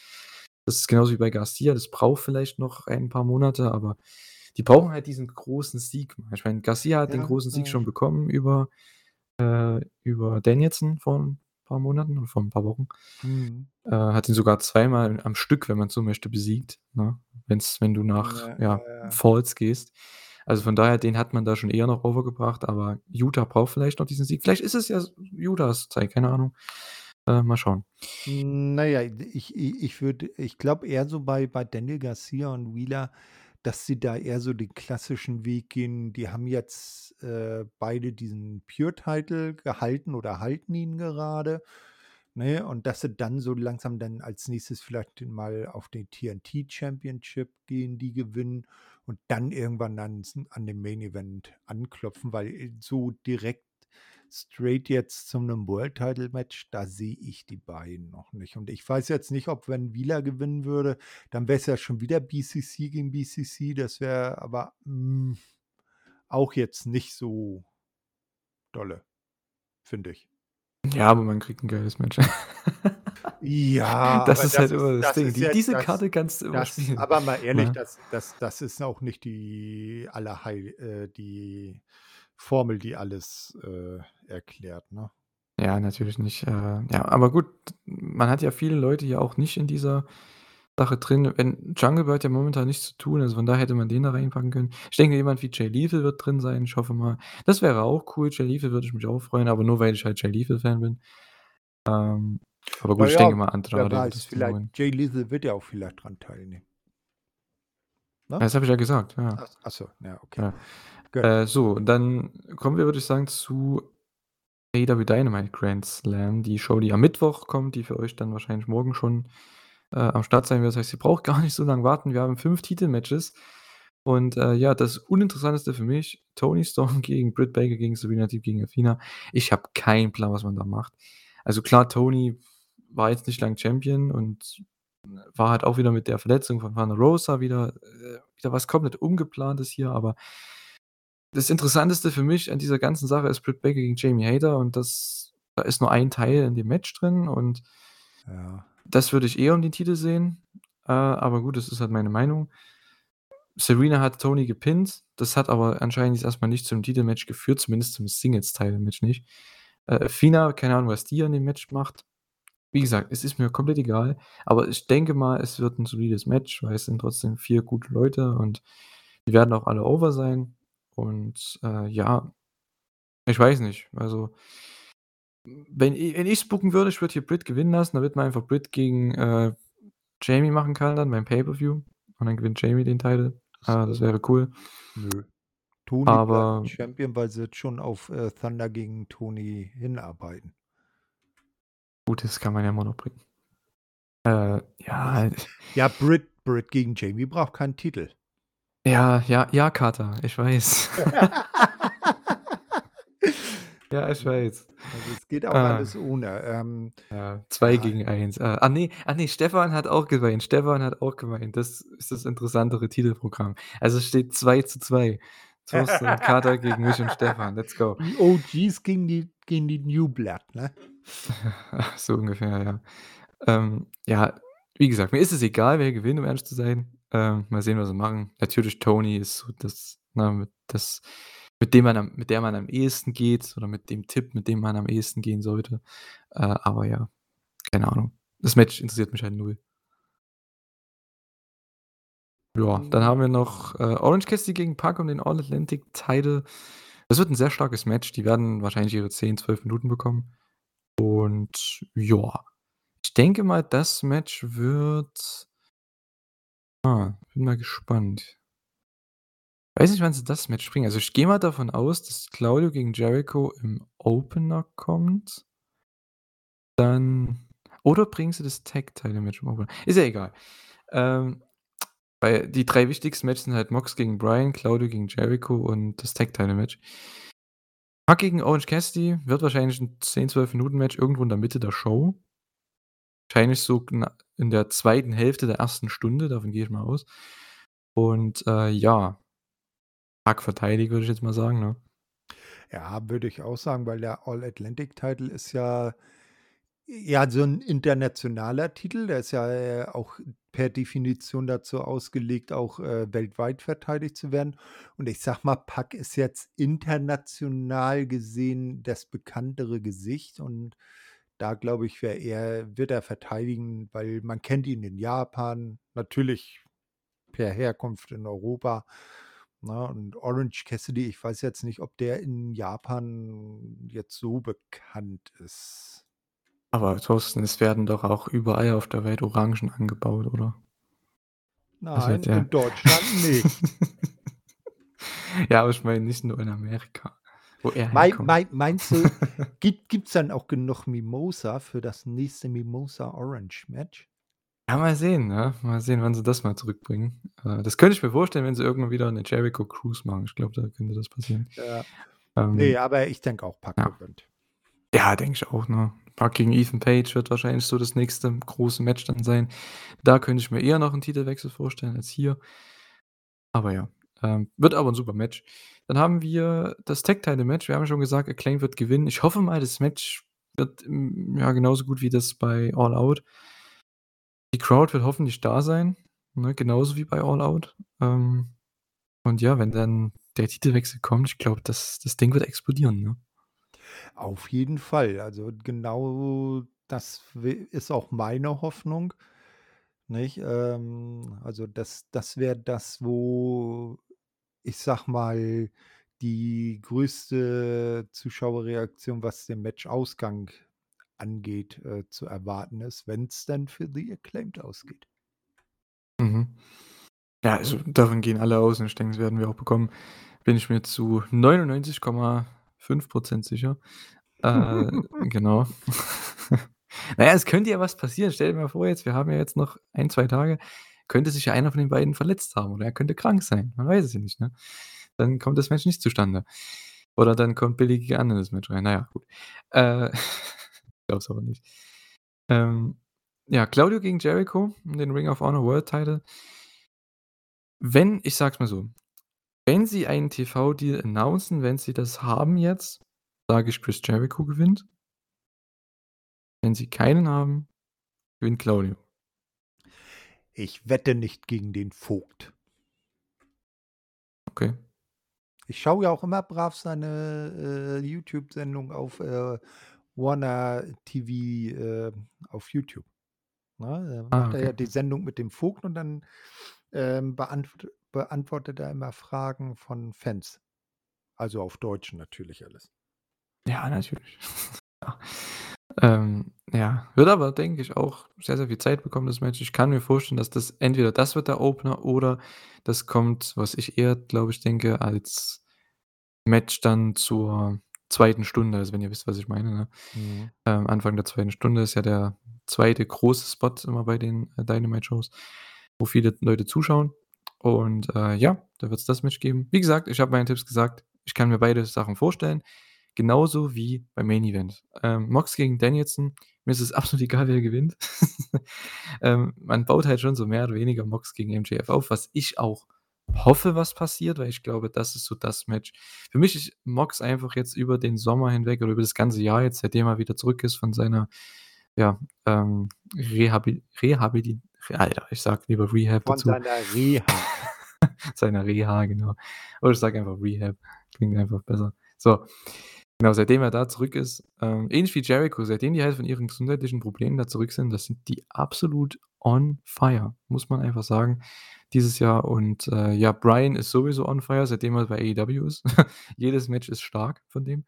Speaker 1: Das ist genauso wie bei Garcia, das braucht vielleicht noch ein paar Monate, aber die brauchen halt diesen großen Sieg. Ich meine, Garcia hat den
Speaker 2: Ja,
Speaker 1: großen Sieg
Speaker 2: ja.
Speaker 1: schon bekommen über äh, über Danielson vor 'n paar Monaten oder vor 'n paar Wochen.
Speaker 2: Mhm.
Speaker 1: Äh, hat ihn sogar zweimal am Stück, wenn man so möchte, besiegt, ne? Wenn's wenn du nach,
Speaker 2: Ja,
Speaker 1: ja. Falls gehst. Also, von daher, den hat man da schon eher noch overgebracht, aber Yuta braucht vielleicht noch diesen Sieg. Vielleicht ist es ja s Yutas Zeit, keine Ahnung. Äh, mal schauen.
Speaker 2: Na ja, ich i ich würde ich glaube eher so bei bei Daniel Garcia und Wheeler, dass sie da eher so den klassischen Weg gehen. Die haben jetzt, äh, beide diesen Pure Title gehalten oder halten ihn gerade, ne? Und dass sie dann so langsam dann als Nächstes vielleicht mal auf den TNT Championship gehen, die gewinnen und dann irgendwann ans an dem Main Event anklopfen, weil, so direkt straight jetzt zu 'nem World Title Match, da sehe ich die beiden noch nicht. Und ich weiß jetzt nicht, ob wenn Wheeler gewinnen würde, dann wäre es ja schon wieder BCC gegen BCC. Das wäre aber, hm, auch jetzt nicht so dolle, finde ich.
Speaker 1: Ja, aber man kriegt 'n geiles Match.
Speaker 2: Ja,
Speaker 1: Das ist
Speaker 2: das
Speaker 1: halt
Speaker 2: ist
Speaker 1: immer das
Speaker 2: das
Speaker 1: Ding.
Speaker 2: ja
Speaker 1: diese
Speaker 2: das
Speaker 1: Karte kannst du immer spielen,
Speaker 2: aber mal ehrlich,
Speaker 1: ne?
Speaker 2: das das das ist auch nicht die allerheil äh, die Formel, die alles, äh, erklärt, ne?
Speaker 1: Ja, natürlich nicht. Äh, ja, aber gut, man hat ja viele Leute ja auch nicht in dieser Sache drin. Wenn Jungle hat ja momentan nichts zu tun, also von daher hätte man den da reinpacken können. Ich denke, jemand wie Jay Lethal wird drin sein, ich hoffe mal. Das wäre auch cool. Jay Lethal würde ich mich auch freuen, aber nur, weil ich halt Jay Lethal Fan bin. Ähm, aber gut,
Speaker 2: Na
Speaker 1: ich
Speaker 2: ja,
Speaker 1: denke mal, Andrade
Speaker 2: weiß, vielleicht
Speaker 1: holen.
Speaker 2: Jay Lethal wird ja auch vielleicht dran teilnehmen. Ne?
Speaker 1: Das habe ich ja gesagt, ja.
Speaker 2: Ach ach ja, okay.
Speaker 1: Ja.
Speaker 2: Gut.
Speaker 1: Äh, so, dann kommen wir, würde ich sagen, zu AEW Dynamite Grand Slam, die Show, die am Mittwoch kommt, die für euch dann wahrscheinlich morgen schon, äh, am Start sein wird. Das heißt, ihr braucht gar nicht so lang warten. Wir haben 5 Titelmatches und, äh, ja, das Uninteressanteste für mich, Toni Storm gegen Britt Baker gegen Serena Deeb gegen Athena. Ich habe keinen Plan, was man da macht. Also klar, Toni war jetzt nicht lang Champion und war halt auch wieder mit der Verletzung von Thunder Rosa wieder äh, wieder was komplett Ungeplantes hier, aber das Interessanteste für mich an dieser ganzen Sache ist Britt Baker gegen Jamie Hayter und das da ist nur ein Teil in dem Match drin und
Speaker 2: Ja.
Speaker 1: das würde ich eher um den Titel sehen. Äh, aber gut, das ist halt meine Meinung. Serena hat Toni gepinnt. Das hat aber anscheinend jetzt erst mal nicht zum Titelmatch geführt, zumindest zum Singles-Title-Match nicht. Äh, Fina, keine Ahnung, was die an dem Match macht. Wie gesagt, es ist mir komplett egal, aber ich denke mal, es wird 'n solides Match, weil es sind trotzdem 4 gute Leute und die werden auch alle over sein. Und, äh, ja ich weiß nicht. Also wenn i wenn ich's booken würde, ich würde hier Britt gewinnen lassen, damit man einfach Britt gegen, äh, Jamie machen kann dann beim Pay-per-View und dann gewinnt Jamie den Title. Ah, das wäre cool.
Speaker 2: Nö. Toni
Speaker 1: Aber
Speaker 2: bleibt Champion, weil sie jetzt schon auf, äh, Thunder gegen Toni hinarbeiten.
Speaker 1: Gut, das kann man ja immer noch bringen. Äh, ja, ich
Speaker 2: Ja, Britt Britt gegen Jamie braucht keinen Titel.
Speaker 1: Ja, ja, ja, Kater, ich weiß. Ja, ich weiß.
Speaker 2: Also, es geht auch
Speaker 1: Ah.
Speaker 2: alles ohne. Ähm,
Speaker 1: Ja, 2
Speaker 2: ja.
Speaker 1: gegen 1. Ah, ah, ne, ah, ne, Stefan hat auch geweint. Stefan hat auch geweint. Das ist das interessantere Titelprogramm. Also, es steht 2:2. Thorsten und Kater gegen mich und Stefan. Let's go.
Speaker 2: Die OGs gegen die gegen die New Blood, ne?
Speaker 1: So ungefähr, ja. Ähm, ja, wie gesagt, mir ist es egal, wer gewinnt, um ehrlich zu sein. Ähm, mal sehen, was sie machen. Natürlich Toni ist so das, ne, mit das mit dem man am mit der man am ehesten geht oder mit dem Tipp, mit dem man am ehesten gehen sollte. Äh, aber ja, keine Ahnung. Das Match interessiert mich halt 0. Ja, dann haben wir noch, äh, Orange Cassidy gegen Pac um den All Atlantic Title. Das wird 'n sehr starkes Match. Die werden wahrscheinlich ihre 10, 12 Minuten bekommen. Und ja, ich denke mal, das Match wird ah, bin mal gespannt. Weiß nicht, wann sie das Match bringen. Also, ich gehe mal davon aus, dass Claudio gegen Jericho im Opener kommt. Dann oder bringen sie das Tag Title Match im Opener? Ist ja egal. Ähm, weil die 3 wichtigsten Matches sind halt Mox gegen Bryan, Claudio gegen Jericho und das Tag Title Match. Pac gegen Orange Cassidy wird wahrscheinlich 'n 10, 12 Minuten Match irgendwo in der Mitte der Show. Wahrscheinlich so in der 2. Hälfte der 1. Stunde, davon gehe ich mal aus. Und, äh, ja. Pac verteidigt, würde ich jetzt mal sagen, ne?
Speaker 2: Ja, würde ich auch sagen, weil der All Atlantic Title ist ja ja, so 'n internationaler Titel. Der ist ja, äh, auch per Definition dazu ausgelegt, auch, äh, weltweit verteidigt zu werden. Und ich sage mal, Pac ist jetzt international gesehen das bekanntere Gesicht und da glaube ich, wäre er wird er verteidigen, weil man kennt ihn in Japan, natürlich per Herkunft in Europa, ne? Und Orange Cassidy, ich weiß jetzt nicht, ob der in Japan jetzt so bekannt ist.
Speaker 1: Aber Thorsten, es werden doch auch überall auf der Welt Orangen angebaut, oder? Also,
Speaker 2: Nein,
Speaker 1: der
Speaker 2: in Deutschland nicht.
Speaker 1: Ja, aber ich meine nicht nur in Amerika, wo er
Speaker 2: Mei
Speaker 1: herkommt.
Speaker 2: mei meinst du, gibt gibt's dann auch genug Mimosa für das nächste Mimosa Orange Match?
Speaker 1: Ja, mal sehen, ne? Mal sehen, wann sie das mal zurückbringen. Äh, das könnte ich mir vorstellen, wenn sie irgendwann wieder 'ne Jericho Cruise machen. Ich glaube, da könnte das passieren.
Speaker 2: Ja.
Speaker 1: Ähm
Speaker 2: Ne, aber ich denke auch, Pac
Speaker 1: Ja.
Speaker 2: gewinnt.
Speaker 1: Ja, denke ich auch, ne? Pac gegen Ethan Page wird wahrscheinlich so das nächste große Match dann sein. Da könnte ich mir eher noch 'n Titelwechsel vorstellen als hier. Aber ja, ähm, wird aber 'n super Match. Dann haben wir das Tag Title Match. Wir haben schon gesagt, Acclaimed wird gewinnen. Ich hoffe mal, das Match wird, hm, ja, genauso gut wie das bei All Out. Die Crowd wird hoffentlich da sein, ne, genauso wie bei All Out. Ähm, und ja, wenn dann der Titelwechsel kommt, ich glaube, das das Ding wird explodieren, ne?
Speaker 2: Auf jeden Fall. Also, genau das ist auch meine Hoffnung, nicht? Ähm, also, das das wäre das, wo, ich sage mal, die größte Zuschauerreaktion, was den Matchausgang angeht, äh, zu erwarten ist, wenn's denn für The Acclaimed ausgeht.
Speaker 1: Mhm. Ja, also, davon gehen alle aus und ich denke, das werden wir auch bekommen. Bin ich mir zu 99,5 % sicher. Äh, genau. Na ja, es könnte ja was passieren. Stell dir mal vor jetzt, wir haben ja jetzt noch 1, 2 Tage, könnte sich ja einer von den beiden verletzt haben oder er könnte krank sein. Man weiß es ja nicht, ne? Dann kommt das Match nicht zustande. Oder dann kommt Billy gegen in das Match rein. Na ja, gut. Äh, es aber nicht. Ähm, ja, Claudio gegen Jericho den Ring of Honor World Title. Wenn ich sage es mal so, wenn sie einen TV-Deal announcen, wenn sie das haben jetzt, sage ich, Chris Jericho gewinnt. Wenn sie keinen haben, gewinnt Claudio.
Speaker 2: Ich wette nicht gegen den Vogt.
Speaker 1: Okay.
Speaker 2: Ich schaue ja auch immer brav seine, äh, YouTube-Sendung auf, äh, Warner TV, äh, auf YouTube? Da
Speaker 1: Ah,
Speaker 2: macht er
Speaker 1: okay.
Speaker 2: ja die Sendung mit dem Vogt und dann, ähm, beantw beantwortet er immer Fragen von Fans. Also auf Deutsch natürlich alles.
Speaker 1: Ja, natürlich. Ja. Ähm, ja, wird aber, denke ich, auch sehr, sehr viel Zeit bekommen, das Match. Ich kann mir vorstellen, dass das entweder das wird der Opener oder das kommt, was ich eher, glaube ich, denke, als Match dann zur zweiten Stunde, also wenn ihr wisst, was ich meine, ne?
Speaker 2: Mhm.
Speaker 1: Ähm, Anfang der zweiten Stunde ist ja der zweite große Spot immer bei den, äh, Dynamite-Shows, wo viele Leute zuschauen. Und, äh, ja, da wird's das Match geben. Wie gesagt, ich habe meine Tipps gesagt. Ich kann mir beide Sachen vorstellen, genauso wie beim Main Event. Ähm, Mox gegen Danielson, mir ist es absolut egal, wer gewinnt. Ähm, man baut halt schon so mehr oder weniger Mox gegen MJF auf, was ich auch hoffe, was passiert, weil ich glaube, das ist so das Match. Für mich ist Mox einfach jetzt über den Sommer hinweg oder über das ganze Jahr jetzt, seitdem er wieder zurück ist von seiner, ja, ähm, Rehabil Rehabili Alter, ich sage lieber Rehab
Speaker 2: Von
Speaker 1: dazu.
Speaker 2: seiner Reha.
Speaker 1: Seiner Reha, genau. Oder ich sage einfach Rehab, klingt einfach besser. So, genau, seitdem er da zurück ist, ähm, ähnlich wie Jericho, seitdem die halt von ihren gesundheitlichen Problemen da zurück sind, das sind die absolut on fire, muss man einfach sagen, dieses Jahr. Und, äh, ja, Bryan ist sowieso on fire, seitdem er bei AEW ist. Jedes Match ist stark von dem.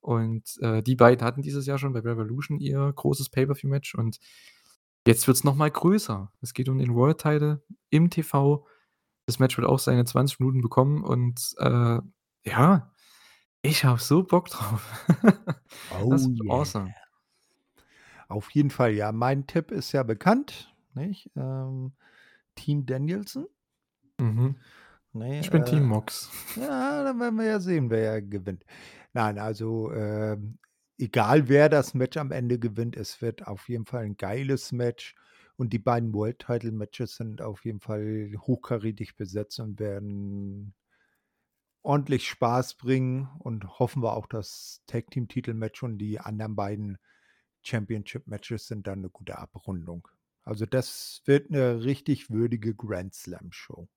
Speaker 1: Und, äh, die beiden hatten dieses Jahr schon bei Revolution ihr großes Pay-per-view-Match und jetzt wird's noch mal größer. Es geht um den World Title im TV. Das Match wird auch seine 20 Minuten bekommen und, äh, ja, ich habe so Bock drauf. Das
Speaker 2: Oh
Speaker 1: wird
Speaker 2: yeah.
Speaker 1: awesome.
Speaker 2: Auf jeden Fall, ja. Mein Tipp ist ja bekannt, nicht? Ähm, Team Danielson.
Speaker 1: Mhm.
Speaker 2: Ne,
Speaker 1: Ich bin
Speaker 2: äh,
Speaker 1: Team Mox.
Speaker 2: ja, dann werden wir ja sehen, wer gewinnt. Nein, also, ähm, egal wer das Match am Ende gewinnt, es wird auf jeden Fall 'n geiles Match und die beiden World Title Matches sind auf jeden Fall hochkarätig besetzt und werden ordentlich Spaß bringen und hoffen wir auch, das Tag-Team-Titelmatch und die anderen beiden Championship-Matches sind dann 'ne gute Abrundung. Also, das wird 'ne richtig würdige Grand Slam Show.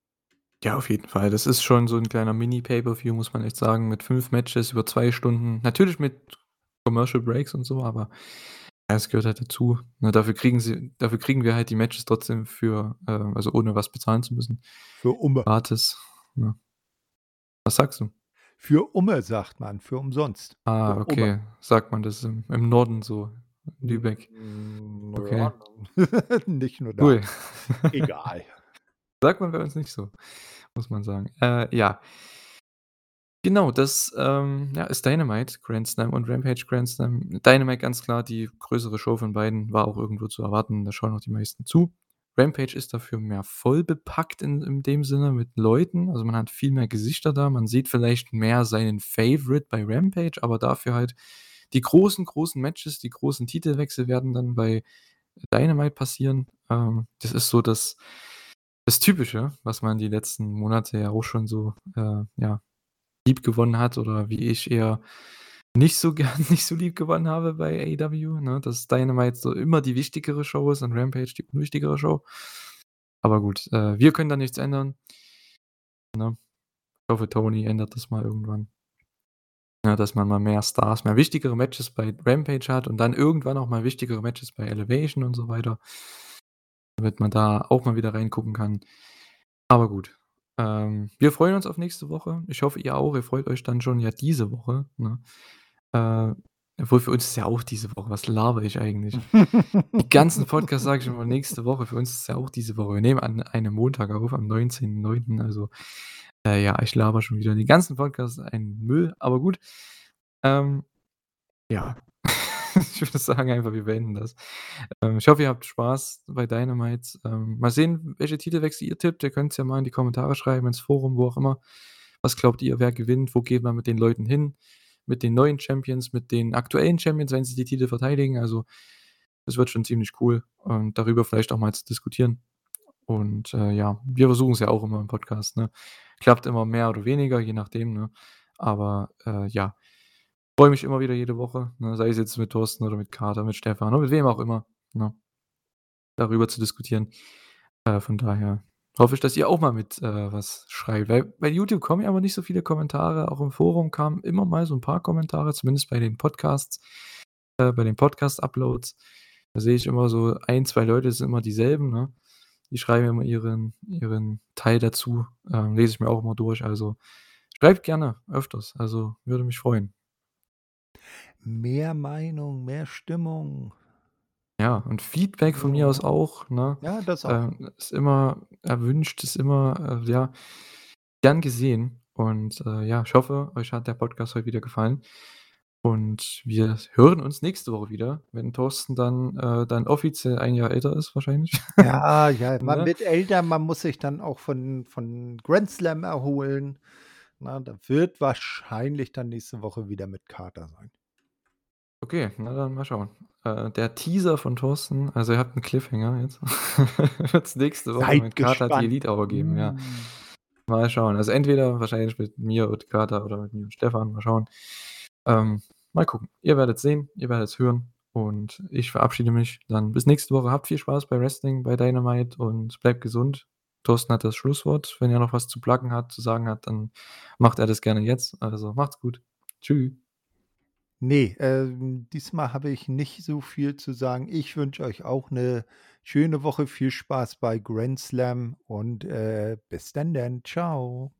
Speaker 1: Ja, auf jeden Fall. Das ist schon so 'n kleiner Mini-Pay-per-View, muss man echt sagen, mit 5 Matches über 2 Stunden. Natürlich mit Commercial Breaks und so, aber ja, es gehört halt dazu, ne? Dafür kriegen sie dafür kriegen wir halt die Matches trotzdem für, äh also ohne was bezahlen zu müssen.
Speaker 2: Für.
Speaker 1: Gratis, ne? Was sagst du?
Speaker 2: Für Umme, sagt man, für umsonst.
Speaker 1: Ah,
Speaker 2: Für Umme.
Speaker 1: okay. Sagt man das im im Norden so, in Lübeck?
Speaker 2: Hm,
Speaker 1: Okay.
Speaker 2: ja, nicht nur da.
Speaker 1: Cool.
Speaker 2: Egal.
Speaker 1: Sagt man bei uns nicht so, muss man sagen. Äh, ja. Genau, das, ähm, ja, ist Dynamite Grand Slam und Rampage Grand Slam. Dynamite ganz klar die größere Show von beiden, war auch irgendwo zu erwarten, da schauen auch die meisten zu. Rampage ist dafür mehr vollbepackt in in dem Sinne mit Leuten. Also, man hat viel mehr Gesichter da. Man sieht vielleicht mehr seinen Favorite bei Rampage, aber dafür halt die großen, großen Matches, die großen Titelwechsel werden dann bei Dynamite passieren. Ähm, das ist so das das Typische, was man die letzten Monate ja auch schon so, äh, ja, liebgewonnen hat oder wie ich eher nicht so gern nicht so liebgewonnen habe bei AEW, ne, dass Dynamite so immer die wichtigere Show ist und Rampage die unwichtigere Show. Aber gut, äh, wir können da nichts ändern. Ne? Ich hoffe, Tony ändert das mal irgendwann. Ja, dass man mal mehr Stars, mehr wichtigere Matches bei Rampage hat und dann irgendwann auch mal wichtigere Matches bei Elevation und so weiter. Damit man da auch mal wieder reingucken kann. Aber gut, ähm, wir freuen uns auf nächste Woche. Ich hoffe, ihr auch. Ihr freut euch dann schon ja diese Woche, ne? Äh, obwohl für uns ist ja auch diese Woche. Was labere ich eigentlich? Die ganzen Podcasts sage ich immer nächste Woche. Für uns ist es ja auch diese Woche. Wir nehmen an einem Montag auf, am 19.09. Also, äh, ja, ich labere schon wieder. Die ganzen Podcasts ein Müll, aber gut. Ähm, ja. Ich würde sagen einfach, wir beenden das. Ähm, ich hoffe, ihr habt Spaß bei Dynamite. Ähm, mal sehen, welche Titelwechsel ihr tippt. Ihr könnt's ja mal in die Kommentare schreiben, ins Forum, wo auch immer. Was glaubt ihr, wer gewinnt? Wo geht man mit den Leuten hin? Mit den neuen Champions, mit den aktuellen Champions, wenn sie die Titel verteidigen? Also, das wird schon ziemlich cool, ähm, darüber vielleicht auch mal zu diskutieren. Und, äh, ja, wir versuchen's ja auch immer im Podcast, ne? Klappt immer mehr oder weniger, je nachdem, ne? Aber, äh, ja, freue mich immer wieder jede Woche, ne? Sei es jetzt mit Thorsten oder mit Kater, mit Stefan oder mit wem auch immer, ne? Darüber zu diskutieren. Äh, von daher hoffe ich, dass ihr auch mal mit, äh, was schreibt, weil bei YouTube kommen ja aber nicht so viele Kommentare. Auch im Forum kamen immer mal so 'n paar Kommentare, zumindest bei den Podcasts äh, bei den Podcast-Uploads. Da sehe ich immer so 1, 2 Leute, das sind immer dieselben, ne? Die schreiben immer ihren ihren Teil dazu, ähm, lese ich mir auch immer durch. Also, schreibt gerne öfters, also, würde mich freuen.
Speaker 2: Mehr Meinung, mehr Stimmung.
Speaker 1: Ja, und Feedback von mir aus auch, ne?
Speaker 2: Ja, das auch.
Speaker 1: Ähm, ist immer erwünscht, ist immer, äh, ja, gern gesehen. Und, äh, ja, ich hoffe, euch hat der Podcast heute wieder gefallen. Und wir hören uns nächste Woche wieder, wenn Thorsten dann äh, dann offiziell 1 Jahr älter ist wahrscheinlich.
Speaker 2: Ja, ja, man
Speaker 1: Ne?
Speaker 2: wird älter, man muss sich dann auch von von Grand Slam erholen, ne? Da wird wahrscheinlich dann nächste Woche wieder mit Kater sein.
Speaker 1: Okay, na dann mal schauen. Äh, der Teaser von Thorsten also, ihr habt 'n Cliffhanger jetzt. Wird's nächste Woche
Speaker 2: Seid
Speaker 1: mit Kater die
Speaker 2: gespannt.
Speaker 1: Elite Hour geben, ja.
Speaker 2: Mm.
Speaker 1: Mal schauen. Also, entweder wahrscheinlich mit mir und Kater oder mit mir und Stefan, mal schauen. Ähm, mal gucken. Ihr werdet's sehen, ihr werdet's hören und ich verabschiede mich dann bis nächste Woche. Habt viel Spaß bei Wrestling, bei Dynamite und bleibt gesund. Thorsten hat das Schlusswort. Wenn er noch was zu pluggen hat zu sagen hat, dann macht er das gerne jetzt. Also, macht's gut. Tschü.
Speaker 2: Ne, ähm, diesmal habe ich nicht so viel zu sagen. Ich wünsche euch auch 'ne schöne Woche. Viel Spaß bei Grand Slam und, äh, bis dann dann. Tschau.